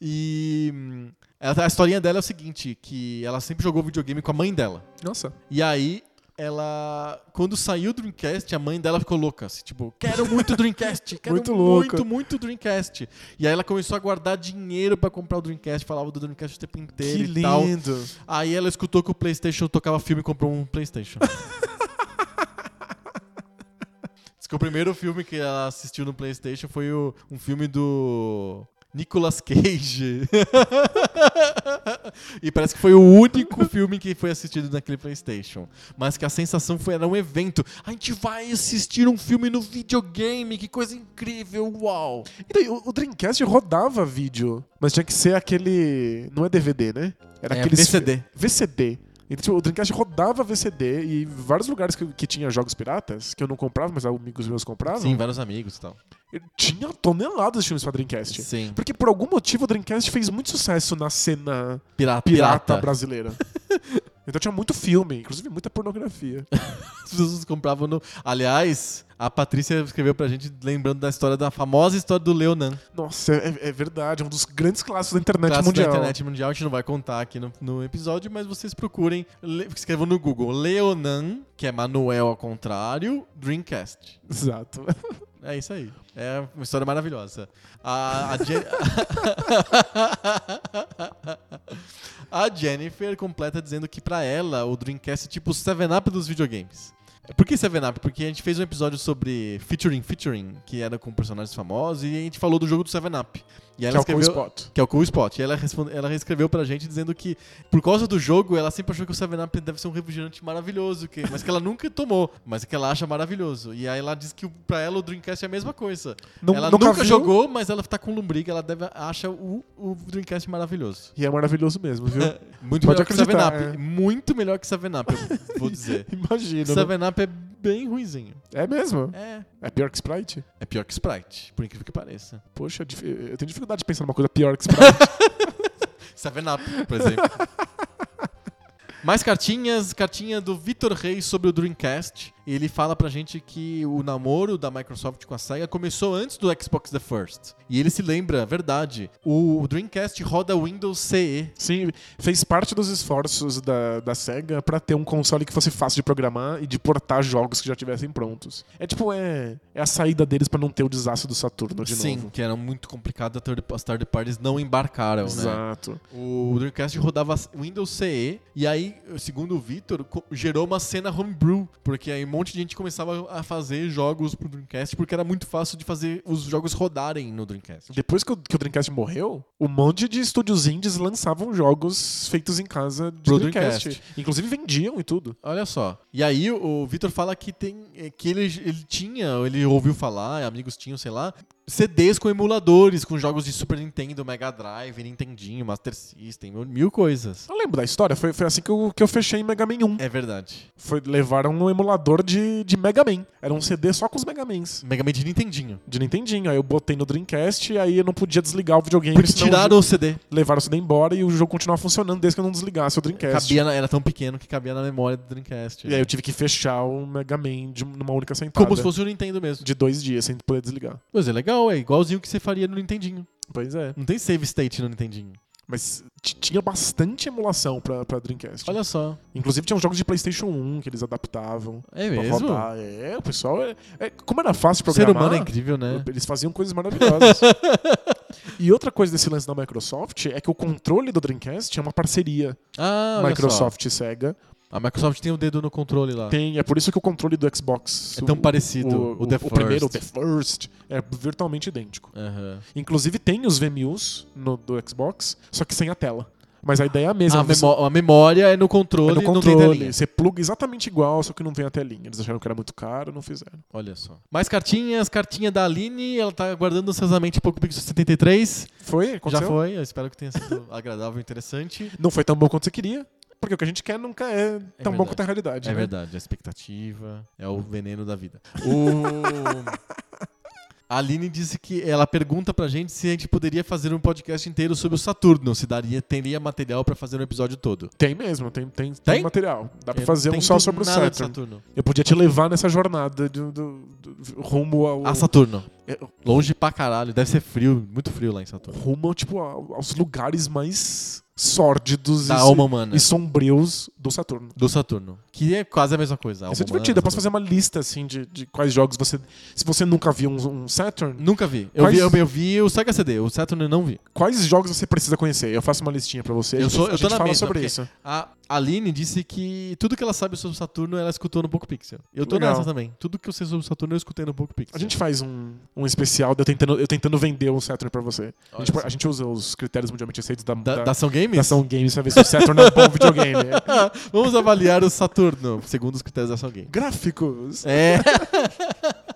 E hum, a historinha dela é o seguinte, que ela sempre jogou videogame com a mãe dela. Nossa. E aí, ela... Quando saiu o Dreamcast, a mãe dela ficou louca. Assim, tipo, quero muito Dreamcast, quero Muito muito, louca. muito, Dreamcast. E aí ela começou a guardar dinheiro pra comprar o Dreamcast, falava do Dreamcast o tempo inteiro Que e tal. lindo. Aí ela escutou que o Playstation tocava filme e comprou um Playstation. Diz que o primeiro filme que ela assistiu no Playstation foi o- um filme do Nicolas Cage. e parece que foi o único filme que foi assistido naquele Playstation. Mas que a sensação foi, era um evento. A gente vai assistir um filme no videogame, que coisa incrível, uau! E daí, o, o Dreamcast rodava vídeo, mas tinha que ser aquele. Não é DVD, né? Era É, aquele VCD. VCD. Então, tipo, o Dreamcast rodava VCD e vários lugares que, que tinha jogos piratas, que eu não comprava, mas amigos meus compravam, Sim, vários amigos e tal. tinha toneladas de filmes pra Dreamcast. Sim. Porque por algum motivo o Dreamcast fez muito sucesso na cena Pirata. pirata, pirata. brasileira. Então tinha muito filme, inclusive muita pornografia. As pessoas compravam no. Aliás, a Patrícia escreveu pra gente lembrando da história da famosa história do Leonan. Nossa, é, é verdade, é um dos grandes clássicos da internet Clássico mundial. da internet mundial, a gente não vai contar aqui no, no episódio, mas vocês procurem, le- escrevam no Google Leonan, que é Manuel ao contrário, Dreamcast. Exato. É isso aí. É uma história maravilhosa. A, a, Je- a Jennifer completa dizendo que pra ela o Dreamcast é tipo o 7-Up dos videogames. Por que 7-Up? Porque a gente fez um episódio sobre featuring featuring, que era com personagens famosos, e a gente falou do jogo do 7-Up. E Que ela é o Cool Spot. que é o Cool Spot. E ela, responde, ela reescreveu pra gente dizendo que, por causa do jogo, ela sempre achou que o 7-Up deve ser um refrigerante maravilhoso, que, mas que ela nunca tomou, mas que ela acha maravilhoso. E aí ela diz que pra ela o Dreamcast é a mesma coisa. Não- ela nunca nunca jogou, mas ela tá com lombriga, ela deve, acha o, o Dreamcast maravilhoso. E é maravilhoso mesmo, viu? Muito Pode melhor que acreditar, 7-Up. é. Muito melhor que 7-Up, eu vou dizer. Imagina. né? 7-Up é bem ruinzinho. É mesmo? É. É pior que Sprite? É pior que Sprite, por incrível que pareça. Poxa, eu tenho dificuldade de pensar numa coisa pior que Sprite. 7-Up, por exemplo. Mais cartinhas, cartinha do Vitor Reis sobre o Dreamcast. Ele fala pra gente que o namoro da Microsoft com a Sega começou antes do Xbox The First. E ele se lembra, verdade, o Dreamcast roda Windows CE. Sim, fez parte dos esforços da, da SEGA pra ter um console que fosse fácil de programar e de portar jogos que já tivessem prontos. É tipo, é, é a saída deles pra não ter o desastre do Saturno de Sim, novo. que era muito complicado, a as third parties não embarcaram, né? Exato. O Dreamcast rodava Windows CE e aí, segundo o Victor, gerou uma cena homebrew, porque aí um monte de gente começava a fazer jogos pro Dreamcast porque era muito fácil de fazer os jogos rodarem no Dreamcast. Depois que o, que o Dreamcast morreu, um monte de estúdios indies lançavam jogos feitos em casa de Pro Dreamcast. Dreamcast. Inclusive vendiam e tudo. Olha só. E aí o Victor fala que tem que ele, ele tinha, ele ouviu falar, amigos tinham, sei lá, CDs com emuladores, com jogos de Super Nintendo, Mega Drive, Nintendinho, Master System, mil coisas. Eu lembro da história, foi, foi assim que eu, que eu fechei em Mega Man 1. É verdade. Foi, levaram um emulador de, de Mega Man. Era um CD só com os Mega Mans. Mega Man de Nintendinho. De Nintendinho. Aí eu botei no Dreamcast e aí eu não podia desligar o videogame. Porque tiraram o o CD. levaram o CD embora e o jogo continuava funcionando desde que eu não desligasse o Dreamcast. Cabia na- era tão pequeno que cabia na memória do Dreamcast. E aí eu tive que fechar o Mega Man de, numa única sentada. Como se fosse o Nintendo mesmo. De dois dias, sem poder desligar. Mas é legal, é igualzinho que você faria no Nintendinho. Pois é. Não tem save state no Nintendinho. Mas tinha bastante emulação pra, pra Dreamcast. Olha só. Inclusive tinha uns jogos de PlayStation 1 que eles adaptavam. É pra mesmo? rodar. É, o pessoal. É, é- como era fácil de O ser programar. humano é incrível, né? Eles faziam coisas maravilhosas. e outra coisa desse lance da Microsoft é que o controle do Dreamcast é uma parceria Ah, Microsoft e Sega. A Microsoft tem o dedo no controle lá. Tem, é por isso que o controle do Xbox É tão o- parecido, o The o primeiro, o First. The First, é virtualmente idêntico. Aham. Inclusive tem os VMUs no, do Xbox, só que sem a tela. Mas a ideia é a mesma. A, você- memó- a memória é no controle, é no controle. Você pluga exatamente igual, só que não vem a telinha. Eles acharam que era muito caro, não fizeram. Olha só. Mais cartinhas, cartinha da Aline, ela tá aguardando ansiosamente Poco Pixel 73. Foi? Aconteceu? Já foi, eu espero que tenha sido agradável e interessante. Não foi tão bom quanto você queria. Porque o que a gente quer nunca é tão bom quanto a realidade. É né? verdade, a expectativa é o veneno da vida. O... A Aline disse que ela pergunta pra gente se a gente poderia fazer um podcast inteiro sobre o Saturno, se daria, teria material pra fazer um episódio todo. Tem mesmo, tem, tem, tem, Tem? material. Dá pra Eu fazer um só sobre o nada de Saturn. Saturno. Eu podia te levar nessa jornada do, do- do- rumo ao. Ah, Saturno. é, Longe pra caralho, deve ser frio, muito frio lá em Saturno. rumo tipo, ao- aos lugares mais sórdidos e, alma e sombrios do Saturno. Do Saturno. Que é quase a mesma coisa. a Isso é alma divertido. Eu posso fazer uma lista assim de, de quais jogos você. Se você nunca viu um, um Saturn, Nunca vi. Eu, Quais- vi. eu, eu vi o Sega CD, o Saturn eu não vi. quais jogos você precisa conhecer? Eu faço uma listinha pra você. a Eu gente- sou- a eu tô gente na fala mesma, sobre isso. A Aline disse que tudo que ela sabe sobre Saturno ela escutou no Poco Pixel. Eu tô Legal. nessa também. Tudo que eu sei sobre Saturno eu escutei no Poco Pixel. A gente faz um, um especial de eu tentando, eu tentando vender o Saturn pra você. A gente, a gente usa os critérios mundialmente aceitos da, Da, da, da Ação Games? da Ação Games pra ver se o Saturn é um bom videogame. Vamos avaliar o Saturno, segundo os critérios da Ação Games. Gráficos. É.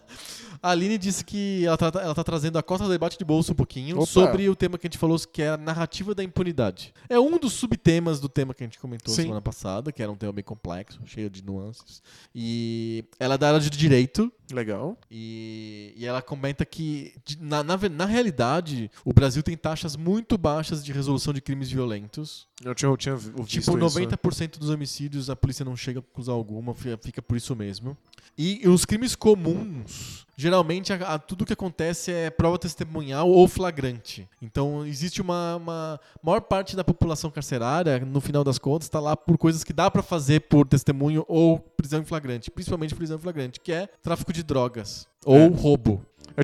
A Aline disse que ela tá, ela tá trazendo a cota do debate de bolso um pouquinho Opa. sobre o tema que a gente falou, que é a narrativa da impunidade. É um dos subtemas do tema que a gente comentou Sim. semana passada, que era um tema bem complexo, cheio de nuances. E ela é da área de direito, Legal. E, e ela comenta que, na, na, na realidade, o Brasil tem taxas muito baixas de resolução de crimes violentos. Eu tinha, eu tinha vi- visto Tipo, isso. 90% dos homicídios a polícia não chega a conclusão alguma, fi- fica por isso mesmo. E os crimes comuns, geralmente a- a- tudo que acontece é prova testemunhal ou flagrante. Então existe uma, uma maior parte da população carcerária, no final das contas, está lá por coisas que dá pra fazer por testemunho ou prisão em flagrante, principalmente prisão em flagrante, que é tráfico de drogas ou É. roubo. Eu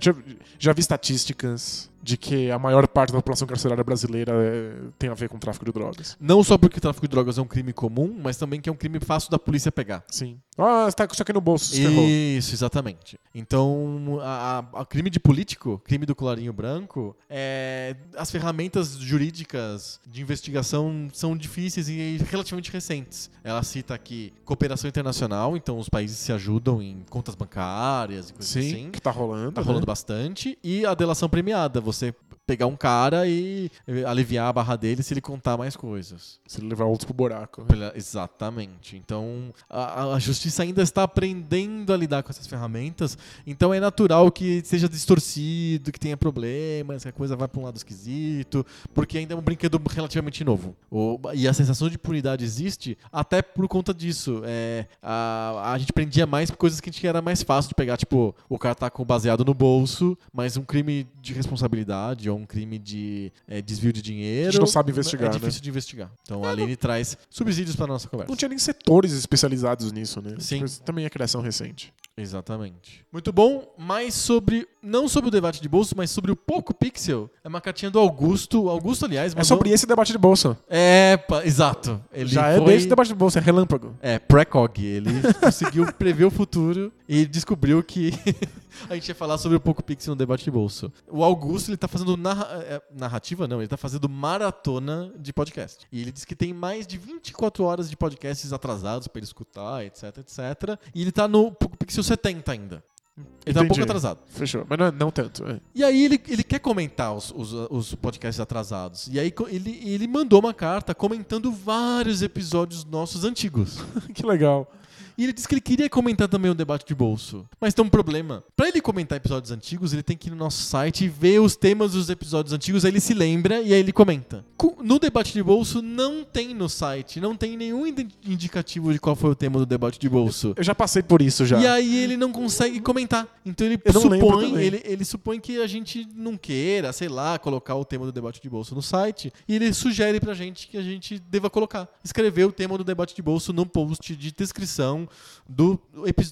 já vi estatísticas de que a maior parte da população carcerária brasileira é, tem a ver com tráfico de drogas. Não só porque o tráfico de drogas é um crime comum, mas também que é um crime fácil da polícia pegar. Sim. Ah, você tá com isso aqui no bolso, se ferrou. Isso, exatamente. Então, a, a- a crime de político, crime do colarinho branco, é, as ferramentas jurídicas de investigação são difíceis e relativamente recentes. Ela cita aqui cooperação internacional, então os países se ajudam em contas bancárias e coisas Sim, assim. que tá rolando. Tá rolando né? bastante. E a delação premiada, você commencer pegar um cara e aliviar a barra dele se ele contar mais coisas. Se ele levar outros pro buraco. Pela- Exatamente. Então, a, a justiça ainda está aprendendo a lidar com essas ferramentas. Então, é natural que seja distorcido, que tenha problemas, que a coisa vá para um lado esquisito, porque ainda é um brinquedo relativamente novo. O- e a sensação de impunidade existe até por conta disso. É, a, a gente prendia mais por coisas que a gente era mais fácil de pegar. Tipo, o cara tá com baseado no bolso, mas um crime de responsabilidade ou um crime de eh, desvio de dinheiro. A gente não sabe investigar, É né? difícil de investigar. Então, a Aline traz subsídios para nossa conversa. Não tinha nem setores especializados nisso, né? Sim. Tipo, Também é criação recente. Exatamente. Muito bom, mas sobre. Não sobre o debate de bolso, mas sobre o Poco Pixel. É uma cartinha do Augusto. O Augusto, aliás, É mandou... sobre esse debate de bolsa. É, pa- exato. Ele Já foi... é desse debate de bolsa, é relâmpago. É, precog. Ele conseguiu prever o futuro e descobriu que a gente ia falar sobre o Poco Pixel no debate de bolso. O Augusto, ele tá fazendo narra- é, narrativa, não, ele tá fazendo maratona de podcast. E ele diz que tem mais de 24 horas de podcasts atrasados pra ele escutar, etc, etc. E ele tá no Poco Pixel 70 ainda. Ele tá um pouco atrasado. Fechou. Mas não, é- não tanto. é. E aí ele, ele quer comentar os, os, os podcasts atrasados. E aí ele, ele mandou uma carta comentando vários episódios nossos antigos. que legal. E ele disse que ele queria comentar também o debate de bolso. Mas tem um problema. Pra ele comentar episódios antigos, ele tem que ir no nosso site e ver os temas dos episódios antigos, aí ele se lembra e aí ele comenta. Co- No debate de bolso não tem no site, não tem nenhum indi- indicativo de qual foi o tema do debate de bolso. Eu já passei por isso já. E aí ele não consegue comentar. Então ele Eu supõe, ele, ele supõe que a gente não queira, sei lá, colocar o tema do debate de bolso no site. E ele sugere pra gente que a gente deva colocar. Escrever o tema do debate de bolso no post de descrição do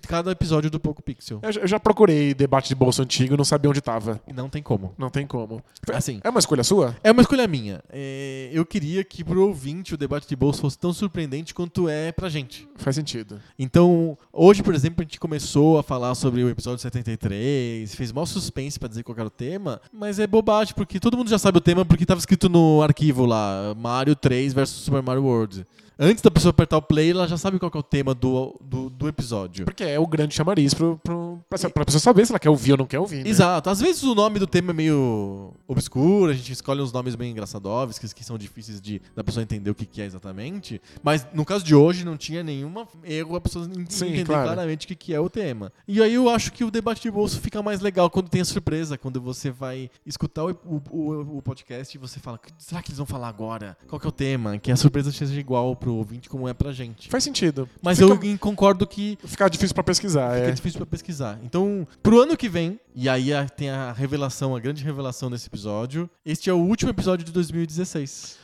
cada episódio do Poco Pixel. Eu já- procurei debate de bolsa antigo e não sabia onde tava. E não tem como. Não tem como. Assim, É uma escolha sua? é uma escolha minha. É, eu queria que pro ouvinte o debate de bolso fosse tão surpreendente quanto é pra gente. Faz sentido. Então, hoje, por exemplo, a gente começou a falar sobre o episódio 73, fez maior suspense pra dizer qual era o tema, mas é bobagem, porque todo mundo já sabe o tema porque tava escrito no arquivo lá, Mario 3 versus Super Mario World. Antes da pessoa apertar o play, ela já sabe qual que é o tema do, do, do episódio. Porque é o grande chamariz pro, pro, pra, pra pessoa saber se ela quer ouvir ou não quer ouvir. né? Exato. Às vezes o nome do tema é meio obscuro, a gente escolhe uns nomes bem engraçadóveis, que são difíceis de, da pessoa entender o que, que é exatamente. Mas no caso de hoje não tinha nenhum erro a pessoa Sim, entender claro. claramente o que, que é o tema. E aí eu acho que o debate de bolso fica mais legal quando tem a surpresa, quando você vai escutar o, o, o- o podcast e você fala, será que eles vão falar agora? Qual que é o tema? Que a surpresa seja igual pro ouvinte como é pra gente. Faz sentido. Mas Fica- eu concordo que Fica difícil pra pesquisar. Fica É. difícil pra pesquisar. Então, pro ano que vem, e aí a- tem a revelação, a grande revelação desse episódio, este é o último episódio de 2016.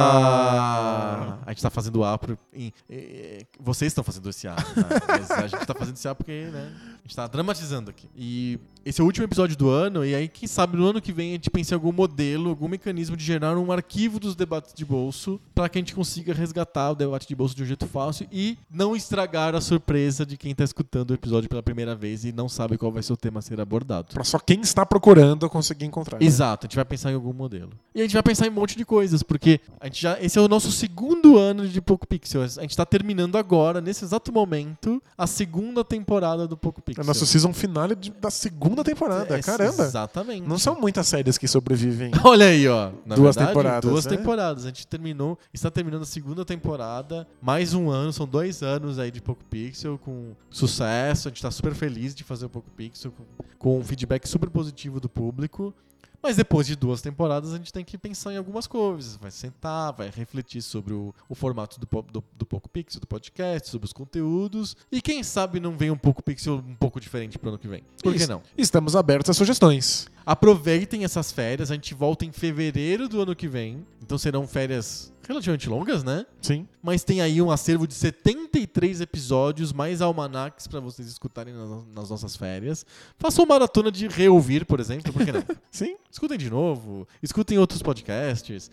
Ah. A gente tá fazendo A pro, em- eh, vocês estão fazendo esse A, tá? mas a gente tá fazendo esse A porque, né, gente tá dramatizando aqui. E esse é o último episódio do ano, e aí quem sabe no ano que vem a gente pense em algum modelo, algum mecanismo de gerar um arquivo dos debates de bolso para que a gente consiga resgatar o debate de bolso de um jeito fácil e não estragar a surpresa de quem tá escutando o episódio pela primeira vez e não sabe qual vai ser o tema a ser abordado. Pra só quem está procurando conseguir encontrar. Exato, a gente vai pensar em algum modelo. E a gente vai pensar em um monte de coisas, porque a gente já, esse é o nosso segundo ano de Poco Pixel. A gente tá terminando agora, nesse exato momento, a segunda temporada do Poco É Pixel. o nosso season finale de- da segunda temporada. É, Caramba. Exatamente. Não são muitas séries que sobrevivem. Olha aí, ó. Na Duas verdade, temporadas, Duas né? temporadas. A gente terminou, está terminando a segunda temporada, mais um ano, são dois anos aí de Poco Pixel com sucesso. A gente está super feliz de fazer o Poco Pixel com, com um feedback super positivo do público. Mas depois de duas temporadas, a gente tem que pensar em algumas coisas. Vai sentar, vai refletir sobre o, o formato do, do, do Poco Pixel, do podcast, sobre os conteúdos. E quem sabe não vem um Poco Pixel um pouco diferente pro ano que vem. Por que não? Estamos abertos a sugestões. Aproveitem essas férias, a gente volta em fevereiro do ano que vem. Então serão férias relativamente longas, né? Sim. Mas tem aí um acervo de 73 episódios, mais almanacs pra vocês escutarem nas, nas nossas férias. Façam maratona de reouvir, por exemplo, por que não? Sim. escutem de novo, escutem outros podcasts.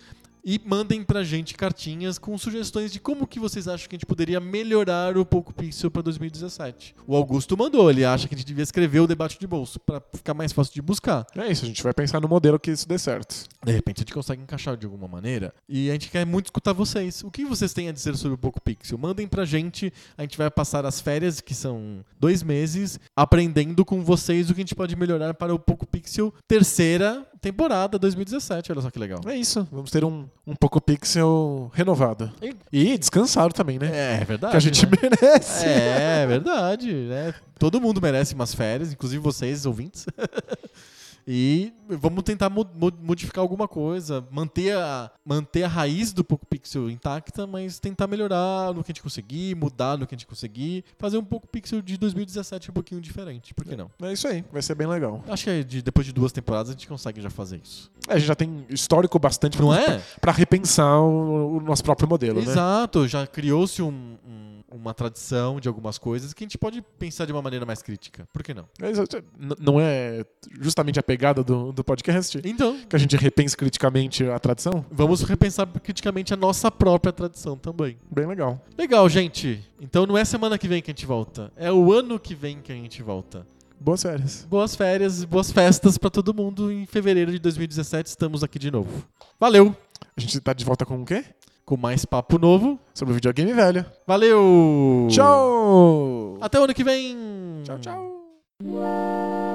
E mandem pra gente cartinhas com sugestões de como que vocês acham que a gente poderia melhorar o Poco Pixel pra 2017. O Augusto mandou, ele acha que a gente devia escrever o debate de bolso pra ficar mais fácil de buscar. É isso, a gente vai pensar no modelo que isso dê certo. De repente a gente consegue encaixar de alguma maneira. E a gente quer muito escutar vocês. O que vocês têm a dizer sobre o Poco Pixel? Mandem pra gente. A gente vai passar as férias, que são dois meses, aprendendo com vocês o que a gente pode melhorar para o Poco Pixel terceira temporada 2017. Olha só que legal. É isso. Vamos ter um, um pouco pixel renovado. E- E descansado também, né? É, é verdade. que a gente né? merece. É, é verdade, né? Todo mundo merece umas férias, inclusive vocês, ouvintes. E vamos tentar mo- mo- modificar alguma coisa, manter a, manter a raiz do Poco Pixel intacta, mas tentar melhorar no que a gente conseguir, mudar no que a gente conseguir, fazer um Poco Pixel de 2017 um pouquinho diferente, por que não? É isso aí, vai ser bem legal. Acho que de- depois de duas temporadas a gente consegue já fazer isso. É, a gente já tem histórico bastante Não pra, é? pra repensar o, o nosso próprio modelo, né? Exato, já criou-se um- um- uma tradição de algumas coisas que a gente pode pensar de uma maneira mais crítica. Por que não? É. N- Não é justamente a pegada do, do podcast? Então, Que a gente repense criticamente a tradição? vamos repensar criticamente a nossa própria tradição também. Bem legal. Legal, gente. Então não é semana que vem que a gente volta, é o ano que vem que a gente volta. Boas férias. Boas férias, boas festas pra todo mundo. Em fevereiro de 2017 estamos aqui de novo. Valeu! A gente tá de volta com o quê? Com mais papo novo. Sobre o videogame velho. Valeu! Tchau! Até o ano que vem! Tchau, tchau.